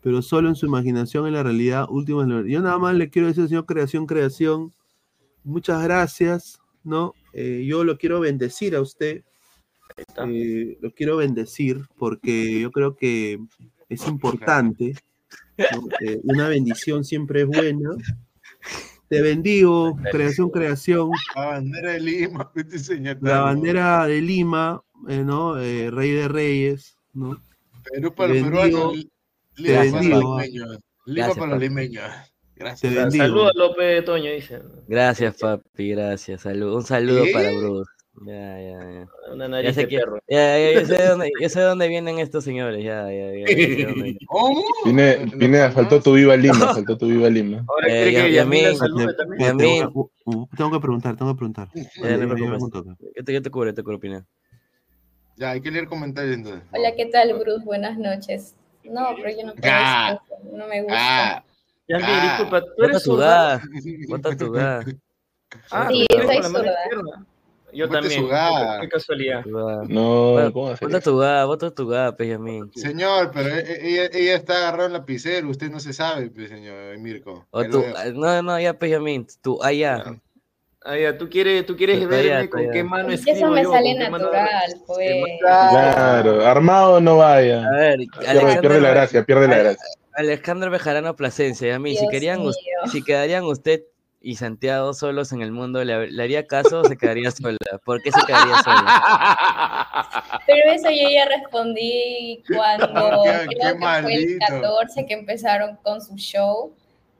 pero solo en su imaginación, en la realidad, último. Yo nada más le quiero decir, señor Creación, Creación, muchas gracias, ¿no? Eh, yo lo quiero bendecir a usted, eh, lo quiero bendecir porque yo creo que es importante, eh, una bendición siempre es buena, te bendigo, creación, creación.
La bandera de Lima, <laughs>
La bandera de Lima, eh, ¿no? Eh, rey de Reyes, ¿no?
Perú para el peruano, Lima para los limeños. Lima para los limeños. Gracias.
Saludos a López Toño, dice.
Gracias, papi, gracias. Salud. Un saludo para Bruce. Ya, ya, ya. Una nariz ya sé de perro. Ya, ya, yo, sé de dónde, yo sé de dónde vienen estos señores. Ya, ya, ya.
¿Cómo? Vine, vine, faltó tu viva Lima, faltó tu viva Lima.
Ahora eh, que Yamín, Yamín. Tengo que preguntar, tengo que preguntar. Ya, no
Yo te, yo te cubro, te cubro, Pina.
Ya, hay que leer comentarios entonces.
Hola, ¿qué tal, Bruce? Buenas noches. No, pero yo no puedo ah, no me gusta. Ah,
ya, ah, disculpa, tú eres
zurda. Bota tu
Ah, sí, soy zurda.
Yo también. Qué casualidad.
No, ¿cómo
hacer? Bota tu gada, bota tu gada, Benjamín.
Señor, pero e, e, ella, ella está agarrada en lapicero, usted no se sabe, pues, señor Mirko.
O tú, no, no, ya, Benjamín, tú, allá.
Ah, tú quieres, tú quieres verme con qué mano escribo
Eso me sale natural, pues.
Claro, armado no vaya. A ver, pierde, pierde la gracia, pierde la gracia.
Alejandro Bejarano Plasencia, a mí, si querían, si quedarían usted y Santiago solos en el mundo, ¿le, haría caso o se quedaría sola? ¿Por qué se quedaría sola?
Pero eso yo ya respondí cuando <laughs> creo que fue el 14 que empezaron con su show.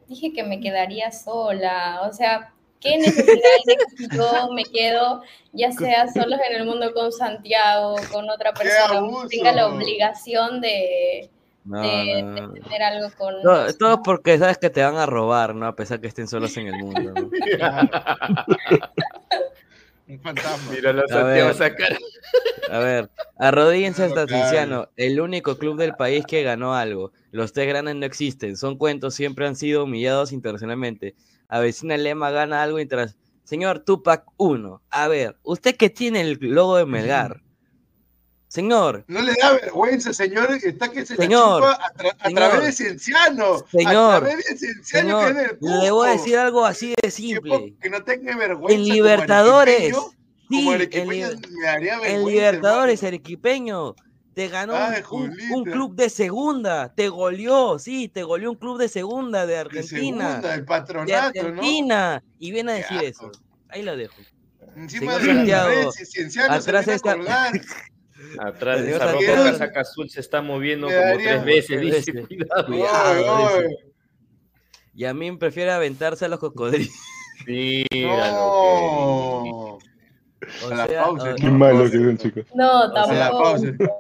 Dije que me quedaría sola. O sea, ¿qué necesidad de que yo me quedo, ya sea solos en el mundo con Santiago, con otra <laughs> persona, tenga la obligación de no, de, tener algo con.
No, todo porque sabes que te van a robar, ¿no? A pesar que estén solos en el mundo. ¿no? <laughs>
Un fantasma.
Míralo a Santiago sacar. <laughs>
A ver, arrodíllense hasta Cinciano, el único club del país que ganó algo. Los tres grandes no existen, son cuentos, siempre han sido humillados internacionalmente. Avecina Lema gana algo internacional. Señor Tupac 1, a ver, usted que tiene el logo de Melgar, Señor.
No le da vergüenza, señor. Está que se
señor,
a, a través de Cienciano.
Señor.
A través de Cienciano
señor, que le voy a decir algo así de simple.
Que, no tenga vergüenza.
En Libertadores. Sí, en, en Libertadores, el equipeño te ganó un, un, club de segunda, te goleó, sí, te goleó un club de segunda de Argentina. De segunda,
el patronato,
de Argentina, ¿no? y viene a decir eso. Ahí lo dejo.
Encima de Santiago, Cienciano atrás está... <laughs>
Atrás de esa ropa casaca azul se está moviendo como tres veces. Dice, cuidado.
Y a mí prefiere aventarse a los cocodrilos.
Sí,
no. O a la sea, pausa.
Qué malo que es chicos.
No, tampoco.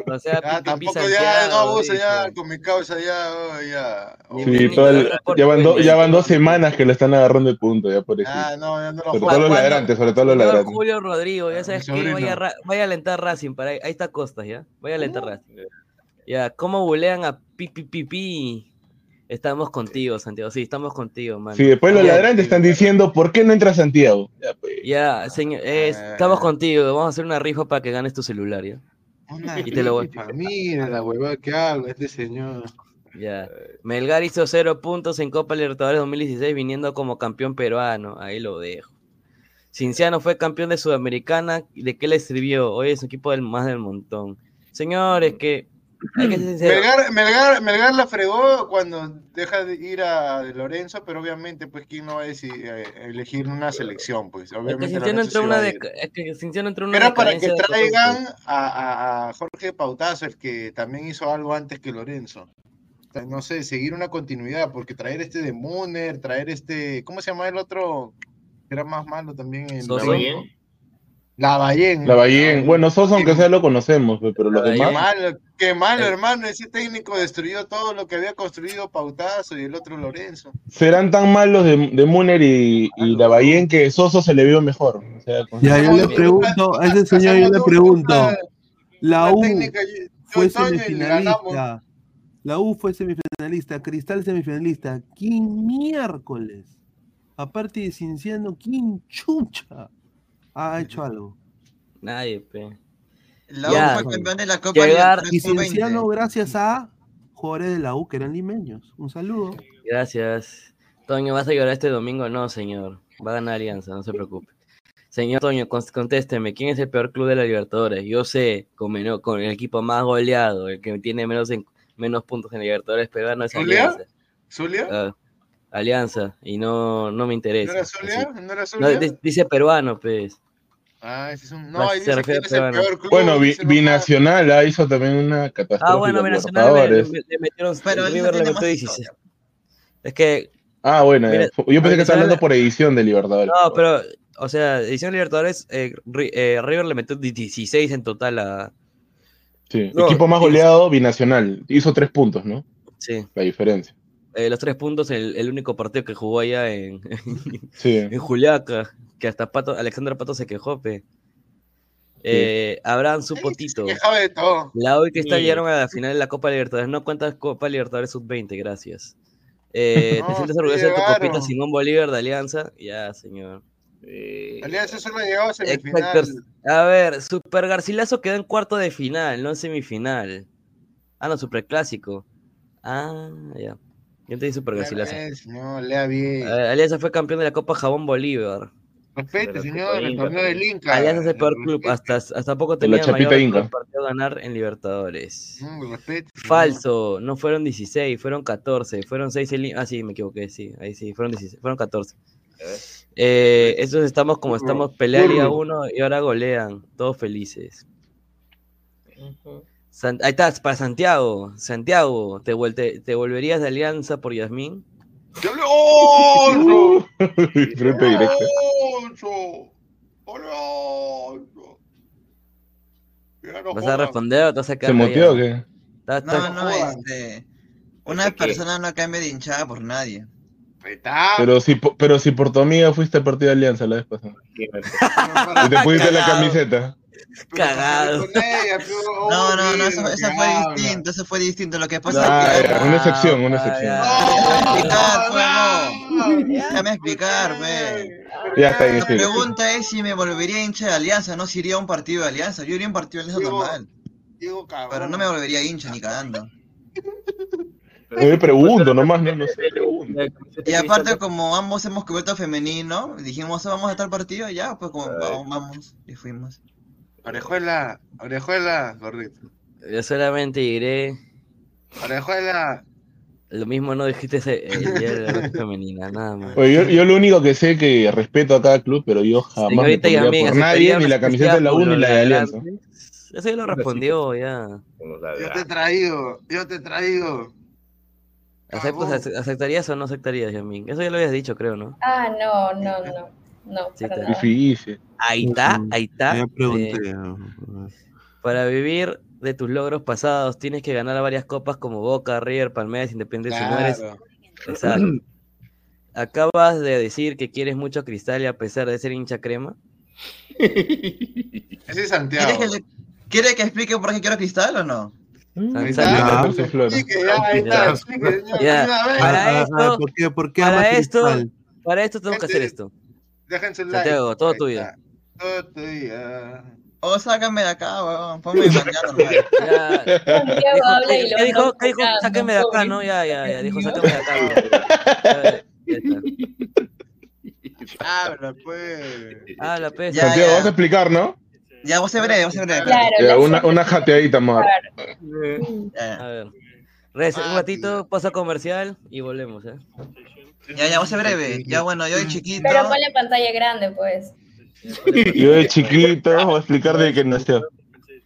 O sea, ya, tampoco ya, no, vos ya, con mi causa ya, oh, ya.
Sí, todo el, ya, van do, ya van dos semanas que le están agarrando el punto, ya por eso.
Ah, no, ya no
lo Sobre todo los ladrantes, sobre todo los ladrantes.
Julio Rodrigo, ya sabes que vaya, vaya a alentar Racing, para ahí, ahí está Costas, ¿ya? Vaya a alentar uh. Racing. Ya, ¿cómo bulean a pi, pi, pi, pi. Estamos contigo, Santiago. Sí, estamos contigo, man.
Sí, después los ladrantes están diciendo, ¿por qué no entra Santiago?
Ya, pues. señor, estamos contigo. Vamos a hacer una rifa para que ganes tu celular, ¿ya?
y te lo voy Mira la huevada que hago este señor.
Ya. Melgar hizo cero puntos en Copa Libertadores 2016 viniendo como campeón peruano. Ahí lo dejo. Cinciano fue campeón de Sudamericana. ¿De qué le sirvió? Hoy es un equipo del más del montón. Señores, que
Melgar, Melgar, la fregó cuando deja de ir a Lorenzo, pero obviamente, pues, ¿quién no va a decir, eh, elegir una selección? Pues, obviamente. Es
que Cinciano entró una
Era para que traigan a, a, Jorge Pautazo, el que también hizo algo antes que Lorenzo. No sé, seguir una continuidad, porque traer este de Muner, traer este, ¿cómo se llama el otro? Era más malo también. En la Ballén.
La Ballén. Bueno, Sosa, aunque sea, lo conocemos, pero los demás.
Qué mal, qué mal, hermano. Ese técnico destruyó todo lo que había construido Pautazo y el otro Lorenzo.
Serán tan malos de, de Muner y, y la Ballén que Soso se le vio mejor.
Ya, yo le pregunto, a ese señor yo le pregunto. La U fue semifinalista. La U fue semifinalista, Cristal semifinalista. ¿Quién miércoles? Aparte de Cinciano, ¿quién chucha? Ha hecho algo.
Nadie, pe.
La U fue campeón de la Copa llegar,
Y Cienciano, gracias a jugadores de la U que eran limeños. Un saludo.
Gracias. Toño, ¿vas a llorar este domingo? No, señor. Va a ganar Alianza, no se preocupe. Señor Toño, contésteme, ¿quién es el peor club de la Libertadores? Yo sé, con, con el equipo más goleado, el que tiene menos, menos puntos en Libertadores, pero no es Alianza.
¿Zulia?
Ah, Alianza, y no, no me interesa.
¿No era Zulia? ¿No era Zulia?
No, dice peruano, pues.
Ah, ese es un. No, ahí dice que es el peor club.
Bueno, Binacional ah, hizo también una catástrofe. Ah, bueno, Binacional le,
le, metieron. Pero River le metió 16. Es que.
Ah, bueno, eh, yo pensé que estaba hablando por edición de Libertadores.
No, pero, o sea, edición de Libertadores, eh, eh, River le metió 16 en total a.
Sí, equipo más goleado, Binacional. Hizo tres puntos, ¿no?
Sí.
La diferencia.
Eh, los tres puntos, el, el, único partido que jugó allá en, sí. <laughs> en Juliaca que hasta Pato, Alexandra Pato se quejó, pe. Eh, Abraham su potito. La hoy que está llegaron a la final de la Copa Libertadores. No cuentas Copa Libertadores Sub-20, gracias. Eh, <laughs> ¿Te sientes orgulloso de tu copita Simón Bolívar de Alianza? Ya, señor.
Eh, Alianza solo llegó a semifinal.
A ver, Super Garcilaso quedó en cuarto de final, no en semifinal. Ah, no, Super Clásico. Ah, ya. Yo te di Super Garcilaso.
No, lea bien.
Alianza fue campeón de la Copa Jabón Bolívar.
Respete, señor, el torneo del Inca.
Alianza es el peor club, hasta, hasta poco tenía
la mayor Inca.
partido ganar en Libertadores. Mm, Falso, no fueron 16, fueron 14, fueron 6 en Ah, sí, me equivoqué, sí, ahí sí, fueron 16, fueron 14. Eh, esos estamos como estamos peleando a uno y ahora golean, todos felices. Ahí está, para Santiago. Santiago, ¿te, ¿te volverías de alianza por Yasmín?
¡Oh! <laughs>
Frente directo.
¿Vas a responder o te vas a
quedar? ¿Se motió o qué?
no, no, este. Una persona no cambia de hinchada por nadie.
Pero si, pero si por tu amiga fuiste a partido de Alianza la vez pasada. <laughs> y te pusiste la camiseta.
Cagado. <laughs>
no, no, no, eso, fue distinto, eso fue distinto. Lo que pasa es que.
Una excepción, una excepción.
Déjame explicar, me.
Ya está,
La pregunta es si me volvería hincha de Alianza, no si iría a un partido de Alianza. Yo iría a un partido de Alianza normal. Pero no me volvería hincha ni cagando.
Me pregunto, nomás no, no sé.
Y aparte, como ambos hemos cubierto femenino, dijimos, vamos a estar partido, ya, pues como vamos, vamos, y fuimos.
Orejuela, orejuela, gordito.
Yo solamente iré.
Orejuela.
Lo mismo no dijiste el día de la femenina, nada más.
Oye, yo, yo, lo único que sé que respeto a cada club, pero yo jamás me por nadie, ni la camiseta de la 1 ni la de Alianza.
Eso ya lo respondió, ya.
Yo te he traído, yo te he traído.
¿Aceptarías o no aceptarías, Yamin? Eso ya lo habías dicho, creo, ¿no?
Ah, no, no, no. No, sí,
difícil.
Ahí está, ahí está. Eh, para vivir de tus logros pasados tienes que ganar varias copas como Boca, River, Palmeiras, Independiente. Exacto. <clears throat> Acabas de decir que quieres mucho a Cristal y a pesar de ser hincha crema. <laughs>
Ese es Santiago.
¿Quiere que, explique por qué quiero Cristal o no?
Para esto, para esto, para esto tengo que hacer esto.
Déjense el
like. Santiago, todo tuyo.
Todo tuyo.
Oh, sácame de acá, weón. Ponme mañana,
Ya. Santiago habla y ¿Qué dijo? ¿Qué dijo? Sáquenme de acá, ¿no? Ya, ya, ya. Dijo, sáquenme de acá. Ya,
Habla, pues.
Habla, pues.
Santiago, vas a explicar, ¿no?
Ya, vos a breve, vos a breve.
Claro,
Ya, una, una jateadita más.
A ver. Res, un ratito, pausa comercial y volvemos, ¿eh?
Ya, ya, vos a breve. Ya, bueno, yo de chiquito.
Pero ponle pantalla grande, pues.
Yo de chiquito, voy a explicar de que nació.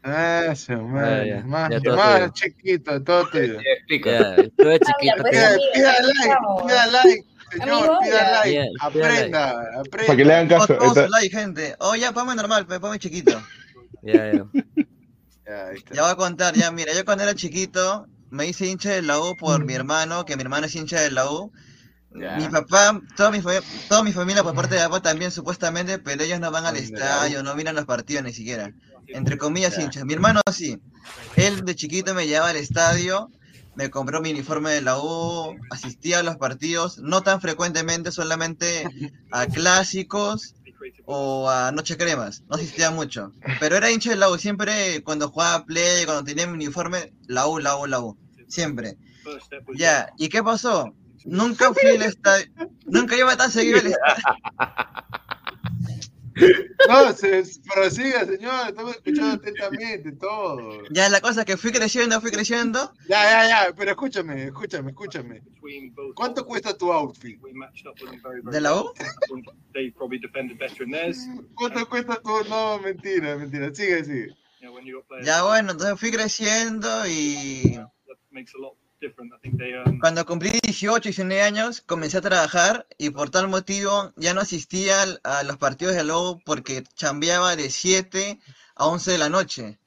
Eso, man.
ya,
más,
ya
más
tuyo.
chiquito, todo tuyo.
Ya, tú de chiquito.
pues,
Pida,
vamos.
like, pida like, señor, pida like.
Pida
Aprenda,
Para que
aprenda.
le hagan caso.
Su like, gente. Oh, ya, ponme normal, pe, ponme chiquito.
Ya, ya.
Ya
voy a contar, ya, mira, yo cuando era chiquito me hice hincha de la U por mi hermano, que mi hermano es hincha de la U. Mi papá, toda mi, toda mi familia por parte de papá también supuestamente, pero ellos no van al estadio, no miran los partidos ni siquiera. Entre comillas hinchas. Mi hermano sí. Él de chiquito me llevaba al estadio, me compró mi uniforme de la U, asistía a los partidos, no tan frecuentemente, solamente a clásicos o a Noche Cremas, no asistía mucho. Pero era hincha de la U, siempre cuando jugaba Play, cuando tenía mi uniforme, la U, la U, la U, siempre. Ya, ¿y qué pasó? Nunca fui al estadio, nunca iba tan seguido al estadio.
No, se, prosiga, señor, estamos escuchando atentamente todo.
Ya, la cosa es que fui creciendo, fui creciendo.
Ya, ya, ya, pero escúchame, escúchame, escúchame. ¿Cuánto cuesta tu outfit?
¿De la U?
¿Cuánto cuesta tu...? No, mentira, mentira, sigue, sigue.
Ya, bueno, entonces fui creciendo y cuando cumplí 18, 19 años, comencé a trabajar y por tal motivo ya no asistía a los partidos de la U porque chambeaba de 7 a 11 de la noche.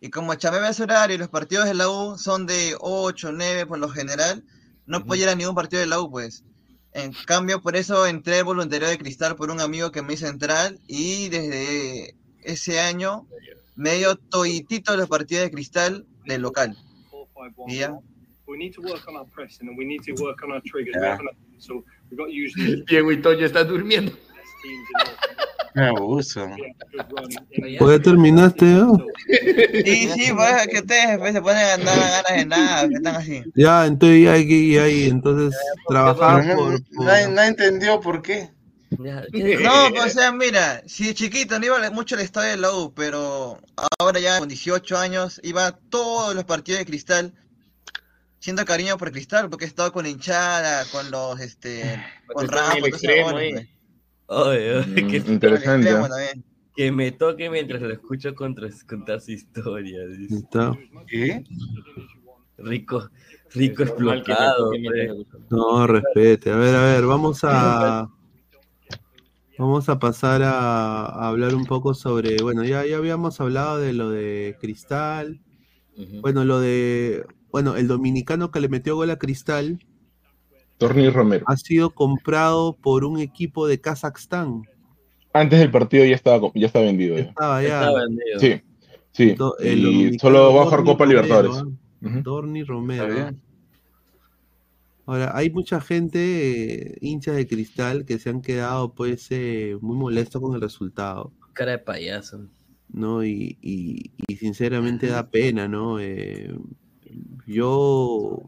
Y como chambeaba ese horario y los partidos de la U son de 8, 9 por lo general, no podía ir a ningún partido de la U, pues. En cambio, por eso entré voluntario de cristal por un amigo que me hizo entrar y desde ese año me dio toitito los partidos de cristal del local. Y ya. <laughs>
Diego y Toño están durmiendo.
Me abuso.
¿Pues ya terminaste? ya?
Sí, sí, pues que ustedes pues, se ponen a andar a ganas de nada, que están así.
Ya, entonces ya hay que ir ahí. Entonces, trabajar
no-
por. por-
nadie, nadie entendió por <laughs> qué.
No, pues, o sea, mira, si chiquito no iba mucho al estadio de la U, pero ahora ya con 18 años iba a todos los partidos de cristal. Siento cariño por cristal, porque he estado con hinchada, con los, este, <sighs> con Rafa, pues.
Mm, Interesante.
que me toque mientras lo escucho contra, contar su historia. dice.
Está.
¿Qué?
Rico, rico explotado.
No, respete. A ver, a ver, vamos a. Vamos a pasar a, a hablar un poco sobre. Bueno, ya, ya habíamos hablado de lo de Cristal. Bueno, lo de. Bueno, el dominicano que le metió gol a Cristal
Torni Romero.
ha sido comprado por un equipo de Kazajstán.
Antes del partido ya estaba, ya estaba vendido. Ya.
Estaba ya.
Vendido.
Sí, sí. Y solo va a jugar Copa
Romero,
Libertadores. Ujú.
Dorni Romero.
Está
¿ah?
bien.
Ahora, hay mucha gente, eh, hinchas de cristal, que se han quedado pues eh, muy molestos con el resultado,
Cara de payaso.
¿no? Y, y- y sinceramente da pena, ¿no? Eh, yo,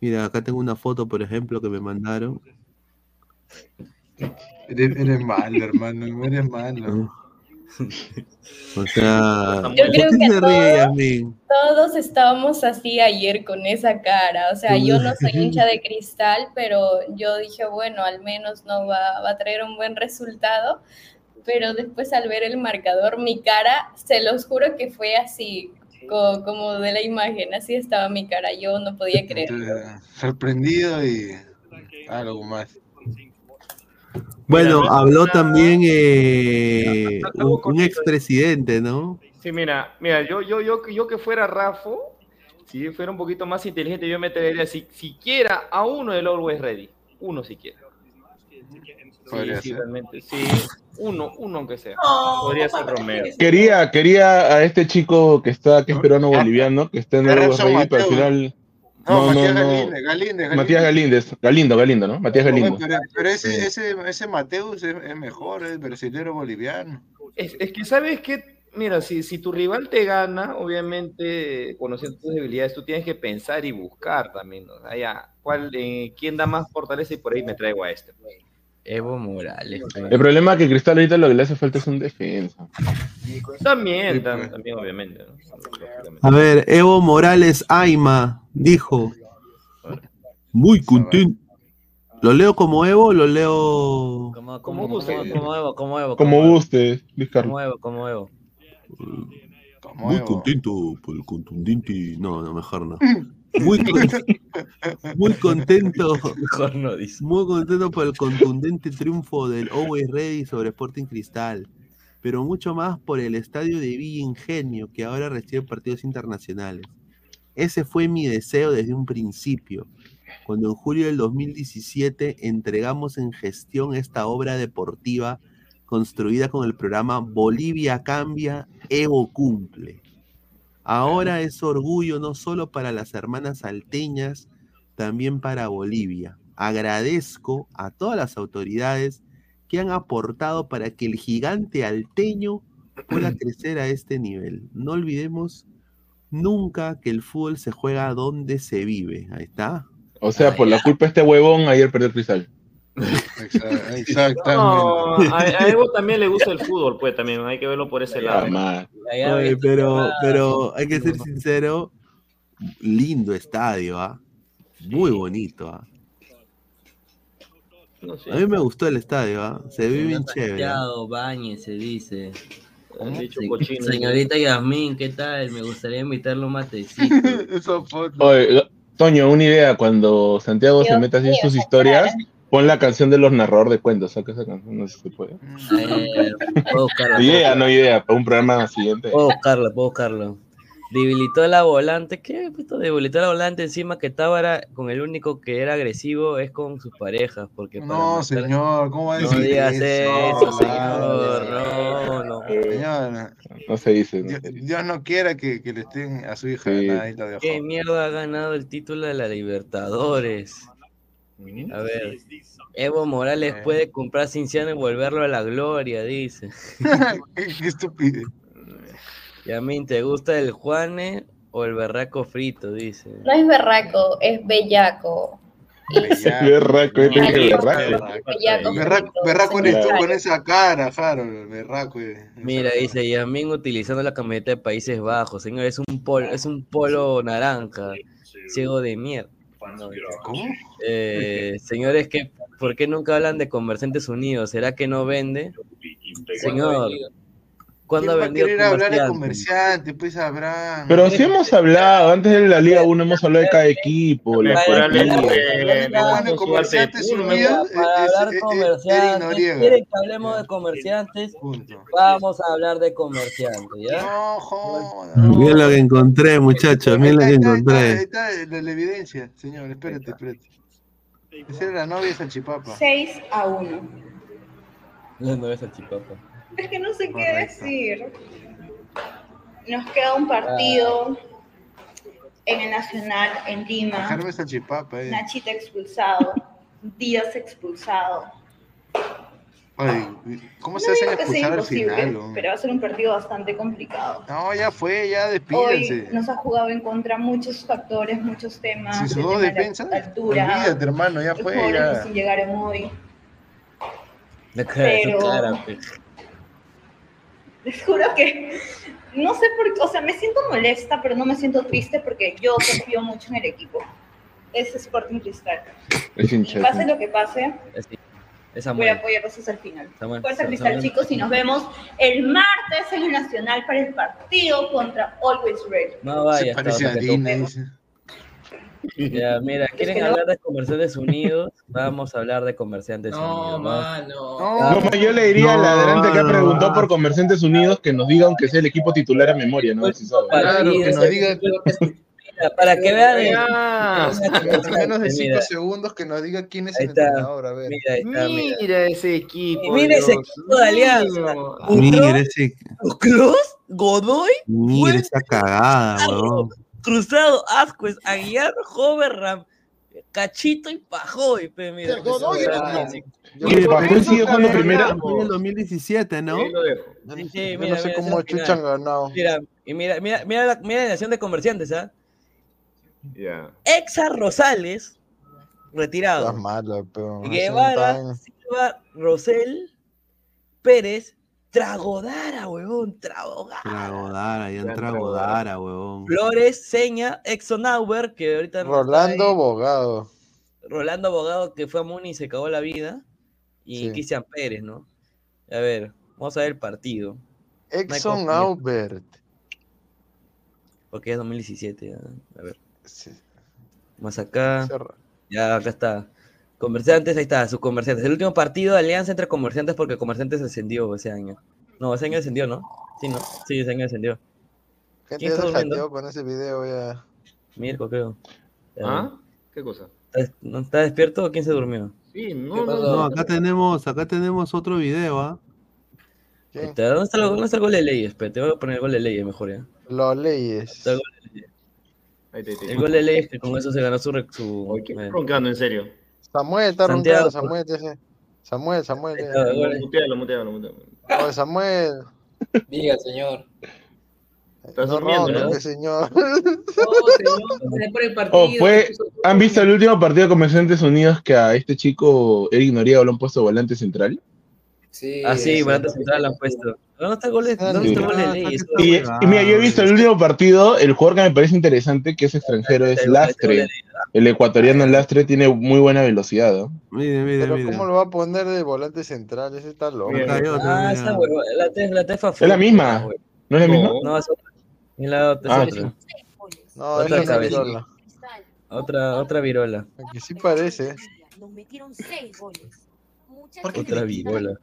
mira, acá tengo una foto, por ejemplo, que me mandaron.
Eres, eres malo, hermano, eres malo.
O sea, ¿por
Yo creo
qué
que
se ríe,
todos-
Yasmin?
Todos estábamos así ayer con esa cara. O sea, yo no soy hincha de cristal, pero yo dije, bueno, al menos no va, va a traer un buen resultado. Pero después al ver el marcador, mi cara, se los juro que fue así, co- como de la imagen, así estaba mi cara. Yo no podía creer.
Sorprendido y algo más.
Bueno,
Mira,
habló también eh,
Algo
un, un expresidente, ¿no?
Sí, mira, mira, yo, yo, yo, yo que fuera Rafo, si yo fuera un poquito más inteligente, yo me traería si, siquiera a uno del Always Ready. Uno siquiera. Sí, realmente, sí. Uno, uno aunque sea. Podría ser Romero.
Quería, quería a este chico que está, que es peruano boliviano, que está en el Rey, pero al final.
No, no, Matías Galíndez, Galíndez,
Matías Galíndez, Galindo, Galindo, ¿no? Matías Galindo.
Pero, pero ese, ese, ese Mateus es, es mejor, es brasileño boliviano.
Es, es, que sabes que, mira, si, si tu rival te gana, obviamente, conociendo tus debilidades, tú tienes que pensar y buscar también, ¿no? Allá, ¿cuál, eh, ¿quién da más fortaleza? Y por ahí me traigo a este.
Evo Morales.
El problema es que Cristal ahorita lo que le hace falta es un defensa.
También, pues. también, obviamente.
A ver, Evo Morales Aima dijo, muy contento. ¿Lo leo como Evo o lo leo...?
Como, como, guste. Como, Evo, como Evo.
Como guste,
Luis Carlos. Como Evo, como Evo.
Muy contento por el contundente... No, no, mejor no. <clears throat> Muy, muy contento. <laughs>
Mejor no dice.
Muy contento por el contundente triunfo del Always Ready sobre Sporting Cristal. Pero mucho más por el estadio de Villa Ingenio, que ahora recibe partidos internacionales. Ese fue mi deseo desde un principio, cuando en julio del 2017 entregamos en gestión esta obra deportiva construida con el programa Bolivia Cambia, Evo Cumple. Ahora es orgullo no solo para las hermanas salteñas, también para Bolivia. Agradezco a todas las autoridades que han aportado para que el gigante alteño pueda <clears throat> crecer a este nivel. No olvidemos nunca que el fútbol se juega donde se vive. Ahí está.
O sea, por la culpa de este huevón, ayer perdió el cristal. <laughs>
Exactamente.
a, Evo también le gusta el fútbol, pues también hay que verlo por ese lado.
pero, pero hay que ser sincero, lindo estadio, ¿ah? Muy bonito, ¿ah? A mí me gustó el estadio, ¿ah? Se ve bien chévere.
Bañe, se dice. Señorita Yasmín, ¿qué tal? Me gustaría invitarlo a matecito. <laughs>
Oye, Toño, una idea, cuando Santiago se meta así en sus historias, pon la canción de los narradores de cuentos, saca esa canción, no sé si se puede. Eh, puedo buscarla. idea, no idea, para un programa siguiente.
Puedo buscarla, puedo buscarlo debilitó la volante. ¿Qué? Debilitó la volante encima que estaba con el único que era agresivo es con sus parejas. Porque
no, señor, ¿cómo va a decir?
No digas eso, señor. No, no.
Señor,
no se dice.
Dios, no quiera que, le estén a su hija.
¿Qué mierda ha ganado el título de la Libertadores? A ver, Evo Morales puede comprar Cinciano y volverlo a la gloria, dice. <laughs>
qué estúpido.
Y a mí, ¿te gusta el Juane o el berraco frito? Dice.
No es berraco, es bellaco.
Berraco, es
berraco. Berraco eres tú con esa cara, Jaro. Berraco.
Mira, dice Yamin utilizando la camiseta de Países Bajos. Señor, es un polo, es un polo naranja. Ciego de mierda.
¿Cómo?
Eh, <laughs> señores, que, ¿por qué nunca hablan de Comerciantes Unidos? ¿Será que no vende? Señor,
¿Cuándo ha vendido querer hablar de comerciantes? Pues habrá.
Pero sí hemos hablado, antes de la Liga 1 hemos hablado de cada equipo. La
de comerciantes unidos. Para hablar de comerciantes, quieren que hablemos de comerciantes, vamos a hablar de comerciantes, ¿ya?
No, joder.
Miren lo que encontré, muchachos, miren lo que encontré.
Ahí está, la, evidencia, señor, espérate, espérate. Esa era la novia de Salchipapa.
6 a 1.
La novia de Salchipapa.
Es que no sé qué decir. Nos queda un partido en el Nacional en Lima.
Eh.
Nachita expulsado. Díaz expulsado.
Ay, ¿Cómo se hace expulsar al final?
Pero va a ser un partido bastante complicado.
No, ya fue, ya despídense.
Hoy nos ha jugado en contra muchos factores, muchos temas.
Si sus dos defensas, altura, olvídate, hermano, ya fue. Ya.
Sin llegar a muy.
Pero... Pues.
Les juro que no sé por qué, o sea, me siento molesta, pero no me siento triste porque yo confío mucho en el equipo. Es Sporting Cristal. Es y pase lo que pase, voy a apoyarlos hasta el final. Fuerza Cristal, chicos, y nos vemos el martes en el Nacional para el partido contra Always Red.
No vaya,
Se parece
ya, mira, ¿quieren hablar de Comerciantes Unidos? Vamos a hablar de Comerciantes
Unidos.
Mano.
No, no, yo le diría al adelante que preguntó por Comerciantes Unidos que nos diga aunque sea el equipo titular a memoria, ¿no?
Pues, claro, que nos diga.
Para que vean.
menos <laughs> de 5 segundos que nos diga quién es el entrenador. A ver.
Mira, mira. ese equipo.
Mira ese equipo de Alianza.
Mira ese.
Cruz, Godoy.
Mira esa cagada, weón.
Cruzado, Ascuez, Aguiar, Hoverram, Cachito y Pajoy. Pe, mira,
Godoy y Pajoy sigue jugando primero en el 2017, ¿no?
Sí, sí, mira, no sé cómo Chucha han ganado.
Mira, y mira, mira, mira, la, mira la nación de comerciantes, ¿ah? Exa Rosales, retirado.
Malo, pero
Guevara, Silva, Rosel, Pérez, Tragodara, huevón, Tragodara.
Tragodara, ya Tragodara, huevón.
Flores, Seña, Exonauber, que ahorita.
Rolando Bogado.
Rolando Bogado, que fue a Muni y se cagó la vida. Y Cristian Pérez, ¿no? A ver, vamos a ver el partido.
Exxon Albert.
Porque es 2017, a ver. Más acá. Ya, acá está. Comerciantes, ahí está, sus comerciantes. El último partido de alianza entre comerciantes porque comerciantes ascendió ese año. No, ese año ascendió, ¿no? Sí, ¿no? Sí, ese año ascendió.
¿Quién está durmiendo? con ese video ya?
Mirko, creo.
¿Ah? ¿Qué cosa?
¿No está despierto o quién se durmió?
Sí, no, no,
no, acá tenemos, acá tenemos otro video, ¿ah?
¿Dónde está, el, ¿Dónde está el gol de leyes? te voy a poner el gol de leyes mejor, ¿ya?
Los leyes.
El gol de leyes. El gol de leyes que con eso se ganó su... su
¿Quién está roncando, en serio?
Samuel está roncando, Samuel, Samuel, Samuel.
Mutealo, mutealo, mutealo.
Oye, Samuel.
Diga, señor.
Estás no durmiendo, ¿no?
señor. <laughs>
Oh, fue, ¿Han visto el último partido de Comerciantes Unidos que a este chico Eric Noriega lo han puesto volante central?
Sí, ah, sí, volante central lo han puesto. ¿Dónde está el gol de, ¿dónde está el gol de ley?
Y, y, mira, yo he visto el último partido, el jugador que me parece interesante, que es extranjero, es Lastre. El ecuatoriano Lastre tiene muy buena velocidad. ¿no?
Mire, mire,
Pero ¿cómo lo va a poner de volante central? Ese está loco.
Ah, esa la, la tefa
fue. Es la misma. ¿No es la misma?
No, es otra. Y la otra.
Ah, otra. No, otra es la virola.
Otra, otra virola.
Aquí sí parece.
Nos metieron seis goles.
Otra virola.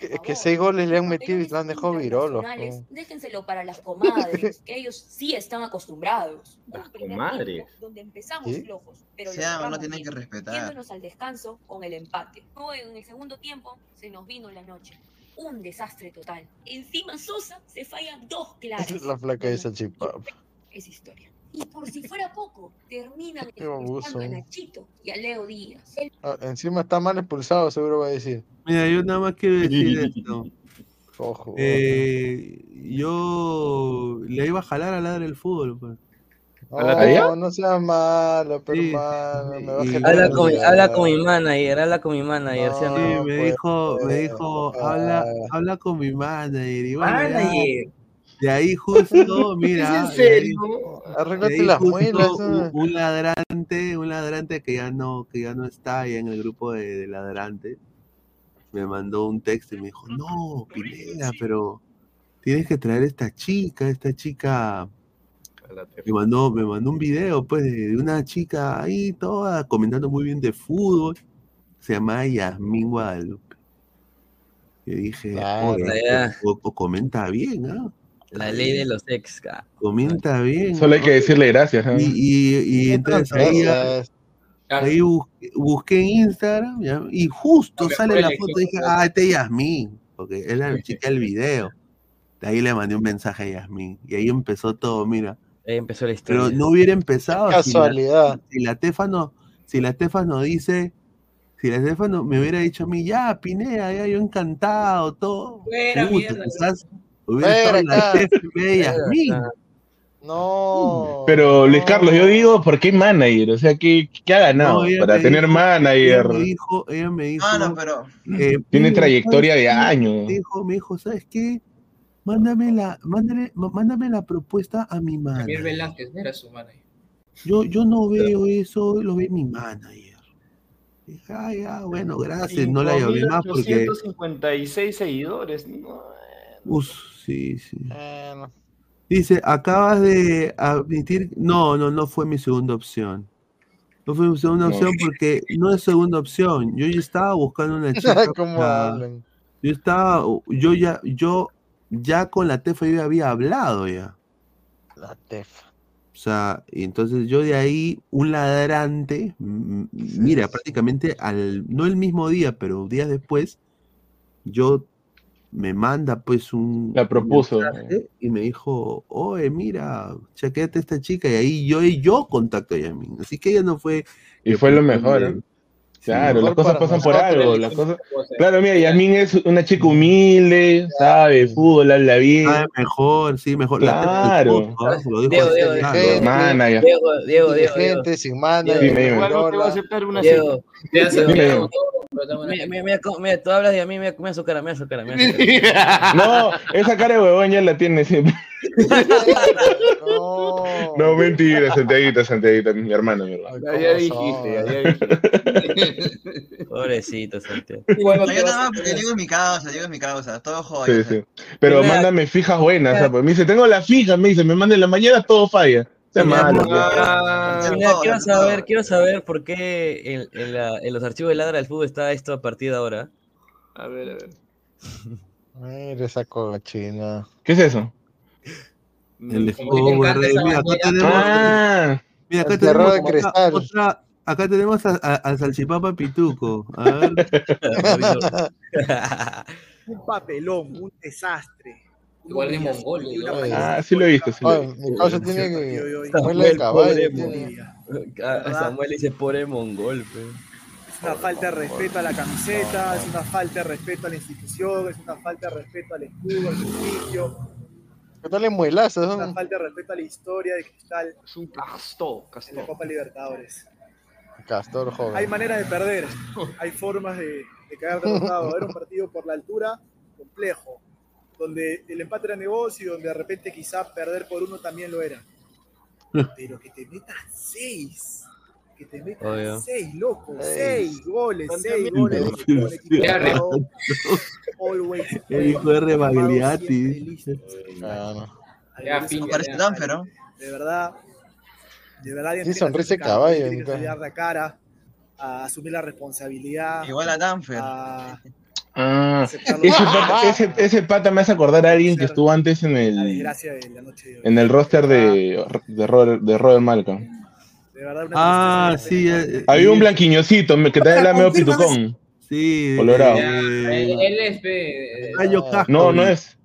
Es que seis goles le han metido y lo han dejado virolo.
Déjenselo para las comadres, <laughs> que ellos sí están acostumbrados.
Las comadres.
Donde empezamos flojos, pero
sea, no tienen que respetar.
Yéndonos al descanso con el empate. en el segundo tiempo se nos vino la noche. Un desastre total. Encima Sosa se falla dos claras.
Es <laughs> la flaca de esa chipa.
Es historia. Y por si fuera poco, terminan expulsando a Nachito y a Leo Díaz.
Ah, encima está mal expulsado, seguro va a decir.
Mira, yo nada más quiero decir esto.
Ojo.
Eh, yo le iba a jalar a ladrar el fútbol. Pues.
No, no seas malo, pero sí,
habla, con, habla con mi manager, habla con mi manager.
sí, me dijo, me dijo, habla, habla con mi manager. Y bueno, manager. De ahí justo, <laughs> mira,
Arreglaste las muelas.
Un, un, ladrante, un ladrante que ya no, que ya no está ahí en el grupo de, de ladrantes, me mandó un texto y me dijo, no, Pineda, pero tienes que traer esta chica, esta chica me mandó, me mandó un video pues de, una chica ahí toda comentando muy bien de fútbol. Se llama Yasmin Guadalupe. Y dije, comenta bien, ¿ah?
La ley de los ex.
Comenta bien.
Solo hay que decirle gracias. ¿eh?
Y, y, entonces ahí, busqué, en Instagram y justo sale la foto y dije, ah, este es Yasmin, porque es la <laughs> chica del video. De ahí le mandé un mensaje a Yasmin y ahí empezó todo, mira.
Ahí empezó la historia.
Pero no hubiera empezado.
casualidad.
Si la, Tefa no, si la Tefa no dice, si la Tefa no me hubiera dicho a mí, ya, Pinea, ya yo encantado, todo.
Fuera, mierda.
No.
Pero Luis Carlos, yo digo, ¿por qué manager? O sea, ¿qué, qué ha ganado para tener manager?
Ella me dijo, ella me dijo.
Ah, no, pero.
Eh, Tiene trayectoria de años.
Me dijo, me dijo, ¿sabes qué? Mándame la, mándame, mándame la propuesta a mi manager.
Javier Velázquez era su manager.
Yo, yo no veo eso, lo ve mi manager. Dije, ah, ya, bueno, gracias. No la llamé más porque.
156 seguidores. No.
Sí, sí. Dice, acabas de admitir. No, no, no fue mi segunda opción. No fue mi segunda opción porque no es segunda opción. Yo ya estaba buscando una <laughs> chica.
¿Cómo hablan?
Yo estaba, yo ya, yo ya con la Tefa yo había hablado ya.
La Tefa.
sea, y entonces yo de ahí, un ladrante, mira, prácticamente al, no el mismo día, pero días después, yo me manda pues un...
La propuso.
Y me dijo, oye, mira, chequete a esta chica, y ahí yo, y yo contacto a Yamin. Así que ella no fue...
Y fue lo mejor, ¿eh? Claro, las cosas pasan por algo. Las cosas... Claro, mira, Yasmin es una chica humilde, sabe, fútbol, habla bien. Ah,
mejor, sí, mejor.
Claro.
Diego, Diego, Diego, Diego, Diego, Diego,
gente, sin mana.
Aceptar una
Diego, Mira, mira, tú hablas y a mí me da su cara, me da su cara. <laughs>
No, esa cara de huevón ya la tiene siempre.
No, <laughs>
no mentira, Santiaguita, Santiaguita, mi hermano, mi hermano.
Ya, dijiste, ya, dijiste.
Pobrecito, Santiago.
Bueno, yo nada más porque digo mi causa, digo mi causa, todo joder.
Sí, sí. Pero mándame fijas buenas, ¿sabes? Me dice, tengo las fijas, me dice, me manda en la mañana, todo falla. Malo.
quiero saber, quiero saber por qué en, en, la, en, los archivos de Ladra del Fútbol está esto a partir de ahora.
A ver, a ver. <laughs>
Mira esa cochina.
¿Qué es eso?
El de fútbol, mira, acá tenemos. Ah, mira, acá tenemos de cristal. Otra, acá tenemos al salchipapa pituco. A ver. <laughs> <laughs>
un papelón, un desastre.
Igual de mongol.
Ah, sí lo he visto. Sí lo he visto.
mi causa tiene que.
Samuel, pobre Samuel dice pobre mongol.
Es una falta de respeto a la camiseta, es una falta de respeto a la institución, es una falta de respeto al escudo, al servicio.
¿Qué tal en muelazo?
Es una falta de respeto a la historia de Cristal.
Es un castor,
En la Copa Libertadores.
Castor joven.
Hay maneras de perder, hay formas de, de quedar derrotado. <laughs> Era un partido por la altura complejo donde el empate era negocio y donde de repente quizá perder por uno también lo era. Pero que te metas seis, que te metas seis, loco, seis goles, seis goles. <laughs> <laughs>
El hijo de Rebagliati.
Ya, parece tan, pero.
De verdad, de verdad.
Sí, sonrisa caballo.
Tiene que la cara, a asumir la responsabilidad.
Igual a Danfer.
Ah, ese pata, me hace acordar a alguien que estuvo antes en el en el roster de, de, Robert, de Robert Malcolm.
Ah, sí. Eh,
Había un blanquiñosito que te la medio pitucón.
Sí.
Colorado.
él es. Eh,
no, no es.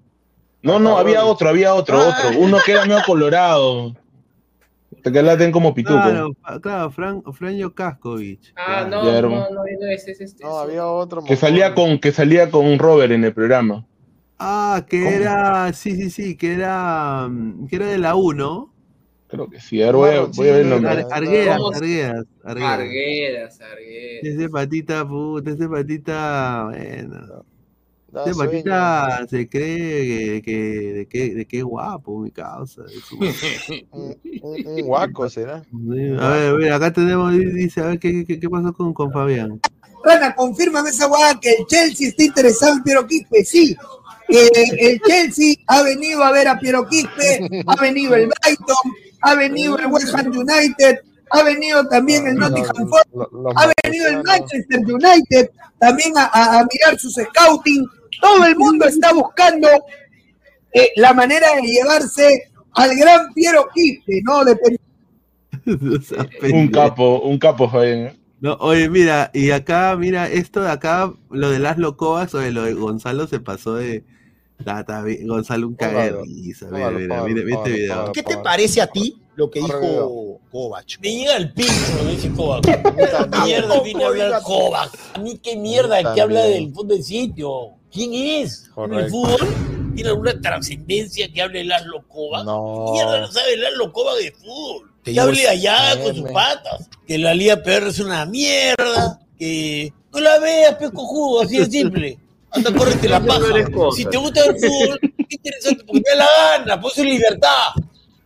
No, no, había otro, había otro, ah. otro. Uno que era medio <laughs> colorado. Que la ten como pituco.
Claro, claro Fran, Franjo Kaskovic.
Ah, no, no, no, no, es, es, este.
No, había otro.
Que salía con, que salía con Robert en el programa.
Ah, que era, sí, sí, sí, que era, que era de la 1.
Creo que sí, ahora voy, a, voy a ver el nombre.
Arguedas, Arguedas,
Arguedas. Arguedas,
Ese patita, puta, ese patita, bueno. Este patita se cree que, de, que, de qué guapo, mi causa. <laughs>
un, un, guaco será. <laughs>
a ver, a ver, acá tenemos, dice, a ver qué, qué, qué pasó con, con Fabián.
Rana, confírmame esa guada que el Chelsea está interesado en Piero Quispe, sí. el Chelsea ha venido a ver a Piero Quispe, ha venido el Brighton, ha venido el West Ham United, ha venido también el Nottingham Forest, ha venido el Manchester United también a, a mirar sus scouting todo el mundo está buscando eh, la manera de llevarse al gran Piero Quispe, ¿no? De... <laughs>
un capo, un capo, Javier.
No, oye, mira, y acá, mira, esto de acá, lo de las locobas, o de lo de Gonzalo se pasó de. Gonzalo un caguero. Mira, mira, mira, este video.
¿Qué te parece a ti lo que dijo Kovac?
Me llega lo que dice Kovac. <laughs> ¿Qué mierda viene a hablar Kovac? A mí qué mierda que habla del fondo del sitio. ¿Quién es? ¿En el fútbol? ¿Tiene alguna trascendencia que hable Laszlo Kovac?
No.
Mierda no sabe Laszlo Kovac de fútbol. Que hable allá con sus patas. Que la Liga PR es una mierda. Que no la veas, pesco jugo, así de simple. Anda, córrete la paja. Si te gusta el fútbol, qué interesante, porque te da la gana, pues es libertad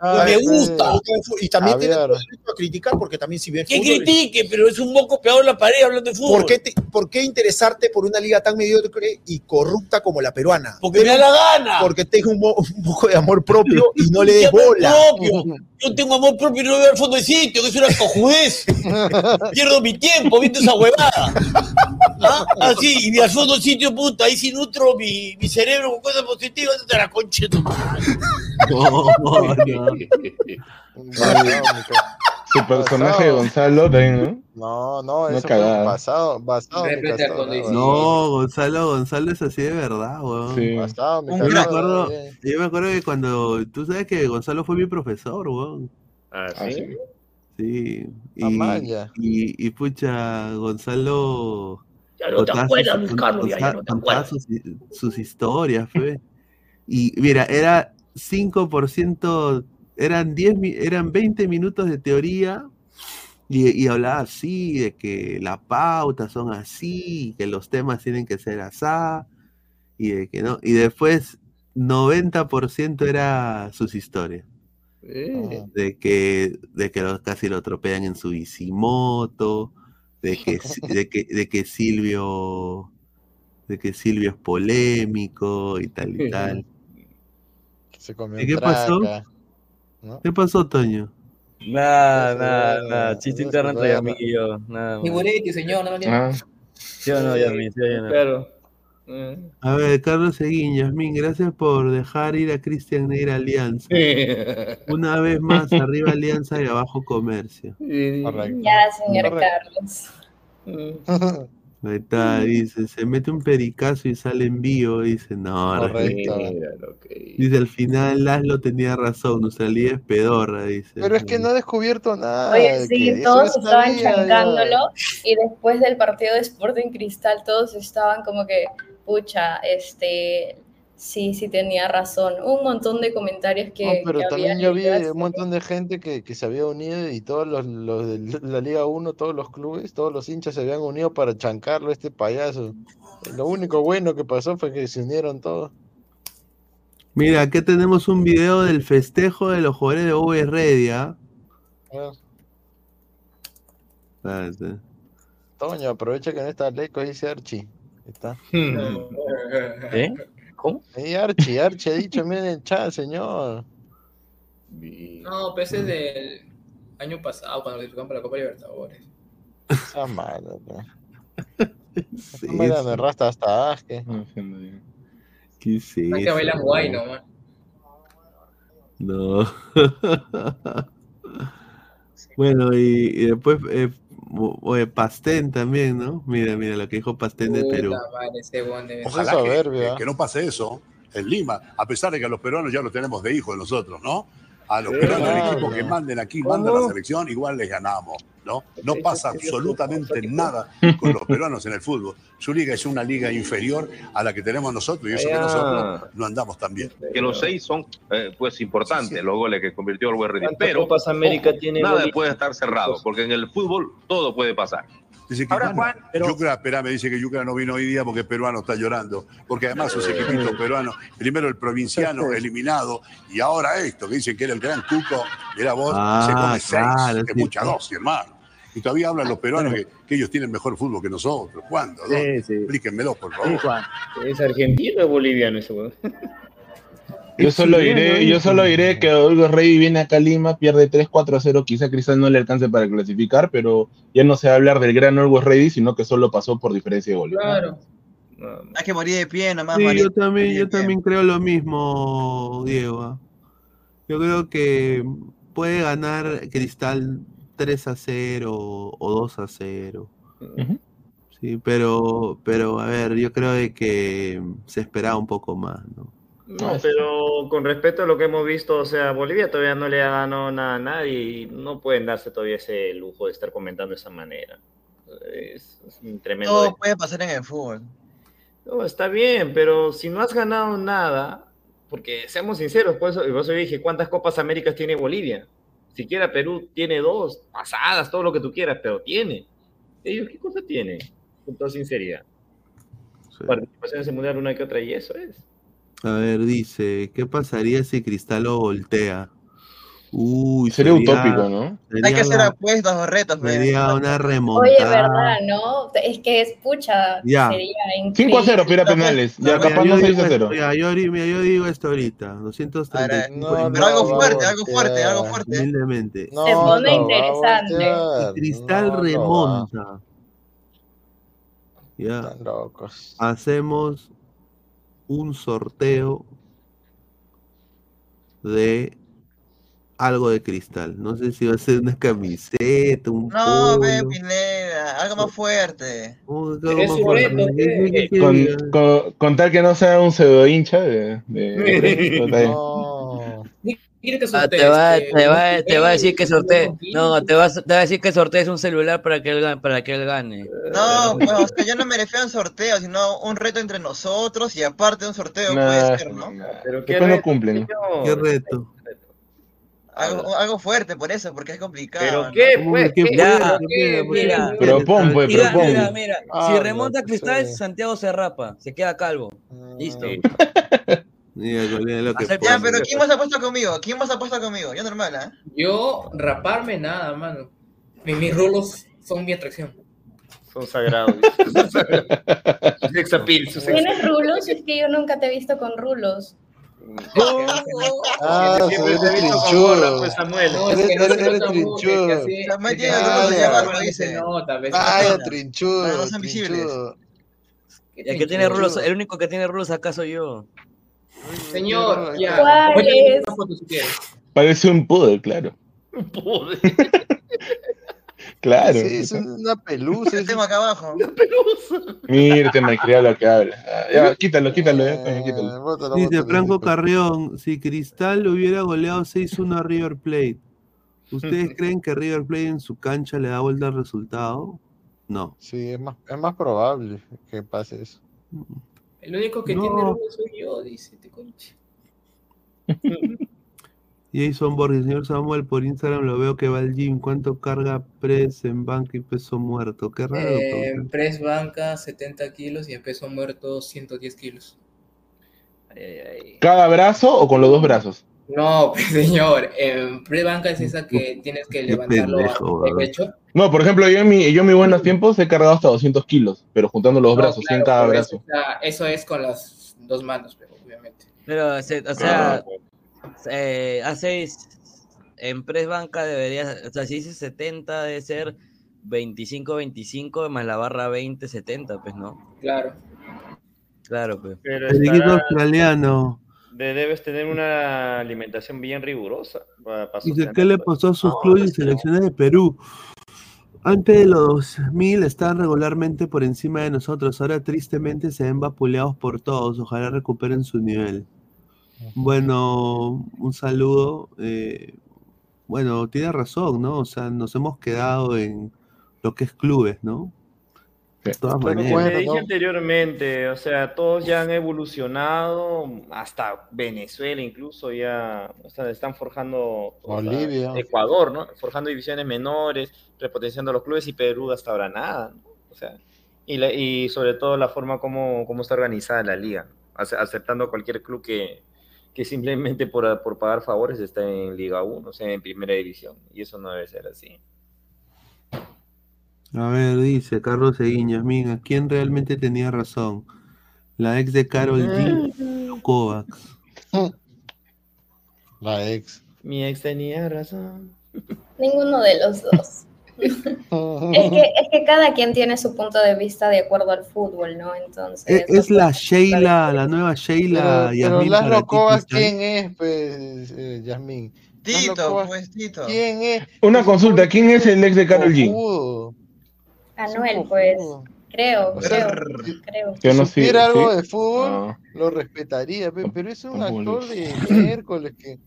me gusta.
Y también tiene derecho a criticar, porque también si ve
Que critique, pero es un moco pegado en la pared hablando de fútbol.
¿Por qué, ¿Por qué, interesarte por una liga tan mediocre y corrupta como la peruana?
Porque me da la gana.
Porque tengo un, un poco de amor propio y no le des bola.
Propio. Yo tengo amor propio y no veo al fondo de sitio, que es una cojudez. <laughs> Pierdo mi tiempo viendo esa huevada. ¿Ah? Así, y al fondo del sitio, puta, ahí si nutro mi, mi cerebro con cosas positivas, te la concha de tu madre. <laughs>
no, <laughs> Su personaje de Gonzalo
¿no? No, no, eso fue basado, basado
No, Gonzalo, Gonzalo es así de verdad, weón. Sí. Basado, yo, me acuerdo, yo me acuerdo que cuando, tú sabes que Gonzalo fue mi profesor, weón.
¿Ah, sí?
Sí. Y, y, y, pucha, Gonzalo...
Ya no te acuerdas, Luis Carlos, ya, no te acuerdas.
Sus, sus historias, fue. Y mira, era 5%, eran, 10, eran 20 minutos de teoría y, hablaba así, de que las pautas son así, que los temas tienen que ser así, y de que no. Y después 90% era sus historias. De que, de que los, casi lo atropellan en su bicimoto, de que, <laughs> de que, de que Silvio de que Silvio es polémico y tal y tal. ¿Y qué pasó? ¿Qué pasó, Toño?
Nada, nada, nada. Chiste interno entre amiguillos. Nada.
Mi señor, no ah.
Yo no, ya sí, no.
Claro.
A ver, Carlos Seguín, Yasmín, gracias por dejar ir a Cristian Neira Alianza. <laughs> Una vez más, arriba Alianza y abajo Comercio.
Ya, señor Carlos. <laughs> <laughs>
Ahí está, dice, se mete un pericazo y sale en vivo, dice, no, dice, al final Laszlo tenía razón, nuestra liga es pedorra, dice.
Pero es que no ha descubierto nada.
Oye, sí, todos estaban chancándolo y después del partido de Sporting Cristal todos estaban como que, pucha, este, Sí, sí tenía razón. Un montón de comentarios que.
pero también yo vi un montón de gente que, se había unido y todos los, de la Liga 1, todos los clubes, todos los hinchas se habían unido para chancarlo este payaso. Lo único bueno que pasó fue que se unieron todos.
Mira, aquí tenemos un video del festejo de los jugadores de V Redia.
Ah. Toño, aprovecha que no está lejos, dice Archie. Está. ¿Eh?
¿Cómo?
Hey, Archie, Archie ha dicho miren en el chat, señor.
No, pues es del año pasado, cuando clasificaron para la Copa Libertadores.
Esa malo, <laughs> sí, me me rasta hasta Asque.
¿Qué es eso?
que bailan guay nomás.
No. <laughs> bueno, y, y después eh, Oye, Pastén también, ¿no? Mira, mira lo que dijo Pastén de Perú.
Ojalá que, que, no pase eso en Lima, a pesar de que a los peruanos ya los tenemos de hijos de nosotros, ¿no? A los peruanos, el equipo que manden aquí, manda la selección, igual les ganamos, ¿no? No pasa absolutamente <laughs> nada con los peruanos en el fútbol. Su liga es una liga inferior a la que tenemos nosotros y eso que nosotros no andamos tan bien.
Que los seis son, eh, pues, importantes, los goles que convirtió el Ready. Pero
América tiene
nada puede estar cerrado, porque en el fútbol todo puede pasar.
Dice que Ahora, Juan, Yucra, espera, me dice que Yucra no vino hoy día porque el peruano está llorando. Porque además esos equipitos peruanos, primero el provinciano <laughs> eliminado y ahora esto, que dicen que era el gran cuco, era vos, se come ah, seis, que mucha dosis, hermano. Y todavía hablan los peruanos que, ellos tienen mejor fútbol que nosotros. ¿Cuándo? Sí, sí. Explíquenmelo, por favor.
¿Es argentino o boliviano ese
yo solo diré, yo solo diré que Olgo Rey viene acá a Lima, pierde 3-4-0, quizá Cristal no le alcance para clasificar, pero ya no se va a hablar del gran Olgo Rey, sino que solo pasó por diferencia de goles.
Claro.
Hay que morir de pie nomás.
Sí, yo también, yo también creo lo mismo, Diego. Yo creo que puede ganar Cristal 3 a 0 o 2 a 0. Sí, pero, pero a ver, yo creo de que se esperaba un poco más, ¿no?
No, pero con respecto a lo que hemos visto, o sea, Bolivia todavía no le ha ganado nada a nadie y no pueden darse todavía ese lujo de estar comentando de esa manera. Es, un tremendo.
Todo puede pasar en el fútbol.
No, está bien, pero si no has ganado nada, porque seamos sinceros, por eso, por eso dije, ¿cuántas Copas Américas tiene Bolivia? Siquiera Perú tiene dos, pasadas, todo lo que tú quieras, pero tiene. ¿Ellos qué cosa tienen? Con toda sinceridad. Participación en mundial una que otra y eso es.
A ver, dice, ¿qué pasaría si Cristal lo voltea? Uy,
sería, utópico, ¿no?
Hay que hacer apuestas o retos.
Sería una remontada.
Oye, ¿verdad, no? Es que es pucha.
Ya. Sería 5 a 0, pira penales. Ya, capaz no 6 a 0.
Ya, yo, yo, digo esto ahorita. 230.
No, pero algo fuerte, algo fuerte, algo fuerte.
Humildemente.
Se pone interesante.
Cristal remonta. Ya. Están locos. Hacemos un sorteo de algo de cristal. No sé si va a ser una camiseta, un
No, ve, Pineda, algo más fuerte.
con, tal que no sea un pseudo hincha de... <laughs>
no. Ah, te, va, te, va, te va a decir que sortee. No, te va, te va a decir que sortees un celular para que él, para que él gane.
No, pues o sea, yo no me refiero a un sorteo, sino un reto entre nosotros y aparte de un sorteo puede ser, ¿no?
Pero ¿qué no cumplen?
¿Qué reto?
Algo, algo, fuerte por eso, porque es complicado.
¿Pero qué, pues? ¿Qué,
ya, mira,
propon, pues, propon.
Mira, mira, ah, si remonta Cristal, Santiago se rapa, se queda calvo. Listo.
ya, <laughs> pero ¿quién más ha puesto conmigo? ¿Quién más ha puesto conmigo? Yo normal, ¿eh?
Yo, raparme nada, mano. Mis, mis rulos son mi atracción.
Son sagrados. <laughs>
¿Tienes rulos? Es que yo nunca te he visto con rulos.
Ah, se ve trinchudo. Eres dice. No son visibles.
El que tiene rulos, el único que tiene rulos acá soy yo.
Señor, ya. ¿Cuál es?
Parece un poder, claro. Un poder. <laughs> Claro.
Sí, es una pelusa.
El tema acá abajo.
Una pelusa. Mírate, malcriado lo que habla. Ah, ya, quítalo, quítalo, eh,
quítalo. Dice Franco Carrión, si Cristal hubiera goleado 6-1 a River Plate, ¿ustedes <laughs> creen que River Plate en su cancha le da vuelta al resultado? No.
Sí, es más, es más probable que pase eso.
El único que tiene rulo soy yo, dice, te concha. <laughs>
Jason Borges, señor Samuel, por Instagram lo veo que va al gym. ¿Cuánto carga press en banca y peso muerto? Qué raro.
Eh, en press banca 70 kilos y en peso muerto 110 kilos.
¿Cada brazo o con los dos brazos?
No, <laughs> pues señor, en press banca es esa que tienes que levantarlo de pecho.
No, por ejemplo, yo en, mi, yo en mis buenos tiempos he cargado hasta 200 kilos, pero juntando los brazos, 100 cada brazo.
Eso, es con las dos manos, pero obviamente.
Pero, o sea, ah, eh, hace en press banca debería, o sea, si dice 70 debe ser 25-25 más la barra 20-70, pues, ¿no?
Claro.
Claro, pues.
Pero el equipo australiano.
debes tener una alimentación bien rigurosa.
Dice, ¿qué le pasó a sus clubes y selecciones de Perú? Antes de los 2000 estaban regularmente por encima de nosotros, ahora tristemente se ven vapuleados por todos, ojalá recuperen su nivel. Bueno, un saludo. Eh, bueno, tiene razón, ¿no? O sea, nos hemos quedado en lo que es clubes, ¿no?
De todas maneras. dije anteriormente, o sea, todos ya han evolucionado, hasta Venezuela incluso ya o sea, están forjando
Bolivia.
Ecuador, ¿no? Forjando divisiones menores, repotenciando los clubes y Perú hasta ahora nada, ¿no? O sea, y, y sobre todo la forma como, como está organizada la liga, aceptando cualquier club que, que simplemente por, por pagar favores está en Liga 1, o sea, en Primera División. Y eso no debe ser así.
A ver, dice Carlos Eguiñas, mira, ¿quién realmente tenía razón? ¿La ex de Carol G o Kovacs? <laughs>
La ex.
Mi ex tenía razón.
Ninguno de los dos es, que, <laughs> es que cada quien tiene su punto de vista de acuerdo al fútbol, ¿no? Entonces.
Es, la Sheila, la nueva Sheila.
Pero, pero Laszlo ¿quién es, pues, eh, Yasmin?
Tito, pues, Tito.
¿Quién es?
Una consulta, ¿quién es el ex de Carol G?
Anuel, pues. Creo, creo, creo.
Si no supiera algo de fútbol, lo respetaría, pero es un actor de miércoles que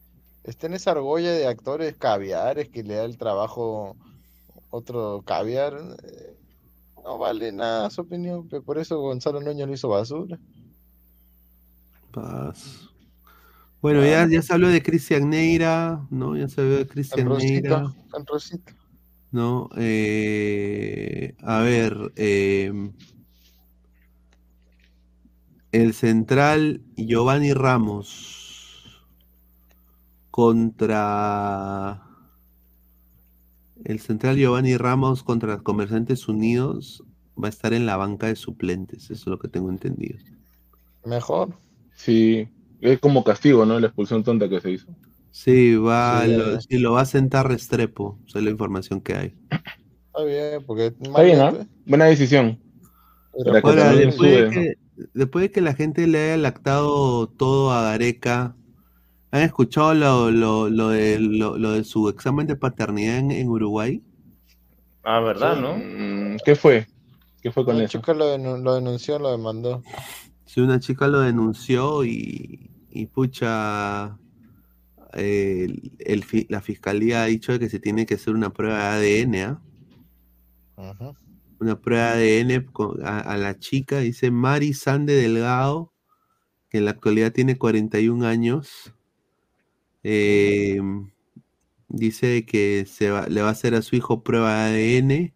está en esa argolla de actores caviares que le da el trabajo otro caviar, eh, no vale nada su opinión, pero por eso Gonzalo Nuño lo hizo basura.
Paz. Bueno, ya, ya se habló de Cristian Neira, ¿no? Ya se habló de Cristian Neira. No, eh, a ver, eh, el central Giovanni Ramos contra el central Giovanni Ramos contra Comerciantes Unidos va a estar en la banca de suplentes, eso es lo que tengo entendido.
Mejor.
Sí, es como castigo, ¿no? La expulsión tonta que se hizo.
Sí, va, lo, lo va a sentar Restrepo, esa es la información que hay.
Está bien, porque...
Está bien, ¿no? Buena decisión.
después, de que, después, de que, la gente le haya lactado todo a Gareca ¿Han escuchado lo, lo, lo, de, lo, de su examen de paternidad en, Uruguay?
Ah, ¿verdad, no?
Mm, ¿Qué fue? ¿Qué fue con
una
eso?
chica lo, lo, denunció, lo demandó.
Sí, una chica lo denunció y, y pucha, el, la fiscalía ha dicho que se tiene que hacer una prueba de ADN, ¿ah? Una prueba de ADN a, la chica, dice Mari Sande Delgado, que en la actualidad tiene 41 años. Em, dice que se le va a hacer a su hijo prueba de ADN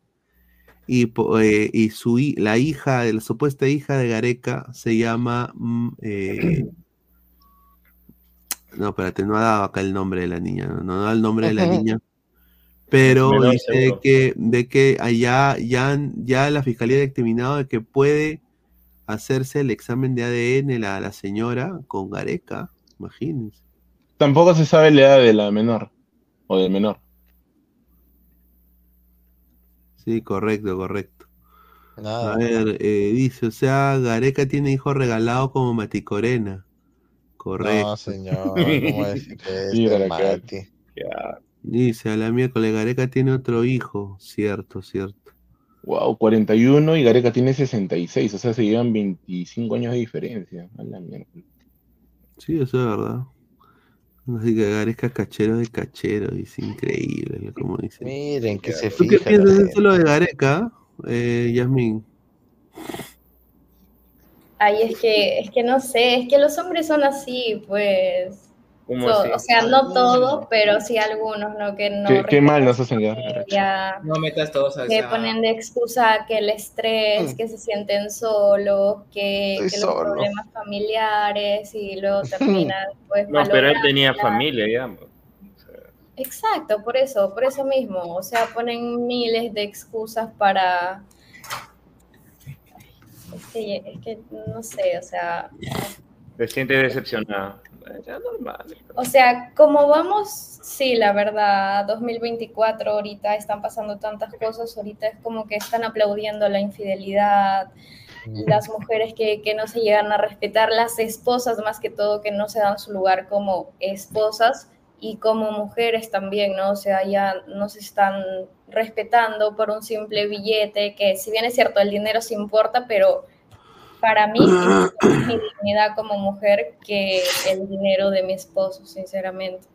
y, eh, y su, la hija, la supuesta hija de Gareca se llama mm, eh, no, espérate, no ha dado acá el nombre de la niña, no, da el nombre de la niña. Pero dice que, de que allá ya, ya la fiscalía ha determinado de que puede hacerse el examen de ADN la, la señora con Gareca, imagínense.
Tampoco se sabe la edad de la menor o del menor.
Sí, correcto, correcto. A ver, eh, dice, o sea, Gareca tiene hijos regalados como Maticorena. Correcto. No, señor, ¿cómo decir <laughs> que Dice, a la miércoles, Gareca tiene otro hijo. Cierto, cierto.
Wow, 41 y Gareca tiene 66, o sea, se llevan 25 años de diferencia. A la miércoles.
Sí, eso es verdad. Así que Gareca cachero de cachero, dice increíble, como dice.
Miren que se
¿Tú qué piensas de lo de Gareca, eh, Yasmin?
Ay, es que, es que no sé, es que los hombres son así, pues. O sea, no todos, pero sí algunos, ¿no? Que no.
Qué, mal nos hacen
ya. No metas todos a
Que ponen de excusa que el estrés, mm. que se sienten solos, que, que los problemas familiares y luego <laughs> terminan, pues.
No, pero él tenía familia ya.
Exacto, por eso, por eso mismo. O sea, ponen miles de excusas para es que, es que no sé, o sea...
Se siente decepcionada. Ya normal.
O sea, como vamos, sí, la verdad, 2024 ahorita están pasando tantas cosas, ahorita es como que están aplaudiendo la infidelidad, las mujeres que, que, no se llegan a respetar, las esposas más que todo que no se dan su lugar como esposas y como mujeres también, ¿no? O sea, ya no se están respetando por un simple billete, que si bien es cierto, el dinero se importa, pero para mí es <clears throat> mi dignidad como mujer que el dinero de mi esposo, sinceramente.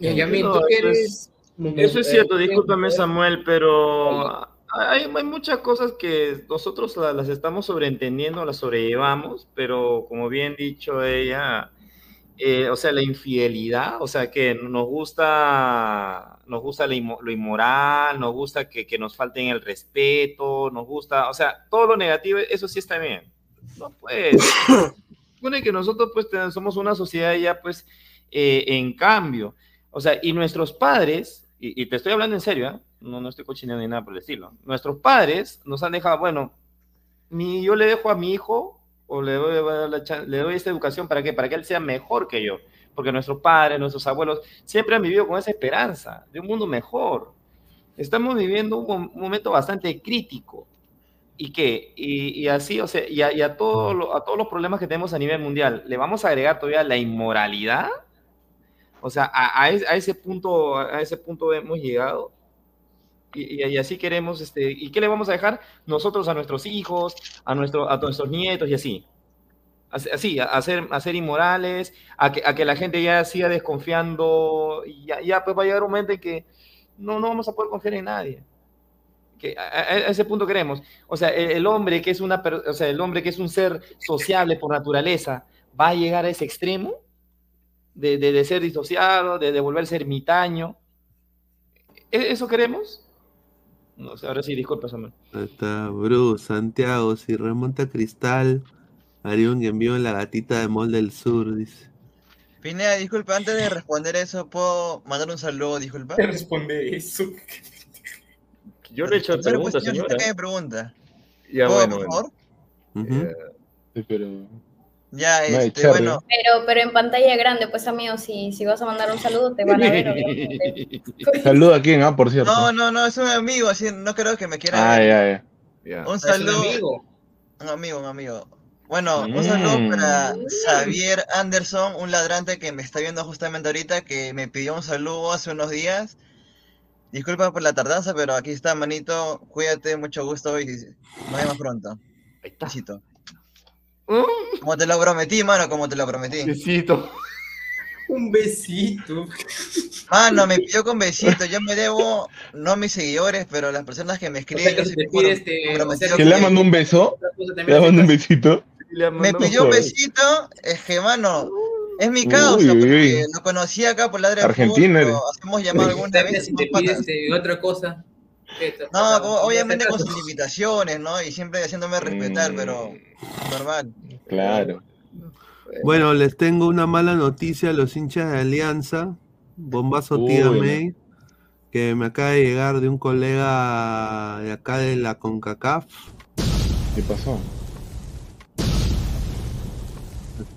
eso, es, cierto, discúlpame Samuel, pero hay, hay, muchas cosas que nosotros las, estamos sobreentendiendo, las sobrellevamos, pero como bien dicho ella, eh, o sea, la infidelidad, o sea, que nos gusta, nos gusta lo inmoral, nos gusta que, que, nos falten el respeto, nos gusta, o sea, todo lo negativo, eso sí está bien. No, pues, <coughs> supone que nosotros pues somos una sociedad ya pues eh, en cambio, o sea, y nuestros padres, y, te estoy hablando en serio, ¿eh? no, no estoy cochineando ni nada por el estilo, nuestros padres nos han dejado, bueno, mi, yo le dejo a mi hijo o le doy, le doy esta educación para que para que él sea mejor que yo, porque nuestros padres, nuestros abuelos siempre han vivido con esa esperanza de un mundo mejor. Estamos viviendo un, momento bastante crítico y que y, así, o sea, y a, todo a todos los problemas que tenemos a nivel mundial, le vamos a agregar todavía la inmoralidad. O sea, a, ese punto a ese punto hemos llegado y, así queremos, este, ¿y qué le vamos a dejar nosotros a nuestros hijos, a, nuestro, a nuestros nietos y así? Así, a ser, inmorales, a que, a que la gente ya siga desconfiando, y ya, ya pues va a llegar un momento en que no, no vamos a poder confiar en nadie. Que a, ese punto queremos. O sea, el, hombre que es una, o sea, el hombre que es un ser sociable por naturaleza, va a llegar a ese extremo de, de, de ser disociado, de, de volverse ermitaño. ¿E-, ¿Eso queremos? No sé, ahora sí, disculpa, Samuel.
Está Bruce, Santiago, si remonta Cristal, haría un envío en la gatita de Mol del Sur, dice.
Pineda, disculpa, antes de responder eso, ¿puedo mandar un saludo, disculpa?
¿Qué <laughs> responde eso?
Yo le he hecho preguntas,
señora. ¿Qué me pregunta?
Ya, bueno, por favor?
sí, pero...
Ya, este, bueno. Pero, pero en pantalla grande, pues amigo, si, si vas a mandar un saludo, te van a ver, <laughs>
¿Saludo a quién, ah, por cierto?
No, no, no, es un amigo, así, no creo que me quiera
ah,
ver.
Ya,
ya. Un saludo. un amigo? Un amigo, un amigo. Bueno, un saludo para mm. Xavier Anderson, un ladrante que me está viendo justamente ahorita, que me pidió un saludo hace unos días. Disculpa por la tardanza, pero aquí está, manito. Cuídate, mucho gusto y nos vemos pronto. Besito. Como te lo prometí, mano, como te lo prometí.
Besito.
Un besito.
Mano, me pidió con besito. Yo me debo, no a mis seguidores, pero las personas que me escriben.
¿Que le mandó un beso? ¿Le mandó un besito?
Me pidió un besito, es que, mano, es mi causa, porque lo conocí acá por la de
Argentina.
hacemos llamar alguna vez.
Si te pides otra cosa.
No, obviamente con <laughs> sus limitaciones, ¿no? Y siempre haciéndome respetar, pero normal.
Claro.
Bueno, les tengo una mala noticia a los hinchas de Alianza. Bombazo tía May, que me acaba de llegar de un colega de acá de la CONCACAF.
¿Qué pasó?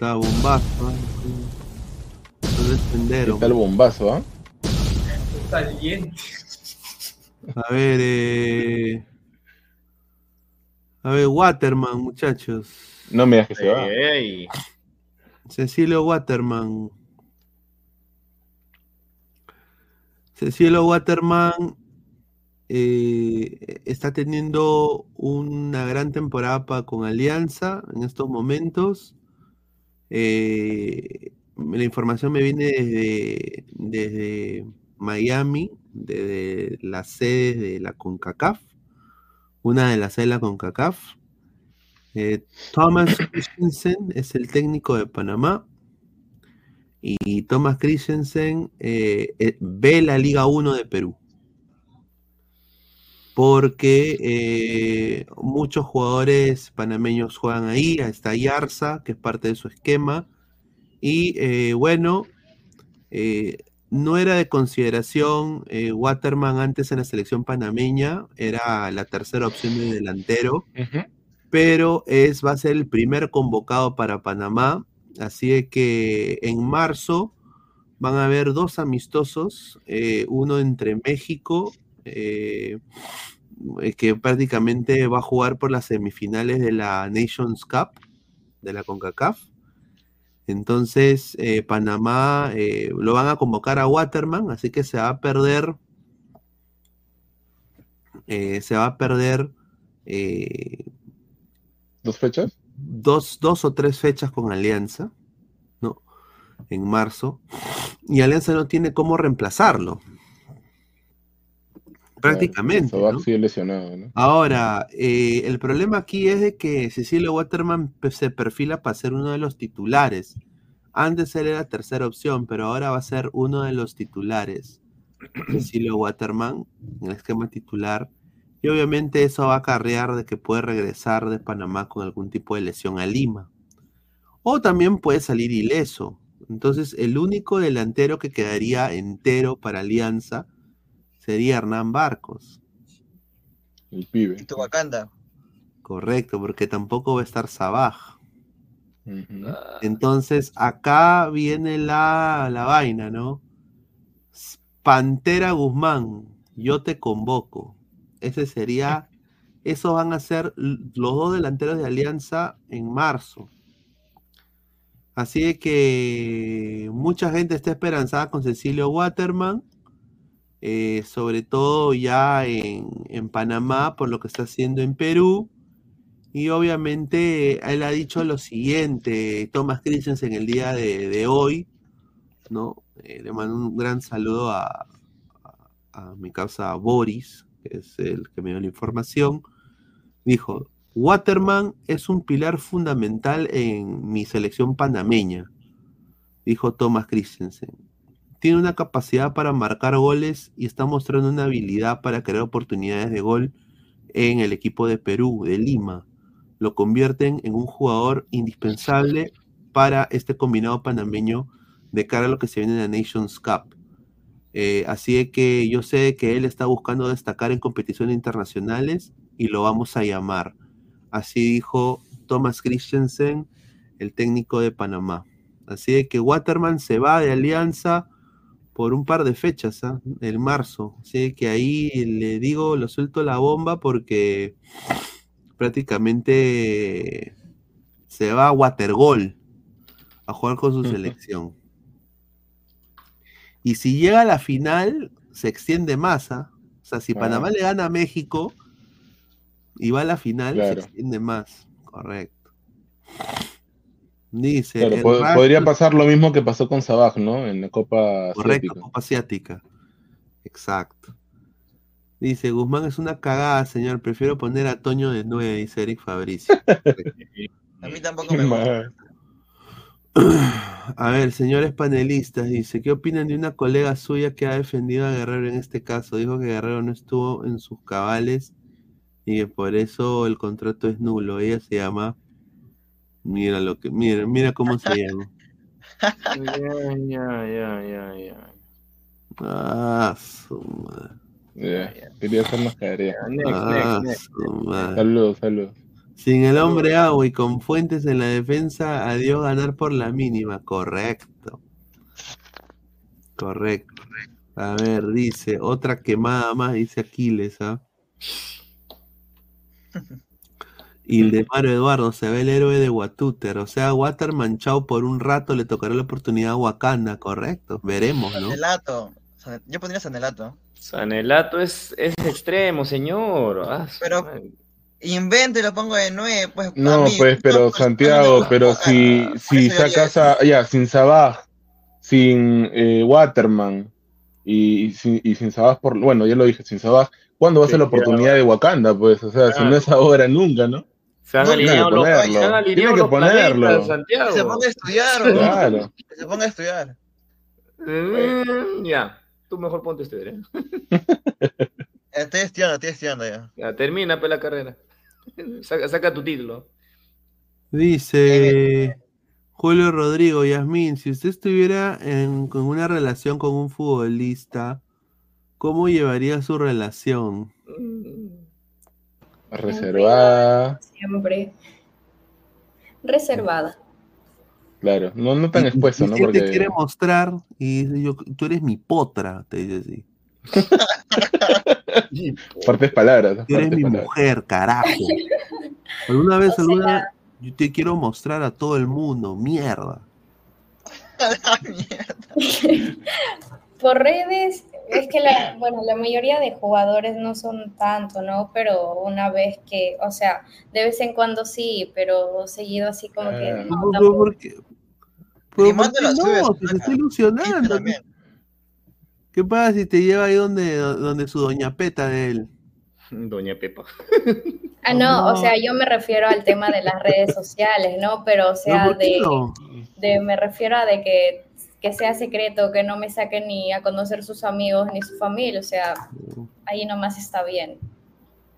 Está bombazo. ¿eh?
Está el bombazo, ¿ah?
¿eh?
A ver, eh... A ver, Waterman, muchachos.
No me digas que se va.
Cecilio Waterman. Cecilio Waterman eh, está teniendo una gran temporada con Alianza en estos momentos. Eh, la información me viene desde, desde Miami, desde las sedes de la CONCACAF, una de las sedes de la CONCACAF. Eh, Thomas Christensen es el técnico de Panamá. Y Thomas Christensen eh, ve la Liga 1 de Perú. Porque muchos jugadores panameños juegan ahí. Está Yarza, que es parte de su esquema. Y eh, bueno, eh, no era de consideración eh, Waterman antes en la selección panameña, era la tercera opción de delantero, pero es, va a ser el primer convocado para Panamá, así que en marzo van a haber dos amistosos, uno entre México, que prácticamente va a jugar por las semifinales de la Nations Cup, de la CONCACAF, entonces, eh, Panamá eh, lo van a convocar a Waterman, así que se va a perder. Eh, se va a perder.
¿Dos fechas?
Dos, dos o tres fechas con Alianza, ¿no? En marzo. Y Alianza no tiene cómo reemplazarlo. Prácticamente. Ahora, eh, el problema aquí es de que Cecilio Waterman se perfila para ser uno de los titulares. Antes él era tercera opción, pero ahora va a ser uno de los titulares. <clears throat> Cecilio Waterman en el esquema titular. Y obviamente eso va a acarrear de que puede regresar de Panamá con algún tipo de lesión a Lima. O también puede salir ileso. Entonces, el único delantero que quedaría entero para Alianza sería Hernán Barcos.
El pibe.
Y tu Wakanda.
Correcto, porque tampoco va a estar Sabaj. Entonces, acá viene la, la vaina, ¿no? Pantera Guzmán, yo te convoco. Ese sería, <laughs> esos van a ser los dos delanteros de Alianza en marzo. Así que mucha gente está esperanzada con Cecilio Waterman eh, sobre todo ya en, Panamá por lo que está haciendo en Perú. Y obviamente él ha dicho lo siguiente, Thomas Christensen en el día de, hoy, ¿no? Eh, le mando un gran saludo a, a, mi causa Boris, que es el que me dio la información. Dijo, Waterman es un pilar fundamental en mi selección panameña, dijo Thomas Christensen tiene una capacidad para marcar goles y está mostrando una habilidad para crear oportunidades de gol en el equipo de Perú, de Lima. Lo convierten en un jugador indispensable para este combinado panameño de cara a lo que se viene en la Nations Cup. Eh, así que yo sé que él está buscando destacar en competiciones internacionales y lo vamos a llamar. Así dijo Thomas Christensen, el técnico de Panamá. Así que Waterman se va de Alianza por un par de fechas, ¿ah? el marzo. Así que ahí le digo, lo suelto la bomba porque prácticamente se va a Watergol a jugar con su selección. Y si llega a la final, se extiende más. ¿ah? O sea, si Panamá le gana a México y va a la final, se extiende más. Correcto. Dice.
podría pasar lo mismo que pasó con Sabaj, ¿no? En la Copa
Correcto, Copa Asiática. Exacto. Dice, Guzmán es una cagada, señor. Prefiero poner a Toño de 9, dice Eric Fabricio. <laughs>
a mí tampoco me gusta. <clears throat>
A ver, señores panelistas, dice, ¿qué opinan de una colega suya que ha defendido a Guerrero en este caso? Dijo que Guerrero no estuvo en sus cabales y que por eso el contrato es nulo. Ella se llama, mira lo que, mira, mira cómo se llama.
ya, ya, ya, ya, ya.
Ah, su madre.
Quería hacer más Ah, Saludos, saludos.
Sin el hombre agua y con fuentes en la defensa, adiós ganar por la mínima. Correcto. Correcto. A ver, dice, otra quemada más, dice Aquiles, ¿ah? <laughs> Y el de Mario Eduardo se ve el héroe de Watuter. O sea, Water manchado por un rato le tocará la oportunidad a Wakanda, correcto. Veremos, ¿no?
Sanelato. Yo pondría Sanelato.
Sanelato es, es extremo, señor. Ah,
Pero invento y lo pongo de nueve, pues.
No, pues, pero Santiago, pero si, si sacas a, ya, sin Sabaj, sin eh, Waterman y, sin, y sin Sabaj por, bueno, ya lo dije, sin Sabaj, ¿cuándo va a ser la oportunidad de Wakanda? Pues, o sea, si no es ahora, nunca, ¿no?
Se han alineado los,
Tiene que ponerlo.
Santiago. Que se ponga a estudiar, claro. Que se ponga a estudiar.
Mm, ya, tú mejor ponte a estudiar, ¿eh? <laughs>
Estoy estudiando, estoy estudiando ya.
Ya, termina pues la carrera. Saca, tu título.
Dice Julio Rodrigo, Yasmín, si usted estuviera en, con una relación con un futbolista, ¿cómo llevaría su relación?
Reservada.
Siempre. Reservada.
Claro, no, no tan expuesto, ¿no?
Porque te quiere mostrar y yo, tú eres mi potra, te dice así. <laughs>
Fuertes palabras.
eres mi mujer, carajo. <laughs> Alguna vez, alguna, yo te quiero mostrar a todo el mundo, mierda. <laughs>
Por redes, es que la, bueno, la mayoría de jugadores no son tanto, ¿no? Pero una vez que, o sea, de vez en cuando sí, pero seguido así como que. Ah. No,
¿Por, por qué? no? Se está ilusionando. ¿Qué pasa si te lleva ahí donde, donde su doña Peta de él?
Doña Pepa.
Ah, no, o sea, yo me refiero al tema de las redes sociales, ¿no? Pero, o sea, de, de, me refiero a de que, que, sea secreto, que no me saquen ni a conocer sus amigos ni su familia, o sea, ahí nomás está bien.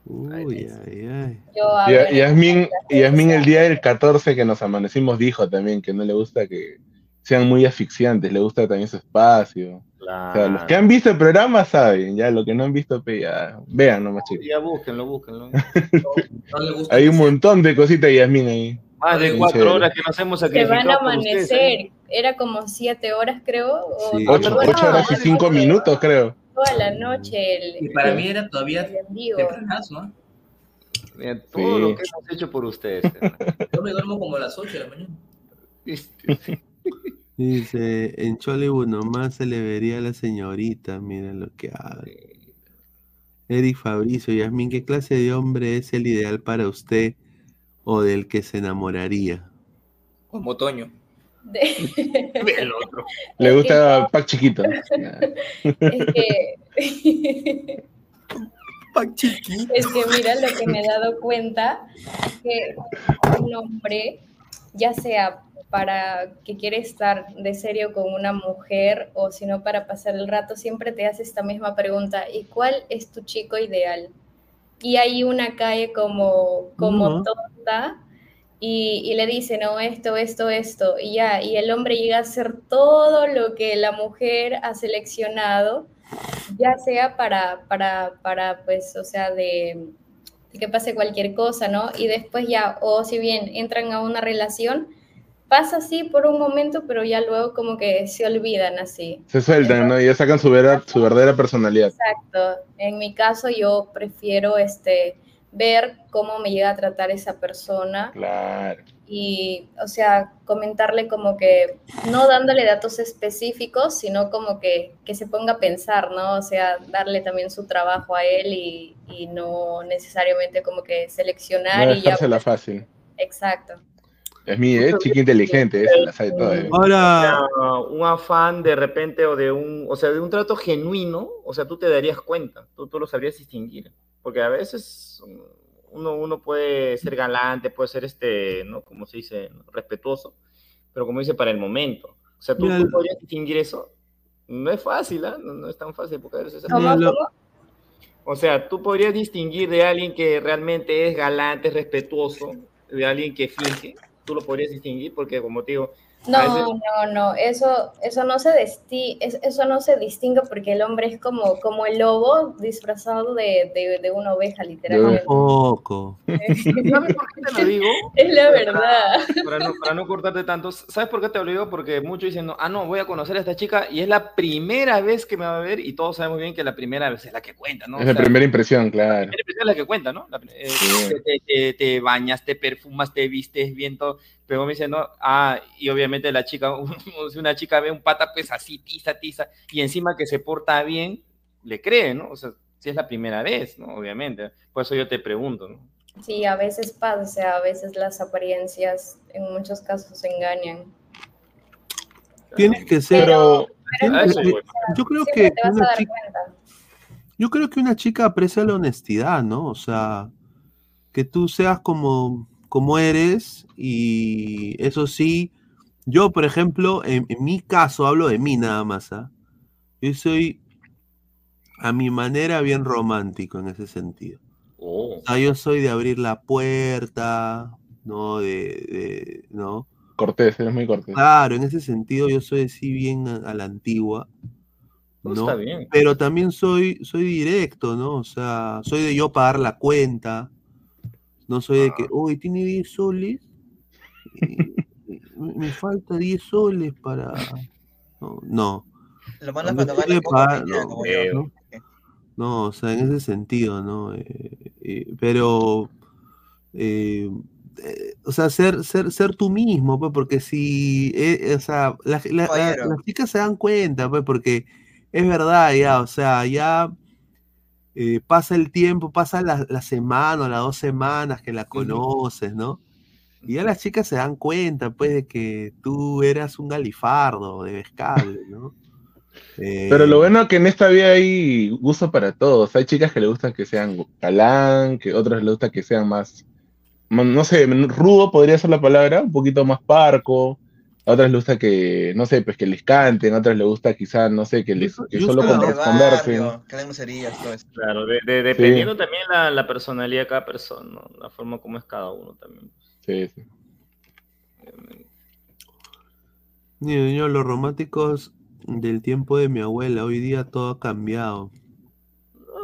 Uy, ay, ay.
y, Yasmin, Yasmin el día del 14 que nos amanecimos dijo también que no le gusta que sean muy asfixiantes, le gusta también su espacio. O sea, los que han visto el programa saben, ya lo que no han visto, ya vean nomás chicos.
Ya búsquenlo, búsquenlo. <laughs>
Hay un montón de cositas, Yasmin, ahí.
Más de cuatro horas que nos hemos sacrificado.
Se van a amanecer, era como siete horas, creo. O
ocho, horas y cinco minutos, creo.
Toda la noche.
El, y para mí era todavía tempranazo.
Mira, todo lo que hemos hecho por ustedes. <laughs>
Yo me duermo como a las ocho de la mañana. <laughs>
Dice, en Chollywood nomás se le vería a la señorita, miren lo que habla. Eric Fabricio, Yasmin, ¿qué clase de hombre es el ideal para usted o del que se enamoraría?
Como Toño.
El otro. <laughs>
Le gusta Pac chiquito.
Es que... <laughs>
Pac chiquito.
Es que mira lo que me he dado cuenta, que un hombre, ya sea para que quiere estar de serio con una mujer o si no para pasar el rato, siempre te hace esta misma pregunta, ¿y cuál es tu chico ideal? Y hay una calle como, como tonta y, y, le dice, no, esto, esto, esto, y ya, y el hombre llega a hacer todo lo que la mujer ha seleccionado, ya sea para, para, para pues, o sea, de, de que pase cualquier cosa, ¿no? Y después ya, o si bien entran a una relación, pasa así por un momento, pero ya luego como que se olvidan así.
Se sueltan, ¿no? Y ya sacan su, su verdadera personalidad.
Exacto. En mi caso yo prefiero este ver cómo me llega a tratar esa persona.
Claro.
y, o sea, comentarle como que, no dándole datos específicos, sino como que, que se ponga a pensar, ¿no? O sea, darle también su trabajo a él y, y no necesariamente como que seleccionar y ya.
la fácil.
Exacto.
Es mi, ¿eh? chica inteligente, esa la sabe todo.
Ahora, un afán de repente o de un, o sea, de un trato genuino, o sea, tú te darías cuenta, tú, tú lo sabrías distinguir, porque a veces uno, uno puede ser galante, puede ser este, ¿no? Como se dice, respetuoso, pero como dice, para el momento. O sea, ¿tú, podrías distinguir eso? No es fácil, ¿ah? no, es tan fácil, porque a veces... O sea, tú podrías distinguir de alguien que realmente es galante, respetuoso, de alguien que finge. Tú lo podrías distinguir porque, como te digo,
no, no, no, eso, eso, no se eso no se distingue porque el hombre es como, como el lobo disfrazado de, de, una oveja, literalmente.
Un poco.
¿Sabes <laughs> por qué te lo digo? <laughs>
Es la verdad.
Para no, para no cortarte tanto, ¿sabes por qué te lo digo? Porque muchos dicen, ah, no, voy a conocer a esta chica y es la primera vez que me va a ver y todos sabemos bien que la primera vez es la que cuenta, ¿no?
Es la primera impresión, claro. La
primera impresión es la que cuenta, ¿no? Eh, te, bañas, te perfumas, te vistes bien, todo pero me dice, no, ah, y obviamente la chica, <laughs> si una chica ve un pata, pues así, tiza, tiza, y encima que se porta bien, le cree, ¿no? O sea, si es la primera vez, ¿no? Obviamente. Por eso yo te pregunto, ¿no?
Sí, a veces pasa, o sea, a veces las apariencias en muchos casos engañan.
Tienes que ser. Pero, yo creo que una chica, yo creo que una chica aprecia la honestidad, ¿no? O sea, que tú seas como como eres y eso sí, yo por ejemplo, en, mi caso, hablo de mí nada más, ¿ah? yo soy a mi manera bien romántico en ese sentido. O sea, yo soy de abrir la puerta, ¿no? De, ¿no?
Cortés, eres muy cortés.
Claro, en ese sentido yo soy así bien a, la antigua. ¿no? Está bien. Pero también soy, soy directo, ¿no? O sea, soy de yo pagar la cuenta, no soy de que, ah. uy, tiene 10 soles. me falta 10 soles para. No. no. Lo mandas cuando no, no, o sea, en ese sentido, ¿no? Eh, eh, pero. Eh, o sea, ser, ser, ser tú mismo, pues, porque si, o sea, las chicas se dan cuenta, pues, porque es verdad, ya, o sea, ya eh, pasa el tiempo, pasa la, semana o las dos semanas que la conoces, ¿no? Y ya las chicas se dan cuenta, pues, de que tú eras un galifardo de vescable, ¿no?
Pero lo eh, bueno es que en esta vida hay gusto para todos. Hay chicas que le gustan que sean galán, que otras le gusta que sean más, no sé, rudo podría ser la palabra, un poquito más parco, a otras les gusta que, no sé, pues que les canten, a otras les gusta quizás, no sé, que, les, que solo conversen.
Claro, dependiendo también la, la, personalidad de cada persona, la forma como es cada uno también. Sí, sí.
Niño, los románticos del tiempo de mi abuela, hoy día todo ha cambiado.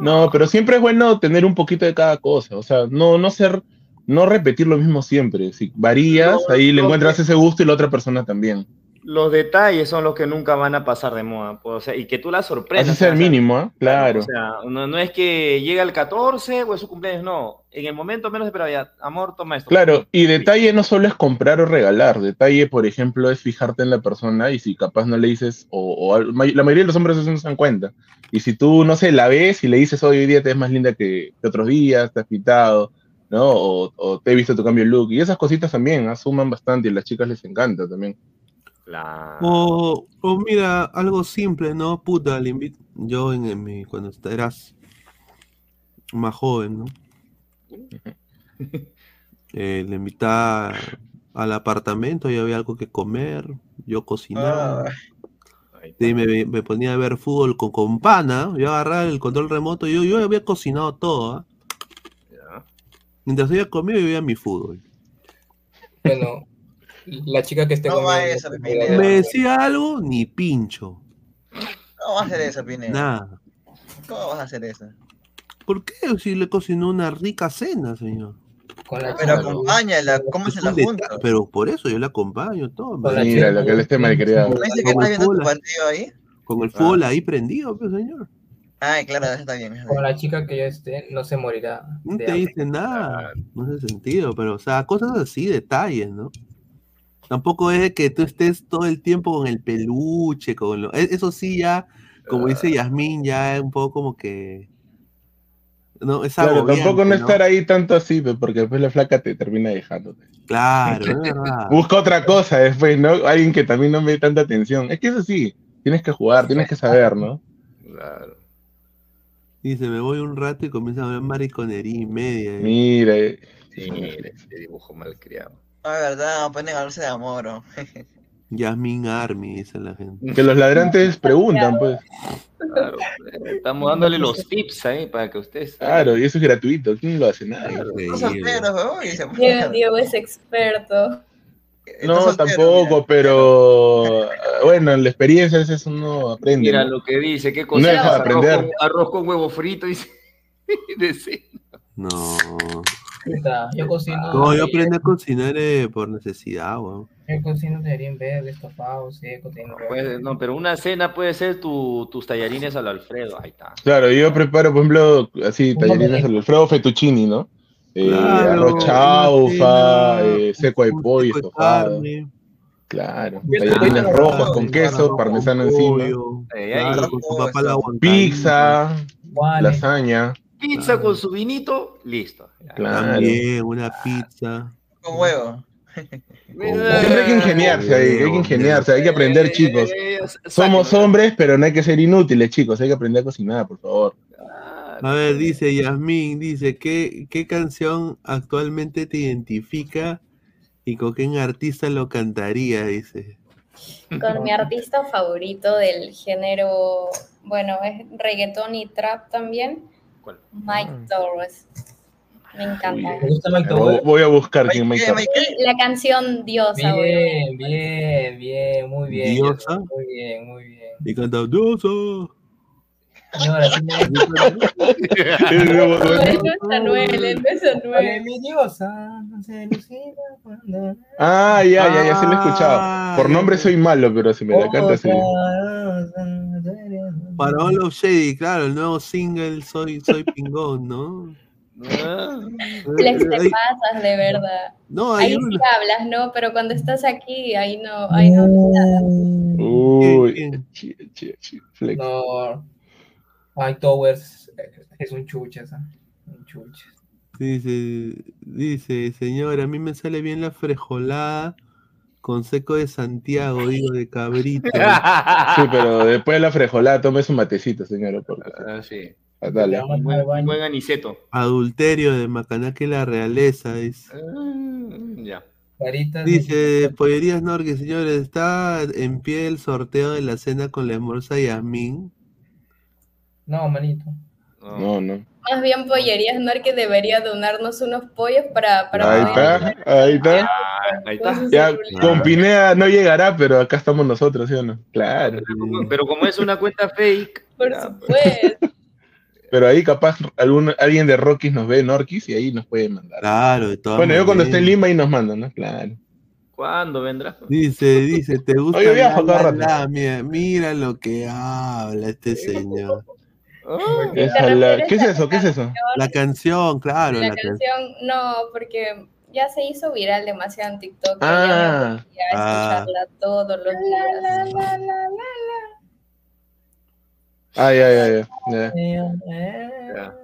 No, pero siempre es bueno tener un poquito de cada cosa, o sea, no, no ser no repetir lo mismo siempre. Si varías, ahí le encuentras ese gusto y la otra persona también.
Los detalles son los que nunca van a pasar de moda, pues, o sea, y que tú la sorprendas.
Así es el mínimo, ¿eh? claro. O
sea, no, es que llega el 14 o es su cumpleaños, no. En el momento menos de ya, amor, toma esto.
Claro, y detalle no solo es comprar o regalar, detalle, por ejemplo, es fijarte en la persona y si capaz no le dices, o, la mayoría de los hombres eso no se dan cuenta. Y si tú, no sé, la ves y le dices, hoy día te es más linda que, que otros días, te has quitado ¿no? O, te he visto tu cambio de look. Y esas cositas también asuman bastante y a las chicas les encanta también.
O, mira, algo simple, ¿no? Puta, le invito. Yo en, mi, cuando eras más joven, ¿no? Eh, le invitaba al apartamento y había algo que comer, yo cocinaba. Ah. y me, ponía a ver fútbol con, con pana, yo agarraba el control remoto, yo, yo había cocinado todo, ¿ah? Mientras ella comía, y veía mi fútbol.
Bueno, la chica que esté no
Me decía algo, ni pincho.
¿Cómo vas a hacer eso, Pineda?
Nada.
¿Cómo vas a hacer eso?
¿Por qué? Si le cocinó una rica cena, señor.
pero acompáñala, ¿cómo se la junta?
Pero por eso yo la acompaño todo.
Mira, lo que él esté malcriado.
¿Me dice que está viendo tu partido ahí?
Con el fútbol ahí prendido, pues, señor.
Ay, claro, está bien.
Con la chica que yo esté, no se morirá.
No te dice nada, no hace sentido, pero, o sea, cosas así, detalles, ¿no? Tampoco es que tú estés todo el tiempo con el peluche, con lo... E, eso sí ya, como dice ah. Yasmín, ya es un poco como que...
No, es claro, tampoco no, estar ahí tanto así, pues, porque después la flaca te termina dejándote.
Claro, <laughs>
Busca otra cosa después, ¿no? Alguien que también no me dé tanta atención. Es que eso sí, tienes que jugar, tienes que saber, ¿no? Claro.
Dice, me voy un rato y comienza a ver mariconería y media.
¿eh? Mira.
Sí, mira, ese dibujo malcriado.
Ah, verdad, pueden hablarse de amor. ¿o? <laughs>
Yasmin Army, dice la gente.
Que los ladrantes <laughs> preguntan, pues.
Claro, estamos dándole los tips ahí para que ustedes.
Claro, y eso es gratuito. ¿Quién lo hace? nada
Diego es experto.
No, tampoco, pero <laughs> bueno, en la experiencia a veces uno aprende.
Mira lo que dice, qué cosa.
No aprender.
Arroz, con, huevo frito y <laughs>
No.
Yo cocino.
No, yo aprendí a cocinar eh, por necesidad,
weón. Yo cocino tallarín verde, estofado, seco, tengo.
no, pero una cena puede ser tu, tus tallarines al Alfredo, ahí está.
Claro, yo preparo, por ejemplo, así, tallarines al Alfredo fettuccini, ¿no? Eh, arroz chaufa, eh, seco de pollo, estofado. Claro, tallarines rojos con queso, parmesano encima. Pizza, lasaña.
Pizza con su vinito, listo.
Claro. También, una pizza.
Con huevo.
hay que ingeniarse ahí, hay que ingeniarse, hay que aprender, chicos. Somos hombres, pero no hay que ser inútiles, chicos. Hay que aprender a cocinar, por favor.
A ver, dice Yasmín, dice, ¿qué, ¿qué canción actualmente te identifica y con qué artista lo cantaría? Dice.
Con mi artista favorito del género, bueno, es reggaetón y trap también, Mike ah. Torres. Me encanta. ¿Me gusta
Mike Torres? Voy a buscar quién Mike Torres.
La canción Diosa.
Bien, bien, bien, muy bien.
Diosa.
Muy bien, muy bien.
Y canta Diosa.
No, ahora sí
me... <laughs> no es Anuel, no es Anuel.
Mi diosa se
Ah, ya, ya, ya se lo he escuchado. Por nombre soy malo, pero si me la canta sí.
Para All of Shady, claro, el nuevo single Soy, soy Pingón, ¿no?
Les te pasas, de verdad. No, ahí sí hablas, ¿no? Pero cuando estás aquí, ahí no, ahí no nada.
Uy,
no. Towers es un chuches, un chuches.
Dice, dice, señor, a mí me sale bien la frejolada con seco de Santiago, digo, de cabrito. <laughs>
Sí, pero después de la frejolada tome su matecito, señor.
Ah, sí.
Ah, dale.
Buen, buen aniceto.
Adulterio de Macanaque la realeza, dice.
Ah, ya.
Dice, Pollerías Norque, señores, ¿está en pie el sorteo de la cena con la hermosa Yasmin?
No, manito.
No, no.
Más bien Pollerías Norque debería donarnos unos pollos para... para
ahí, está, ahí está, ahí está. Ya, con Pinea no llegará, pero acá estamos nosotros, ¿sí o no? Claro.
Pero como, es una cuenta fake...
Por supuesto. <laughs>
Pero ahí capaz algún, alguien de Rockies nos ve, Norquis, y ahí nos puede mandar.
Claro, de todas
Bueno, yo cuando esté en Lima ahí nos mandan, ¿no? Claro.
¿Cuándo vendrá?
Dice, dice, ¿te gusta?
Oye, viajo la,
mira, mira lo que habla este señor.
¿Qué es eso? ¿Qué es eso?
La canción, claro.
La, canción, no, porque ya se hizo viral demasiado en TikTok.
Ah,
ya ah. escucharla todos los días.
Ay, ay, ay. Ya.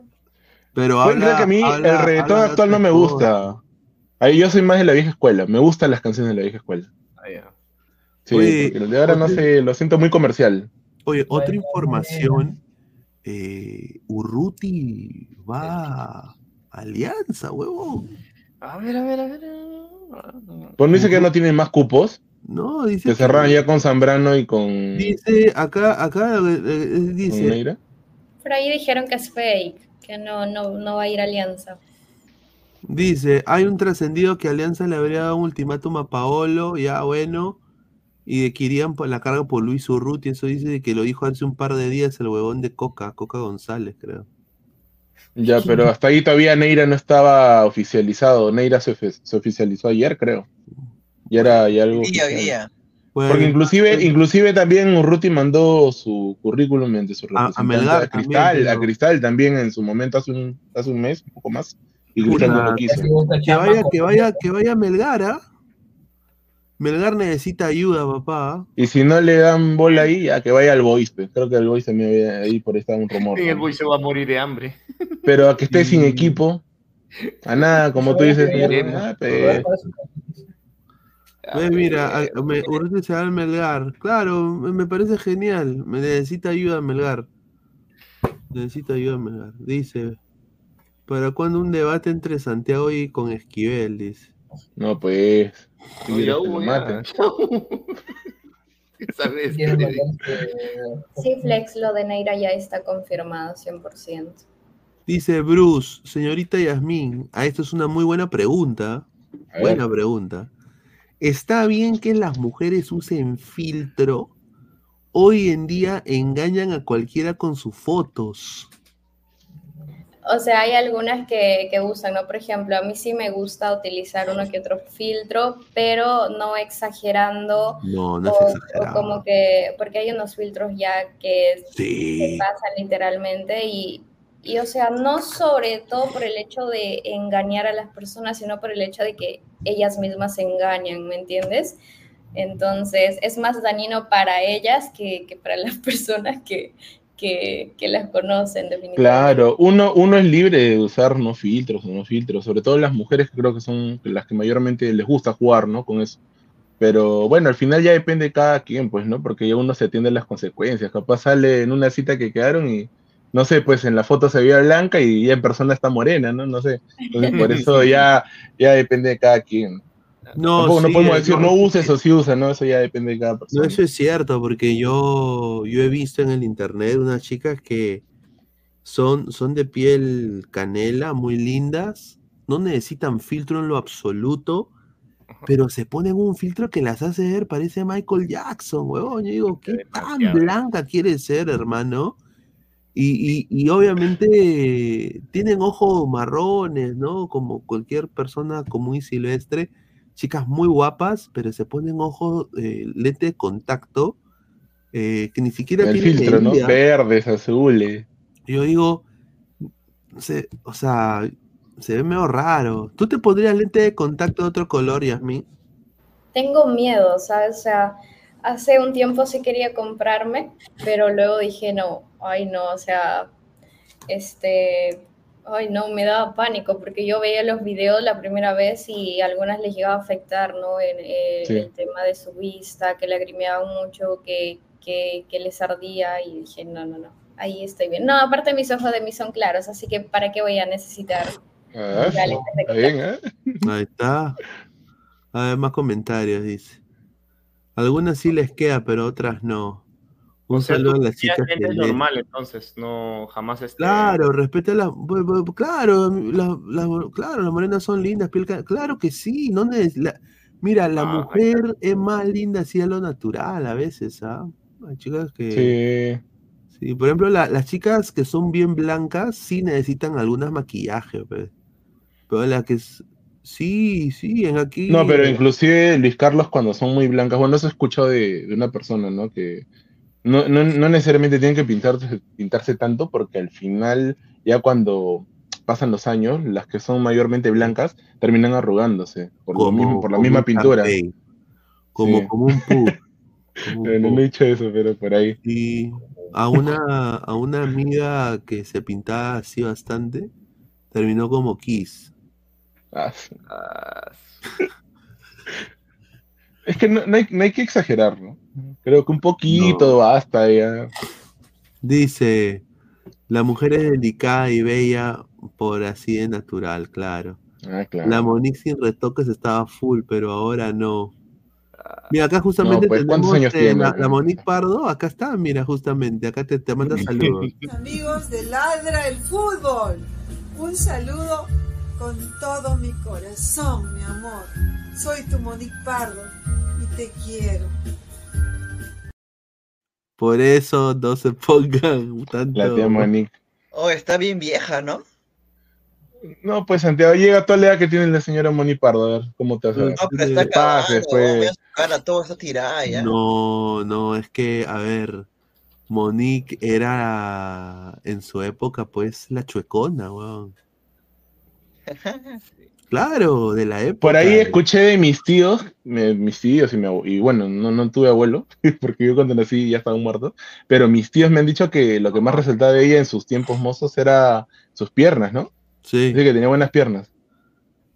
Pero
habla, creo que a mí el reggaetón actual no me gusta. Ahí yo soy más de la vieja escuela. Me gustan las canciones de la vieja escuela.
Ah,
sí, porque de ahora no sé, lo siento muy comercial.
Oye, otra información eh, Urruti va a Alianza, huevón.
A ver, a ver, a ver.
Pues no dice que no tiene más cupos.
No, dice.
Que cerraron ya con Zambrano y con.
Dice, acá, acá eh, eh, dice.
Por ahí dijeron que es fake, que no, no, no va a ir a Alianza.
Dice, hay un trascendido que Alianza le habría dado un ultimátum a Paolo, ya bueno, y de que irían por la carga por Luis Urruti, eso dice que lo dijo hace un par de días el huevón de Coca, Coca González, creo.
Ya, pero hasta ahí todavía Neira no estaba oficializado. Neira se, oficializó ayer, creo. Y era ya algo.
Día, día.
Porque inclusive, inclusive también Urruti mandó su currículum de su representante a, Cristal, a Cristal también en su momento hace un, hace un mes, un poco más, y Cristal no lo quiso.
Que vaya, que vaya, que vaya Melgar, ¿ah? Melgar necesita ayuda, papá.
Y si no le dan bola ahí, a que vaya al Boys. Pues. Creo que el Boys también ahí por estar un rumor.
Y el Boys se va a morir de hambre. <laughs>
Pero a que esté sin equipo, a nada, como tú dices. Ah,
pues. Pues mira, me, se va al Melgar. Claro, me parece genial. Me necesita ayuda Melgar. Necesita ayuda Melgar. Dice, ¿para cuándo un debate entre Santiago y con Esquivel? Dice.
No, pues. <laughs>
Sí, Flex, lo de Neira ya está confirmado 100%.
Dice Bruce, señorita Yasmín, a esto es una muy buena pregunta. Buena pregunta. ¿Está bien que las mujeres usen filtro? Hoy en día engañan a cualquiera con sus fotos.
O sea, hay algunas que, que, usan, ¿no? Por ejemplo, a mí sí me gusta utilizar uno que otro filtro, pero no exagerando.
No, no
es exagerado. como que, porque hay unos filtros ya que se pasan literalmente y, y, o sea, no sobre todo por el hecho de engañar a las personas, sino por el hecho de que ellas mismas se engañan, ¿me entiendes? Entonces, es más dañino para ellas que, que para las <laughs> personas que, que, las conocen definitivamente.
Claro, uno, uno es libre de usar no filtros o no filtros, sobre todo las mujeres que creo que son las que mayormente les gusta jugar, ¿no? Con eso. Pero bueno, al final ya depende de cada quien, pues, ¿no? Porque ya uno se atiende a las consecuencias. Capaz sale en una cita que quedaron y, no sé, pues en la foto se veía blanca y ya en persona está morena, ¿no? No sé. Entonces, por <laughs> eso ya, ya depende de cada quien. No, no podemos decir no uses o sí usa, ¿no? Eso ya depende de cada persona.
No, eso es cierto, porque yo, yo he visto en el internet unas chicas que son, son de piel canela, muy lindas, no necesitan filtro en lo absoluto, pero se ponen un filtro que las hace ver, parece Michael Jackson, huevón. Yo digo, ¿qué tan blanca quiere ser, hermano? Y, y, y, obviamente tienen ojos marrones, ¿no? Como cualquier persona común y silvestre chicas muy guapas, pero se ponen ojos, eh, lente de contacto, eh, que ni siquiera
El filtro, ¿no? Verdes, azules.
Yo digo, o sea, se ve medio raro. ¿Tú te pondrías lente de contacto de otro color, Yasmin?
Tengo miedo, ¿sabes? O sea, hace un tiempo sí quería comprarme, pero luego dije, no, ay no, o sea, este, Ay, no, me daba pánico porque yo veía los videos la primera vez y a algunas les llegaba a afectar, ¿no? En, eh, El tema de su vista, que lagrimeaban mucho, que, que, les ardía y dije, no, no, no, ahí estoy bien. No, aparte mis ojos de mí son claros, así que ¿para qué voy a necesitar?
Ah, bien, ¿eh? Ahí está. A ver, más comentarios, dice. Algunas sí les queda, pero otras no.
Un saludo a las chicas. Es normal, entonces, no jamás este...
Claro, respeta la, claro, la, claro, las morenas son lindas, claro que sí, no mira, la ah, mujer es más linda así a lo natural a veces, ¿ah? Hay chicas que sí. sí por ejemplo, las chicas que son bien blancas sí necesitan algunas maquillaje, pues. Pero las que sí, sí, en aquí
No, pero inclusive Luis Carlos cuando son muy blancas, bueno, eso he escuchado de, de una persona, ¿no? Que no, no, no necesariamente tienen que pintarse, pintarse tanto porque al final, ya cuando pasan los años, las que son mayormente blancas terminan arrugándose por, lo mismo, por la misma pintura.
Como, como un <laughs> pu.
no, he dicho eso, pero por ahí.
Y a una, a una amiga que se pintaba así bastante, terminó como Kiss. Ah, ah. <laughs>
Es que no, hay, no hay que exagerar, ¿no? Creo que un poquito basta ya.
Dice, la mujer es delicada y bella por así de natural, claro. Ah, claro. La Monique sin retoques estaba full, pero ahora no. Mira, acá justamente
pues, tenemos años
eh, la, Monique Pardo, acá está, mira, justamente, acá te, te manda saludos. <laughs>
Amigos de Ladra el Fútbol, un saludo con todo mi corazón, mi amor. Soy tu Monique Pardo y te quiero.
Por eso no se pongan tanto.
La tía Monique.
Oh, está bien vieja, ¿no?
No, pues Santiago, llega toda la edad que tiene la señora Moni Pardo, a ver cómo te hace. No,
pero está acabando, pues. cara, todo está tirada ya.
No, no, es que, a ver, Monique era en su época, pues, la chuecona, weón. <laughs> Claro, de la época.
Por ahí escuché de mis tíos, mis tíos y, mi y bueno, no, no tuve abuelo, <laughs> porque yo cuando nací ya estaba muerto, pero mis tíos me han dicho que lo que más resaltaba de ella en sus tiempos mozos era sus piernas, ¿no?
Sí.
Dice que tenía buenas piernas.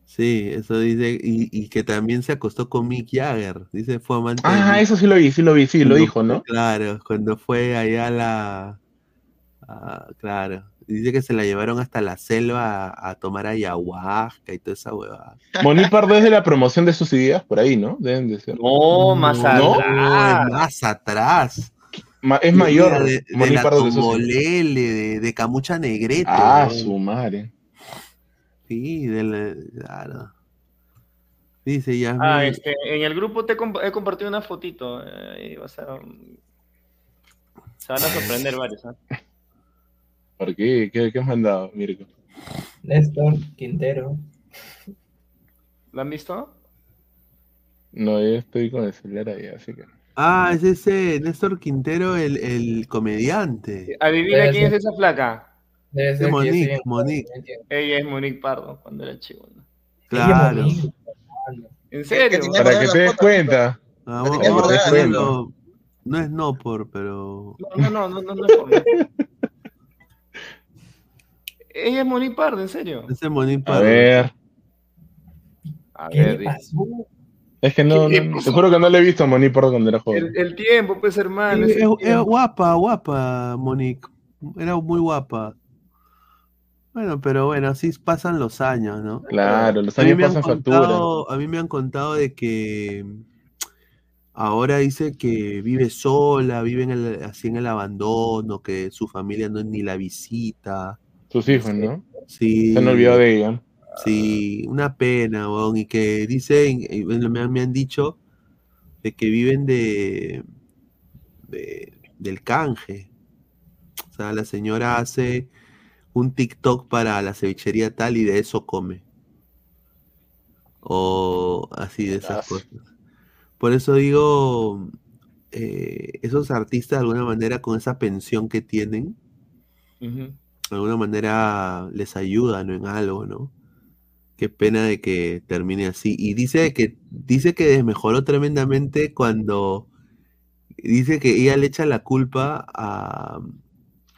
Sí, eso dice, y, que también se acostó con Mick Jagger, dice, fue amante.
Ah, eso sí lo vi, sí lo vi, sí, lo dijo, ¿no?
Claro, cuando fue allá a la... claro, dice que se la llevaron hasta la selva a, tomar ayahuasca y toda esa huevada.
Moni Pardo es de la promoción de sus ideas, por ahí, ¿no? Deben de ser.
No, más atrás.
más atrás.
es mayor.
De, de, la Pardo de, de, Camucha Negrete.
Ah, su madre.
Sí, de claro. Dice ya.
Ah, este, en el grupo te he compartido una fotito. Eh, a, se van a sorprender varios. ¿eh?
¿Por qué? ¿Qué, has mandado, Mirko?
Néstor Quintero.
¿Lo han visto?
No, yo estoy con el celular ahí, así que.
Ah, es ese Néstor Quintero, el, el comediante.
Adivina quién es esa flaca.
Debe Monique, Monique.
Ella es Monique Pardo cuando era chico.
Claro.
¿En serio?
Para que te des cuenta. Ah,
no, no, es no por, pero.
No, no, no, no, no, es por. <laughs> Ella es Monique Pardo, en serio.
Ese es Monique Pardo.
A ver.
A ver,
es que no, no te juro que no le he visto a Monique Pardo cuando era joven.
El, tiempo, pues, hermano.
Es, es, guapa, guapa, Monique. Era muy guapa. Bueno, pero bueno, así pasan los años, ¿no?
Claro, los años pasan factura.
A mí me han contado de que ahora dice que vive sola, vive en así en el abandono, que su familia no ni la visita.
Sus hijos, ¿no?
Sí.
Se han olvidado de ella.
Sí, una pena, weón, y que dicen, me, me han dicho de que viven de, de del canje. O sea, la señora hace un TikTok para la cevichería tal y de eso come. O así de esas cosas. Por eso digo, eh, esos artistas de alguna manera con esa pensión que tienen, de alguna manera les ayudan en algo, ¿no? Qué pena de que termine así. Y dice que dice que mejoró tremendamente cuando dice que ella le echa la culpa a,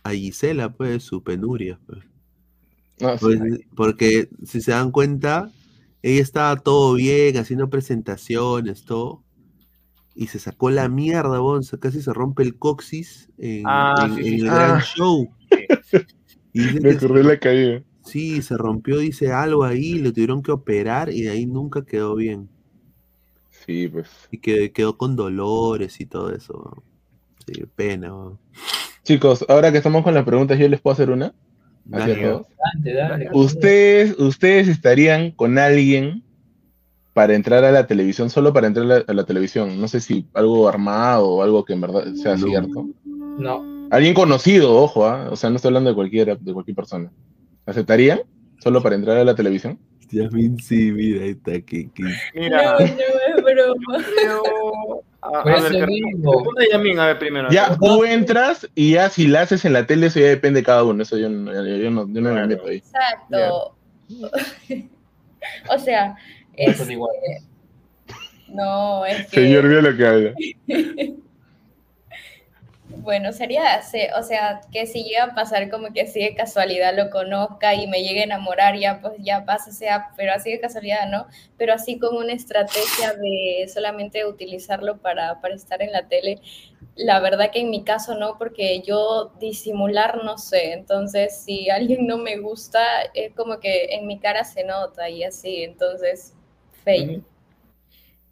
a Gisela, pues, su penuria. Pues. Ah, pues, porque si se dan cuenta, ella estaba todo bien, haciendo presentaciones, todo. Y se sacó la mierda, Bonza, casi se rompe el coxis en,
ah,
el gran show.
Me ocurrió la caída.
Sí, se rompió, dice algo ahí, le tuvieron que operar y de ahí nunca quedó bien.
Sí, pues.
Y que, quedó con dolores y todo eso. Sí, pena.
Chicos, ahora que estamos con las preguntas, ¿yo les puedo hacer una? ¿Ustedes, ¿Ustedes estarían con alguien para entrar a la televisión, solo para entrar a la, televisión? No sé si algo armado o algo que en verdad sea cierto.
No.
Alguien conocido, ojo, ¿ah? o sea, no estoy hablando de cualquier, de cualquier persona. ¿Aceptarían solo para entrar a la televisión?
Yasmin, sí, mira, ahí está aquí.
Mira.
No, no es broma.
A, a ver, Yamin, a ver primero.
Ya, tú entras y ya si la haces en la tele, eso ya depende de cada uno. Eso yo, no, yo no, yo no me meto ahí.
Exacto. <laughs> o sea, es. No, es que.
Señor, mira lo que habla. <laughs>
Bueno, sería, o sea, que si llega a pasar como que así de casualidad lo conozca y me llegue a enamorar, ya pues ya pasa, sea, pero así de casualidad, ¿no? Pero así como una estrategia de solamente utilizarlo para, para estar en la tele, la verdad que en mi caso no, porque yo disimular no sé, entonces si alguien no me gusta, es como que en mi cara se nota y así, entonces, fake.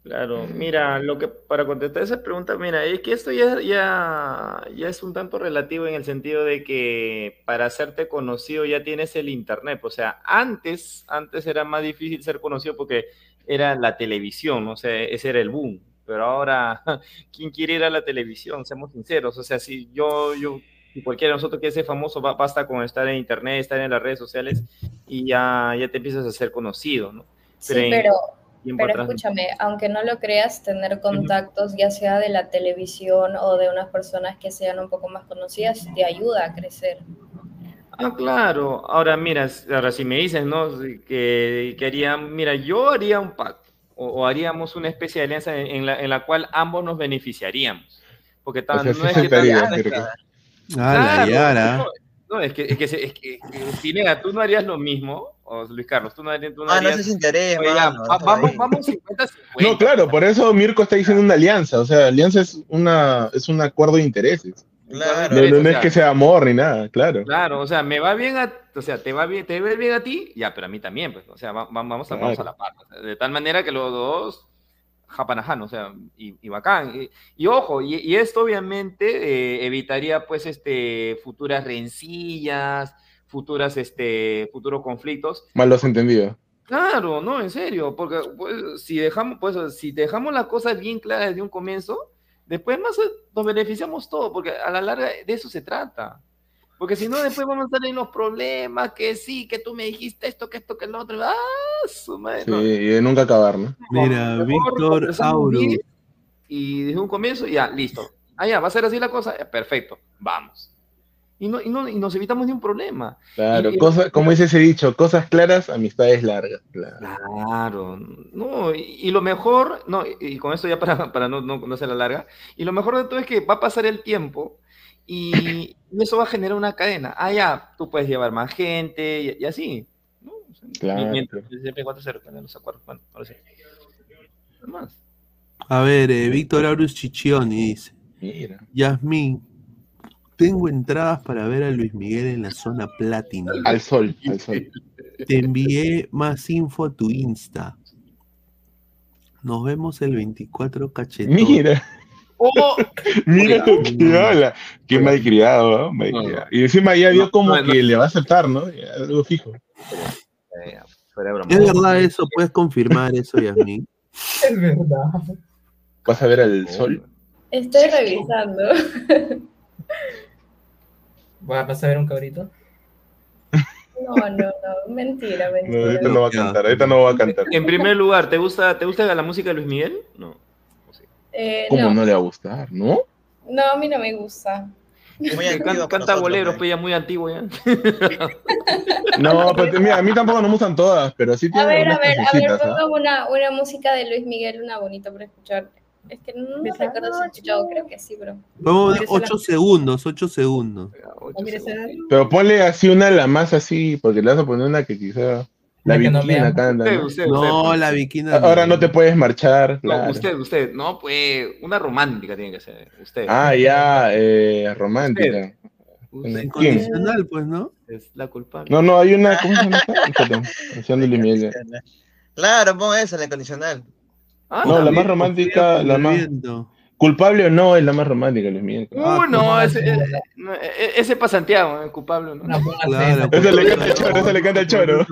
Claro, mira, lo que para contestar esa pregunta, mira, es que esto ya, ya, ya es un tanto relativo en el sentido de que para hacerte conocido ya tienes el internet. O sea, antes, antes era más difícil ser conocido porque era la televisión, o sea, ese era el boom. Pero ahora, <laughs> ¿quién quiere ir a la televisión? Seamos sinceros. O sea, si yo, yo Si cualquiera de nosotros quiere ser famoso, basta con estar en internet, estar en las redes sociales y ya, ya te empiezas a ser conocido, ¿no?
sí, pero, pero escúchame, aunque no lo creas, tener contactos, ya sea de la televisión o de unas personas que sean un poco más conocidas, te ayuda a crecer.
Ah, claro. Ahora, mira, ahora si me dices, ¿no? Que, que haría, mira, yo haría un pacto o, haríamos una especie de alianza en, la, en, la, cual ambos nos beneficiaríamos. Porque tal, no es que...
Ah, la
no, es que, es que, es que, Pineda, tú no harías lo mismo, o Luis Carlos, tú no, harías.
ah, no se interés,
vamos, vamos 50, 50.
No, claro, por eso Mirko está diciendo una alianza. O sea, alianza es, una, es un acuerdo de intereses. Claro, no, es que sea amor ni nada, claro.
Claro, o sea, me va bien a, o sea, te va bien, te va bien a ti, ya, pero a mí también, pues, o sea, vamos, a, vamos a la par, de tal manera que los dos japanajan, o sea, y, bacán. Y, ojo, y, esto obviamente eh, evitaría pues este futuras rencillas, futuras este futuros conflictos.
Malos entendidos.
Claro, no, en serio, porque pues, si dejamos pues si dejamos las cosas bien claras desde un comienzo, Después más nos beneficiamos todos, porque a la larga de eso se trata. Porque si no, después vamos a estar en los problemas, que sí, que tú me dijiste esto, que esto, que lo otro. ¡Ah, su madre!
Sí, y de nunca acabar, ¿no?
Mira, Víctor Auro.
Y desde un comienzo, ya, listo. Ah, ya, va a ser así la cosa, perfecto, vamos y, no, y, no, y nos evitamos de un problema.
Claro, como dice ese dicho, cosas claras, amistades largas.
Claro, no, y, lo mejor, no, y con esto ya para, para no, no, no la larga, y lo mejor de todo es que va a pasar el tiempo y, eso va a generar una cadena. Ah, ya, tú puedes llevar más gente y, así. ¿no?
claro.
A ver, eh, Víctor Aurus Chichioni dice. Mira. Yasmín, tengo entradas para ver a Luis Miguel en la zona Platinum.
Al sol, al sol. <laughs>
Te envié más info a tu Insta. Nos vemos el 24 cachetón.
Mira. Oh, <laughs> Mira que habla. Qué malcriado, ¿no? Y encima ya vio como que le va a aceptar, ¿no? Algo fijo.
Es verdad eso, puedes confirmar eso, Yasmin. <laughs>
Es verdad.
¿Vas a ver al sol?
Estoy revisando.
¿Vas a ver un cabrito?
No, no, no, mentira, mentira. No,
ahorita no va a cantar, ahorita no va a cantar.
En primer lugar, ¿te gusta, ¿te gusta la música de Luis Miguel? No.
Eh,
¿Cómo no. le va a gustar? ¿No?
No, a mí no me gusta.
canta boleros, pues ya muy antiguo ya.
no, pero mira, a mí tampoco no me gustan todas, pero sí tiene
A ver, a ver, a ver, pongo una, una música de Luis Miguel, una bonita para escuchar. Es que no me recuerdo si he escuchado, creo que sí, bro. Vamos a ver
8 segundos, 8 segundos.
Pero ponle así una la más así, porque le vas a poner una que quizá. La viquina canta.
¿no? la viquina.
Ahora no te puedes marchar.
No, usted, usted, no, pues una romántica tiene que ser. Usted.
Ah, ya, eh, romántica.
Incondicional, pues, ¿no?
Es la culpable.
No, no, hay una. ¿Cómo se llama? <laughs>
Claro, pon esa, la incondicional.
Ah, no, la más romántica, la más. Culpable o no es la más romántica, Luis Miguel.
Uh, no, ese, eh, eh, ese, para Santiago, es culpable, ¿no?
Claro, ese le canta el choro, ese le canta el choro.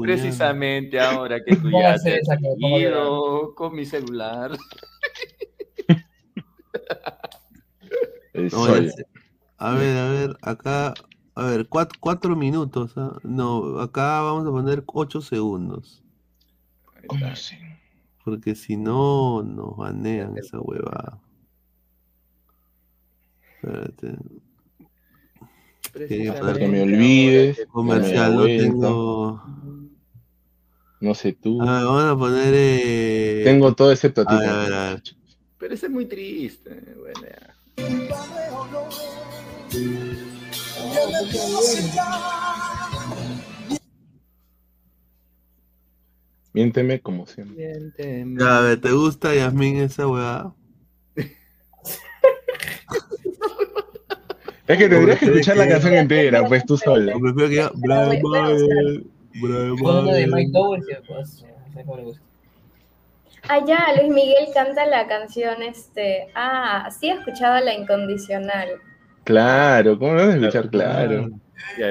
Precisamente ahora que tú ya has ido con mi celular.
a ver, a ver, acá, a ver, cuatro, minutos. ¿ah? No, acá vamos a poner ocho segundos.
¿Cómo así?
Porque si no, nos banean esa huevada. Espérate.
Para que me olvides.
Comercial, no tengo.
No sé tú.
Ah, vamos a poner. Eh...
Tengo todo excepto a ti.
Pero ese es muy triste. Bueno, ya.
Miénteme como siempre.
Miénteme. A ver, ¿te gusta Yasmin esa weá?
Es que tendrías que escuchar la canción entera, pues tú solo. Prefiero que Bravo,
Bravo. de Mike pues, Allá, Luis Miguel canta la canción, este, ah, sí he escuchado la incondicional.
Claro, ¿cómo no vas a escuchar? Claro.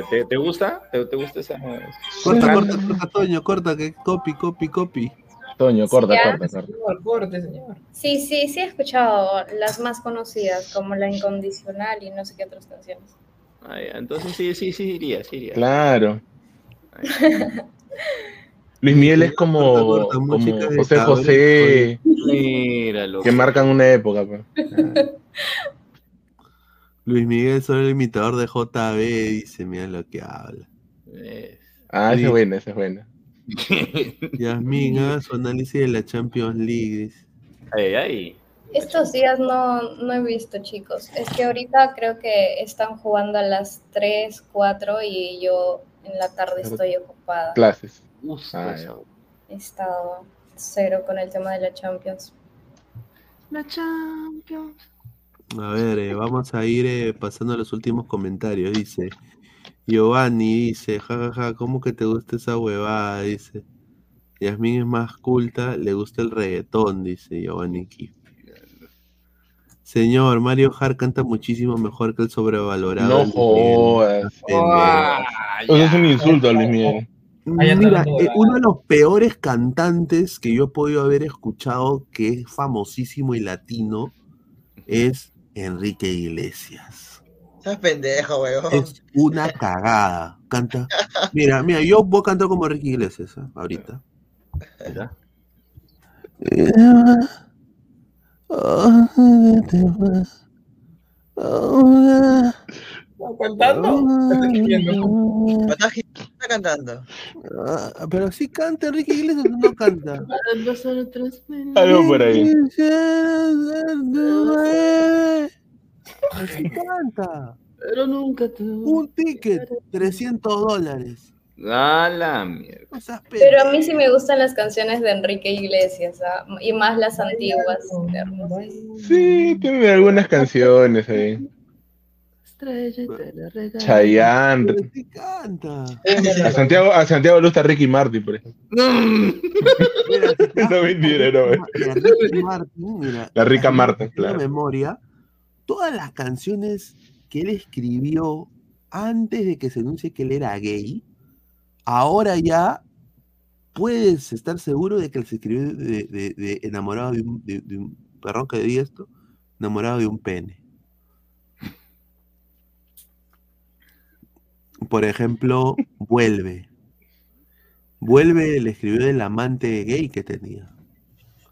¿Te, ¿te, gusta? ¿Te, ¿Te, gusta esa?
Corta, corta, corta, Toño, corta, que copy, copy, copy.
Toño, corta, corta, corta.
corte, señor.
Sí, sí, sí he escuchado las más conocidas, como La Incondicional y no sé qué otras canciones.
Ah, entonces sí, sí, sí iría, sí iría.
Claro. <laughs> Luis Miguel es como, como José José,
Míralo.
que marcan una época. Pues. <laughs>
Luis Miguel solo el imitador de JB, dice, mira lo que habla.
Ah, ese es bueno, ese es bueno. <laughs>
Yasmin, haga su análisis de la Champions League.
Ay, ay.
Estos días no, no he visto, chicos. Es que ahorita creo que están jugando a las 3, 4 y yo en la tarde estoy ocupada.
Clases.
Ah,
He estado cero con el tema de la Champions.
La Champions.
A ver, eh, vamos a ir eh, pasando a los últimos comentarios. Dice Giovanni, dice, jajaja, ¿cómo que te gusta esa huevada? Dice. Yasmín es más culta, le gusta el reggaetón, dice Giovanni Kif. Señor, Mario Hart canta muchísimo mejor que el sobrevalorado.
No jodas.
Pendejo.
Eso es un insulto a Luis Miguel.
Mira, eh, uno de los peores cantantes que yo he podido haber escuchado, que es famosísimo y latino, es Enrique Iglesias.
Estás pendejo, weón.
Es una cagada. Canta. Mira, mira, yo voy a cantar como Enrique Iglesias ¿eh? ahorita.
Mira.
¿Está cantando? Está
cantando.
Ah, pero sí canta Enrique Iglesias o no canta. <laughs>
Algo por ahí.
Sí canta.
Pero nunca te.
Un ticket, 300 dólares.
A la mierda.
Pero a mí sí me gustan las canciones de Enrique Iglesias, ¿ah? y más las antiguas.
Sí, tiene algunas canciones ahí. Chayanne.
Sí canta.
A Santiago, a Santiago le gusta Ricky Martin, por ejemplo. <laughs>
Mira, si te das <laughs>
No mentira, no.
cuenta, mira, Ricky Martin, mira,
La rica Marta, claro.
memoria, todas las canciones que él escribió antes de que se anuncie que él era gay, ahora ya puedes estar seguro de que él se escribió de, de- de enamorado de un, de- de un- perdón que diga esto, enamorado de un pene. Por ejemplo, Vuelve. Vuelve le escribió del amante gay que tenía.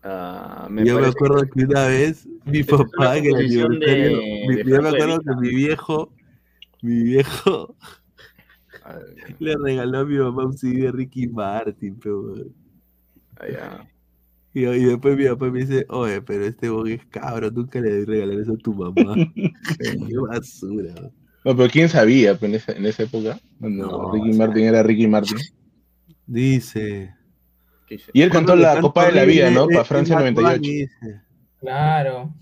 Ah,
Yo
me
me
parece
acuerdo que una vez mi papá, que
de
yo me acuerdo que mi viejo, mi viejo <laughs> le regaló a mi mamá un CD de Ricky Martin, pero, y, y después mi papá me dice, oye, pero este bog es cabro, nunca le regalar eso a tu mamá. <laughs> <laughs> Qué basura.
No, pero ¿quién sabía pues, en, esa, en esa época? Cuando
No,
Ricky
o sea-
Martin era Ricky Martin.
Dice.
Y él cantó la Copa de la Vida, ¿no? Para Francia
Bad Bunny
98.
dice.
Claro.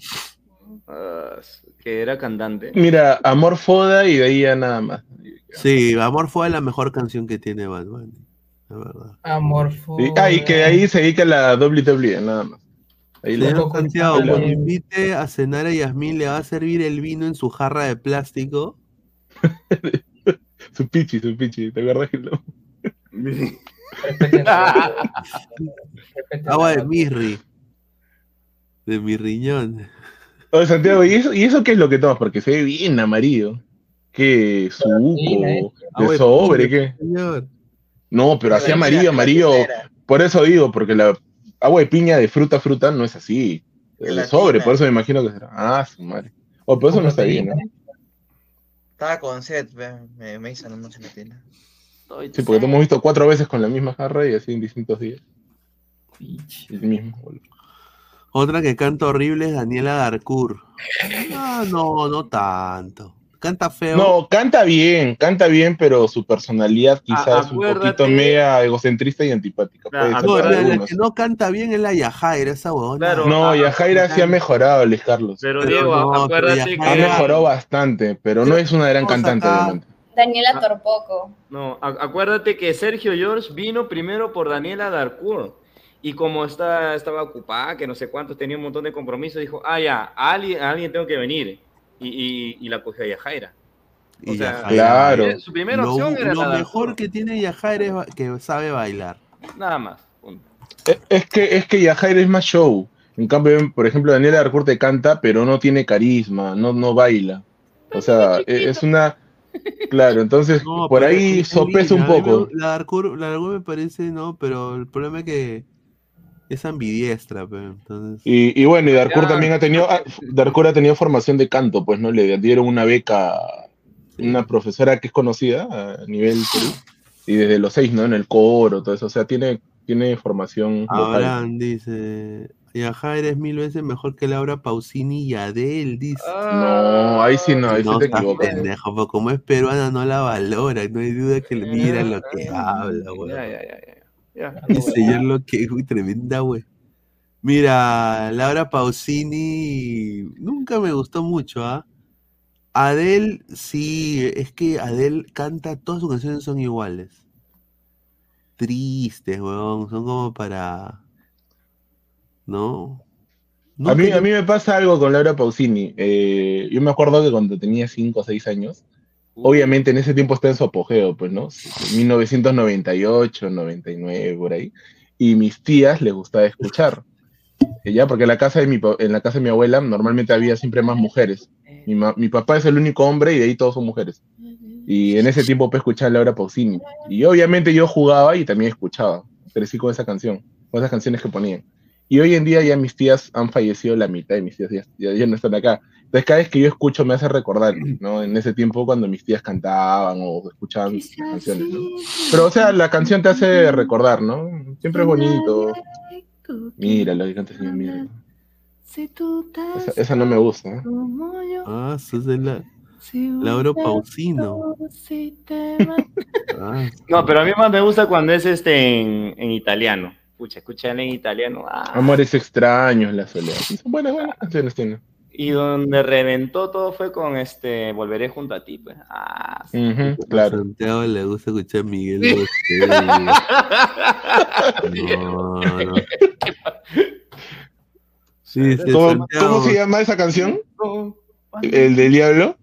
Ah, que era cantante.
Mira, Amor Foda y de ahí ya nada más.
Sí, Amor fue la mejor canción que tiene Bad Bunny, la verdad.
Amorfo.
Y, ah, y que de ahí se dedica la WWE, nada más. Ahí
Señor Santiago, cuando invite a cenar a Yasmín, le va a servir el vino en su jarra de plástico. <laughs>
Su pichi, su pichi, ¿te acuerdas que lo- <laughs>
Agua de mirri. De mi riñón.
Oye, Santiago, ¿y eso, ¿y eso qué es lo que tomas? Porque se ve bien amarillo. ¿Qué? ¿Suco? ¿De sobre? ¿Qué? No, pero así amarillo, amarillo. Por eso digo, porque la agua de piña de fruta, fruta no es así.
Gelatina.
sobre, por eso me imagino que será. Ah, su madre. O por eso no está bien, ¿no?
Estaba con sed, me, me hizo una gelatina.
Sí, porque te hemos visto cuatro veces con la misma jarra y así en distintos días. El mismo. boludo.
Otra que canta horrible es Daniela Darcourt. <laughs> Ah, no, no tanto. Canta feo.
No, canta bien, canta bien, pero su personalidad quizás
Ah,
es un poquito media egocentrista y antipática. Puede ser
No, la, que no canta bien es la Yajaira, esa huevona.
No, Yajaira sí ha mejorado, Luis Carlos.
Pero,
Pero
Diego,
no, pero
acuérdate
ya-
Ha
que.
mejorado bastante, pero no es una gran cantante,
acá.
Daniela Torpoco.
No, acuérdate que Sergio George vino primero por Daniela Darcourt. Y como está, estaba ocupada, que no sé cuántos, tenía un montón de compromisos, dijo, ah, ya, a alguien, a alguien tengo que venir. Y, y, y la cogió a Yajaira. O sea,
Yajaira-
Claro.
Su primera
Lo,
opción era
lo
la
mejor que tiene Yajaira es que sabe bailar.
Nada más. punto.
E, es que, es que Yajaira es más show. En cambio, por ejemplo, Daniela Darcourt canta, pero no tiene carisma, no, no baila. O sea, e, es una. Claro, entonces por ahí sopesa un poco.
La Darcourt, la me parece, no, pero el problema es que es ambidiestra, pero entonces...
y, bueno, y Darcourt también ha tenido, ah, Darcourt ha tenido formación de canto, pues, ¿no? Le dieron una beca, una profesora que es conocida a nivel y desde los seis, ¿no? En el coro, todo eso, o sea, tiene, tiene formación.
Ahora dice, Yaja eres mil veces mejor que Laura Pausini y Adele, dice.
no, ahí sí no, ahí sí te equivocas.
Pendejo, pero como es peruana no la valora, no hay duda que le mira lo que habla, <laughs> güey. Ya, ya, ya, ya. Dice yo lo que, uy, tremenda, güey. Mira, Laura Pausini nunca me gustó mucho, ¿ah? Adele, sí, es que Adele canta, todas sus canciones son iguales. Tristes, weón, son como para. ¿No?
a, mí, a mí me pasa algo con Laura Pausini. Eh, yo me acuerdo que cuando tenía 5 o 6 años, obviamente en ese tiempo está en su apogeo, pues, ¿no? 1998, 99, por ahí. Y mis tías les gustaba escuchar. Ya, porque en la casa de mi, en la casa de mi abuela normalmente había siempre más mujeres. Mi, papá es el único hombre y de ahí todos son mujeres. Y en ese tiempo pues escuchaba Laura Pausini. Y obviamente yo jugaba y también escuchaba. Crecí con esa canción, con esas canciones que ponían. Y hoy en día ya mis tías han fallecido, la mitad de mis tías ya, no están acá. Entonces cada vez que yo escucho me hace recordar, ¿no? En ese tiempo cuando mis tías cantaban o escuchaban canciones, ¿no? Pero o sea, la canción te hace recordar, ¿no? Siempre es bonito. Mira lo que canta señor, mira. Esa, no me gusta. ¿eh?
Ah, eso es de la. Lauro Pausino. <laughs>
Ah, no, pero a mí más me gusta cuando es este en, en italiano. Escucha, escuchan en italiano. Ah.
Amores extraños, la soledad. Buenas, buenas canciones tiene.
Y donde reventó todo fue con este Volveré junto a ti, pues. Ah,
sí. claro.
A Santiago le gusta escuchar Miguel no, no.
Sí, ¿Cómo, ¿Cómo, se llama esa canción? ¿El del Diablo?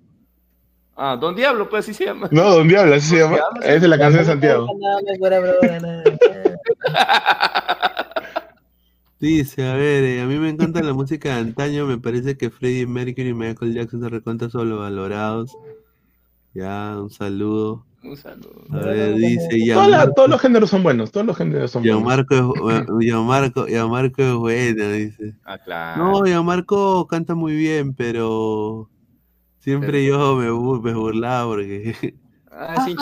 Ah, Don Diablo, pues así se llama.
No, Don Diablo, así se llama. Esa es la canción de Santiago.
Dice, a ver, eh, a mí me encanta la música de antaño, me parece que Freddie Mercury y Michael Jackson se recuentan solo valorados. Ya, un saludo.
Un saludo.
A ver, dice
ya. todos los géneros son buenos, todos los géneros son buenos.
Marco es, Marco, Marco es bueno, dice.
Ah, claro.
No, ya Marco canta muy bien, pero siempre yo me, me burlaba porque.
Ah, sí,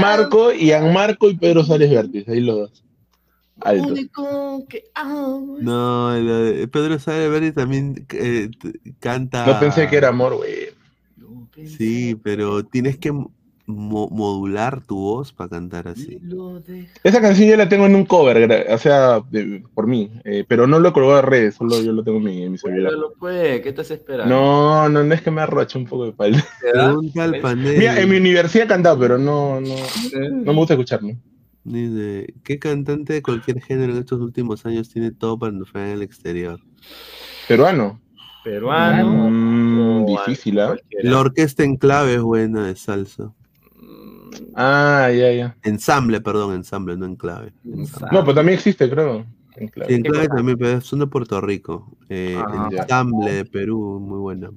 Marco, Ian Marco y Pedro Sales Vértiz, ahí los dos.
No, Pedro Sales Vértiz también eh, canta.
No pensé que era amor, güey.
Sí, pero tienes que modular tu voz para cantar así.
Esa canción yo la tengo en un cover, o sea, por mí, eh, pero no lo colgó a redes, solo yo lo tengo en mi, en mi celular.
¿qué estás esperando?
No, no, no es que me arroche un poco de pal. <laughs> Mira, en mi universidad he cantado, pero no, no, no me gusta escucharlo.
Dice, ¿qué cantante de cualquier género en estos últimos años tiene todo para fue en el exterior?
Peruano.
Peruano.
Mm, difícil, ¿ah?
La orquesta en clave es buena de salsa.
Ah, ya, ya.
Ensamble, perdón, ensamble, no en clave.
No, pero también existe, creo.
En clave, en clave también, pero son de Puerto Rico. Eh, ah, ensamble de Perú, muy buena.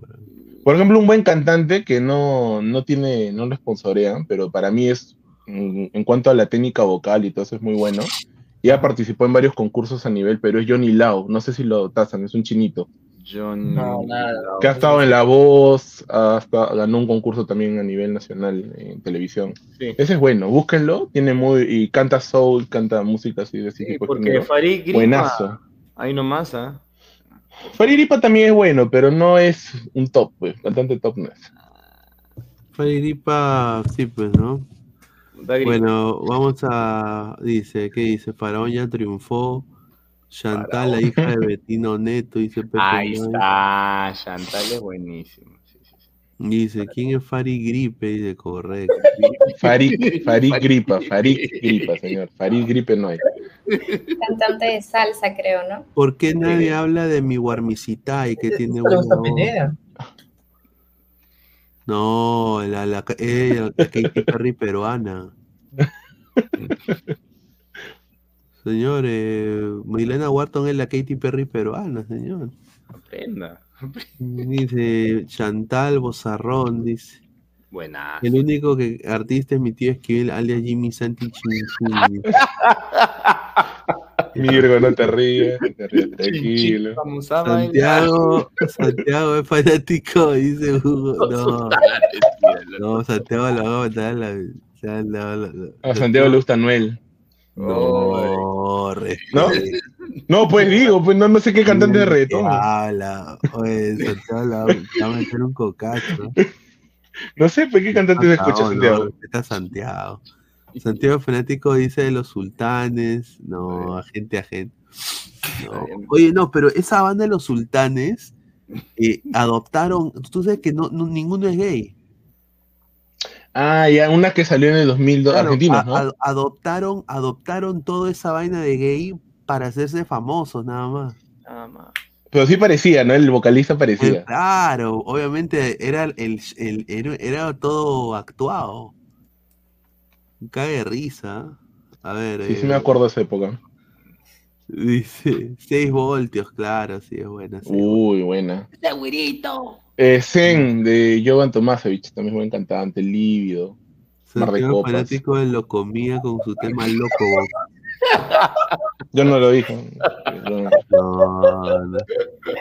Por ejemplo, un buen cantante que no, no tiene, no lo sponsorean, pero para mí es, en cuanto a la técnica vocal y todo eso, es muy bueno. Ya participó en varios concursos a nivel Perú, es Johnny Lau, no sé si lo tasan, es un chinito.
No,
Que ha estado en La Voz, hasta ganó un concurso también a nivel nacional en televisión. Ese es bueno, búsquenlo, tiene muy, y canta soul, canta música así de ese
tipo. Porque Farid Gripa, Buenazo. ahí nomás, ¿ah?
Farid Gripa también es bueno, pero no es un top, pues, cantante top no es.
Farid Gripa, sí, pues, ¿no? Bueno, vamos a, dice, ¿qué dice? Faraón ya triunfó. Chantal, la hija de <laughs> Betino Neto, dice
Pepe Ahí está, Chantal es buenísimo.
Dice, ¿quién es Farid Gripe? Dice, correcto. <laughs>
Farid, Farid Gripa, Farid Gripa, señor. Farid Gripe no hay.
Cantante de salsa, creo, ¿no?
¿Por qué nadie habla de mi y que tiene una No, la, la, ella, la Katy Perry peruana. <laughs> señor, eh, Milena Wharton es la Katy Perry peruana, señor.
Aprenda.
Dice Chantal Bozarrón, dice.
Buena.
El único que artista es mi tío Esquivel, alias Jimmy Santi Chinchini. <laughs>
Mirgo, no te ríes, te ríes tranquilo.
Santiago, Santiago es fanático, dice Hugo. No, no Santiago lo va a matar la,
A Santiago le gusta Noel.
No,
¿No? No, pues digo, pues no, no sé qué cantante de reto.
Habla, oye, Santiago va a meter un cocacho.
No sé, pues qué cantante se escucha Santiago.
está Santiago. Santiago Fanático dice de los sultanes. No, agente, agente. Oye, no, pero esa banda de los sultanes eh, adoptaron. Tú sabes que no, ninguno es gay.
Ah, ya, una que salió en el 2002, argentinos, ¿no?
adoptaron, adoptaron toda esa vaina de gay para hacerse famosos, nada más.
Nada más.
Pero sí parecía, ¿no? El vocalista parecía.
Claro, obviamente era, el, era todo actuado. Cae de risa. A ver.
Sí, sí me eh, acuerdo de esa época.
Dice, 6 voltios, claro, sí, es buena.
Uy, buena.
¡Ese güirito!
Eh, Zen, de Jovan Tomasevich, también es buen cantante, lívido.
Mar de copas. fanático de lo comía con su tema loco. <laughs>
Yo no lo dije.
No, no.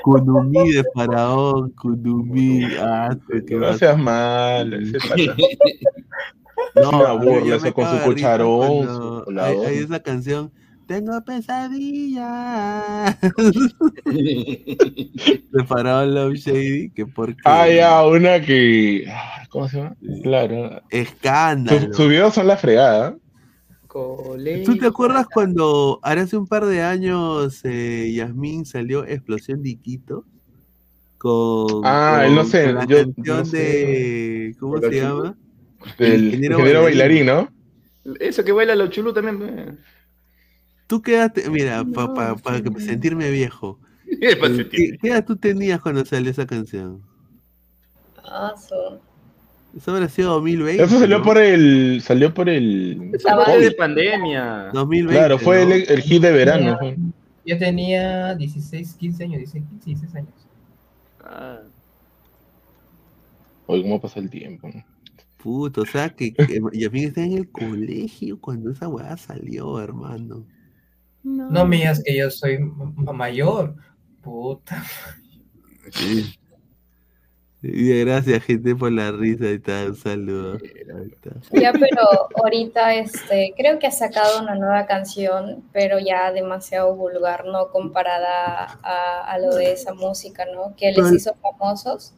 Kunumi de Faraón, Kunumi. Ah,
no seas mal. <laughs> <laughs> No, eso con su cucharón.
hay, hay, esa canción. Tengo pesadillas. <laughs> de Faraón Love Shady. Que porque...
Ah, ya, una que. ¿Cómo se llama? Claro.
Escándalo.
Sus videos son la fregada.
¿Tú te acuerdas cuando hace un par de años eh, Yasmín salió Explosión de Iquito? Con,
ah, no sé.
la canción de. ¿Cómo se llama?
El ingeniero, bailarín, ¿no?
Eso que baila los chulú también.
Tú quedaste, mira, para sentirme viejo. <laughs> ¿Qué, edad tú tenías cuando salió esa canción?
Ah,
eso habrá sido 2020.
Eso salió por el. Salió por el.
Estaba de pandemia.
2020.
Claro, fue el, hit de verano.
Yo tenía 16, 15 años, 16, 16 años. Ah.
Oye, ¿cómo pasa el tiempo?
Puto, o sea que, que Yasmin está en el colegio cuando esa weá salió, hermano.
No, no me digas que yo soy mayor. Puta.
Sí. Y gracias, gente, por la risa y tal. Un saludo.
Ya, pero ahorita este, creo que ha sacado una nueva canción, pero ya demasiado vulgar, ¿no? Comparada a, lo de esa música, ¿no? Que les hizo famosos.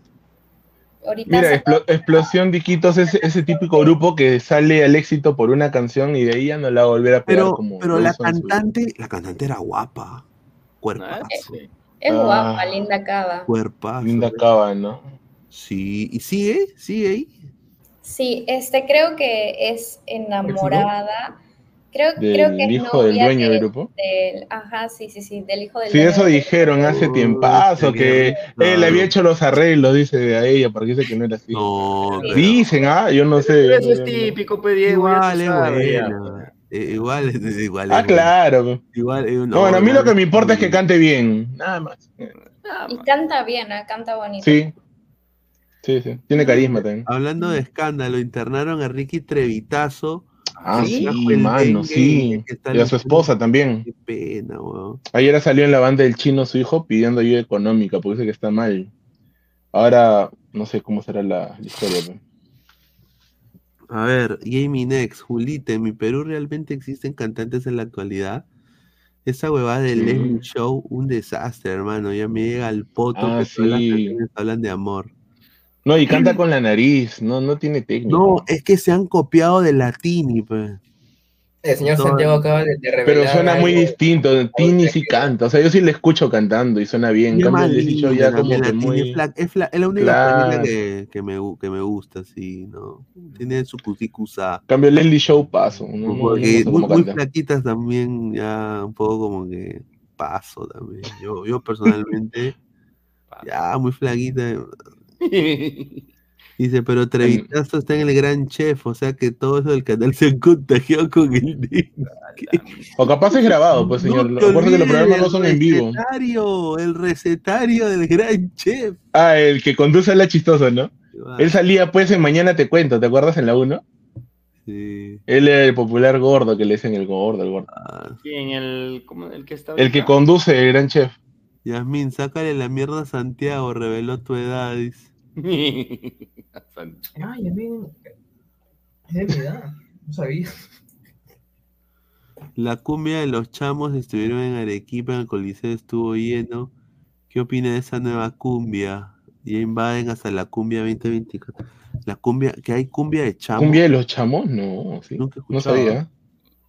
Mira, Explosión Diquitos es ese típico grupo que sale al éxito por una canción y de ahí ya no la va a volver a pegar
pero,
como.
Pero la cantante, la cantante era guapa. Cuerpazo.
Es, guapa, ah. linda cava.
Cuerpazo.
Linda cava, ¿no?
Sí, y sigue, sigue ahí.
Sí, este creo que es enamorada. Creo,
del
creo que
hijo del dueño del grupo.
ajá, sí, sí, sí, del hijo del
Sí, eso dijeron hace uh, tiempazo, que él le había hecho los arreglos, dice a ella, porque dice que no era así.
No,
Dicen, ah, yo no sé.
eso es típico, Diego.
Igual, es igual, igual.
Ah, claro.
Igual,
no, no, bueno, a mí lo que me importa es que cante bien, nada más.
Y canta bien, ¿eh? canta bonito.
Sí, Sí, sí, tiene carisma también.
Hablando de escándalo, internaron a Ricky Trevitazo.
Ah, sí, mano, sí. Y a su esposa también.
Qué pena, weón.
Ayer salió en la banda del chino su hijo pidiendo ayuda económica porque dice que está mal. Ahora no sé cómo será la, historia.
A ver, Jamie Next, Julite, ¿en mi Perú realmente existen cantantes en la actualidad? Esa huevada del Leslie Show, un desastre, hermano. Ya me llega al poto
ah, que todas las canciones
hablan de amor.
No, y canta con la nariz, no, no tiene técnica.
No, es que se han copiado de Latini, pues.
El señor Santiago acaba de, revelar.
Pero suena muy distinto. Tini sí canta. O sea, yo sí le escucho cantando y suena bien. En cambio, el dicho ya como que muy...
Es, la única que, que, me, que me gusta, sí, ¿no? Tiene su cusicusa.
Cambio Leslie Show paso.
muy, muy flaquitas también, ya un poco como que paso también. Yo, yo personalmente, <laughs> ya muy flaquita. <laughs> Dice, pero Trevitazo está en el gran chef, o sea que todo eso del canal se contagió con el <laughs>
O capaz es grabado, pues señor. No que los programas no son en vivo.
El recetario, el recetario del gran chef.
Ah, el que conduce a la chistosa, ¿no? Él salía pues en Mañana Te Cuento, ¿te acuerdas en la 1? Sí. Él era el popular gordo que le dicen el gordo, el gordo.
Ah. ¿Quién? El, el que está
El que conduce, el gran chef.
Yasmin, sácale la mierda a Santiago, reveló tu edad, dice. <laughs>
Ay, Yasmin. Es de mi edad, no sabía.
La cumbia de los chamos estuvieron en Arequipa, en el Coliseo estuvo lleno. ¿Qué opina de esa nueva cumbia? Ya invaden hasta la cumbia 2024. La cumbia, que hay cumbia de chamos.
¿Cumbia de los chamos? No, sí. no sabía.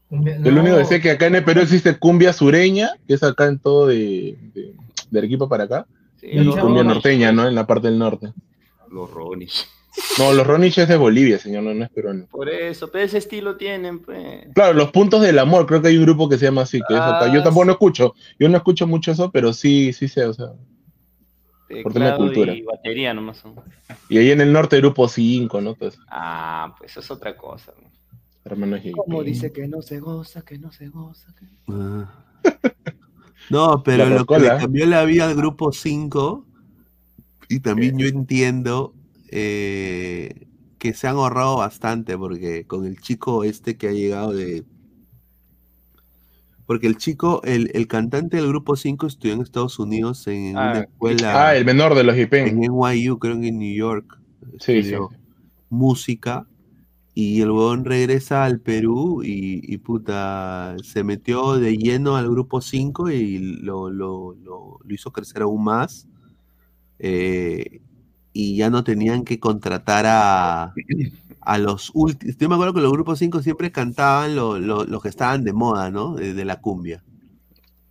Yo lo único que sé es que acá en el Perú existe cumbia sureña, que es acá en todo de, de, Arequipa para acá. y cumbia norteña, ¿no? En la parte del norte.
Los Ronis. <laughs>
No, los Ronis es de Bolivia, señor, no, es peruano.
Por eso, pero ese estilo tienen, pues.
Claro, los puntos del amor, creo que hay un grupo que se llama así, que acá. Yo ah, tampoco no escucho, yo no escucho mucho eso, pero sí, sí sé, o sea.
por tema cultura. Y batería nomás son.
Y ahí en el norte, grupo 5, ¿no?
Pues, ah, pues eso es otra cosa.
Hermano
Como dice que no se goza, que no se goza. Ah. <laughs>
No, pero lo que le cambió la vida al grupo 5, y también yo entiendo eh, que se han ahorrado bastante, porque con el chico este que ha llegado de. Porque el chico, el, cantante del grupo 5 estudió en Estados Unidos en una ah, escuela.
Ah, el menor de los IP.
En NYU, creo que en New York.
Sí, sí.
Música. Y el huevón regresa al Perú y, puta, se metió de lleno al grupo 5 y lo, lo, lo, hizo crecer aún más. Eh, y ya no tenían que contratar a, a los últimos. Yo me acuerdo que los grupos 5 siempre cantaban los que estaban de moda, ¿no? De, la cumbia.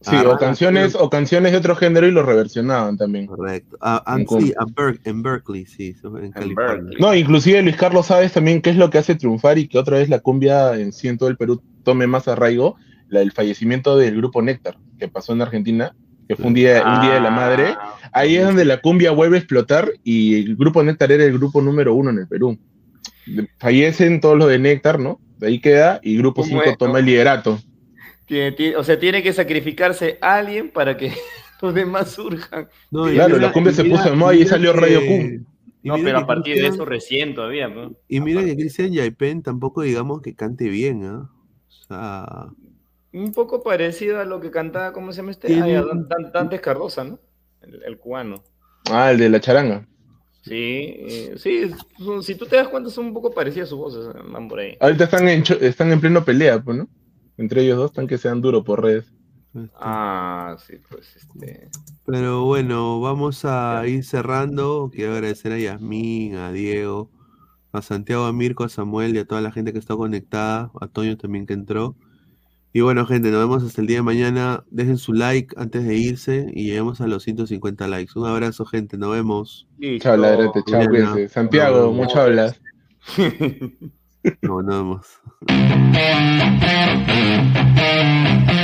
Sí, o canciones, o canciones de otro género y los reversionaban también.
Correcto. sí, en Berkeley, sí, en, California.
No, inclusive Luis Carlos sabes también qué es lo que hace triunfar y que otra vez la cumbia en sí en todo el Perú tome más arraigo, la, el fallecimiento del grupo Néctar, que pasó en Argentina, que fue un día, un día de la madre. Ah, Ahí es donde la cumbia vuelve a explotar y el grupo Néctar era el grupo número uno en el Perú. Fallecen todos los de Néctar, ¿no? De ahí queda y Grupo 5 toma el liderato.
o sea, tiene que sacrificarse alguien para que <laughs> los demás surjan.
claro, la cumbia se puso de moda y salió Radio Q.
No, pero a partir de eso recién todavía. ¿no?
Y mira que Cristian Yaipen tampoco digamos que cante bien, ¿ah? O sea,
un poco parecido a lo que cantaba, ¿cómo se llama este? Ah, Dante Cardosa, ¿no? El, cubano.
Ah, el de la charanga.
Sí, eh, sí, si tú te das cuenta son un poco parecidas sus voces, van por ahí.
Ahorita están en, están en pleno pelea, pues, ¿no? Entre ellos dos están que sean duros por redes.
Ah, sí, pues este.
Pero bueno, vamos a ir cerrando. Quiero agradecer a Yasmín, a Diego, a Santiago, a Mirko, a Samuel y a toda la gente que está conectada, a Toño también que entró. Y bueno, gente, nos vemos hasta el día de mañana. Dejen su like antes de irse y lleguemos a los 150 likes. Un abrazo, gente. Nos vemos.
Chao, ladrete. Chao, cuídense. Santiago, muchas hablas. <laughs>
nos vemos. <laughs>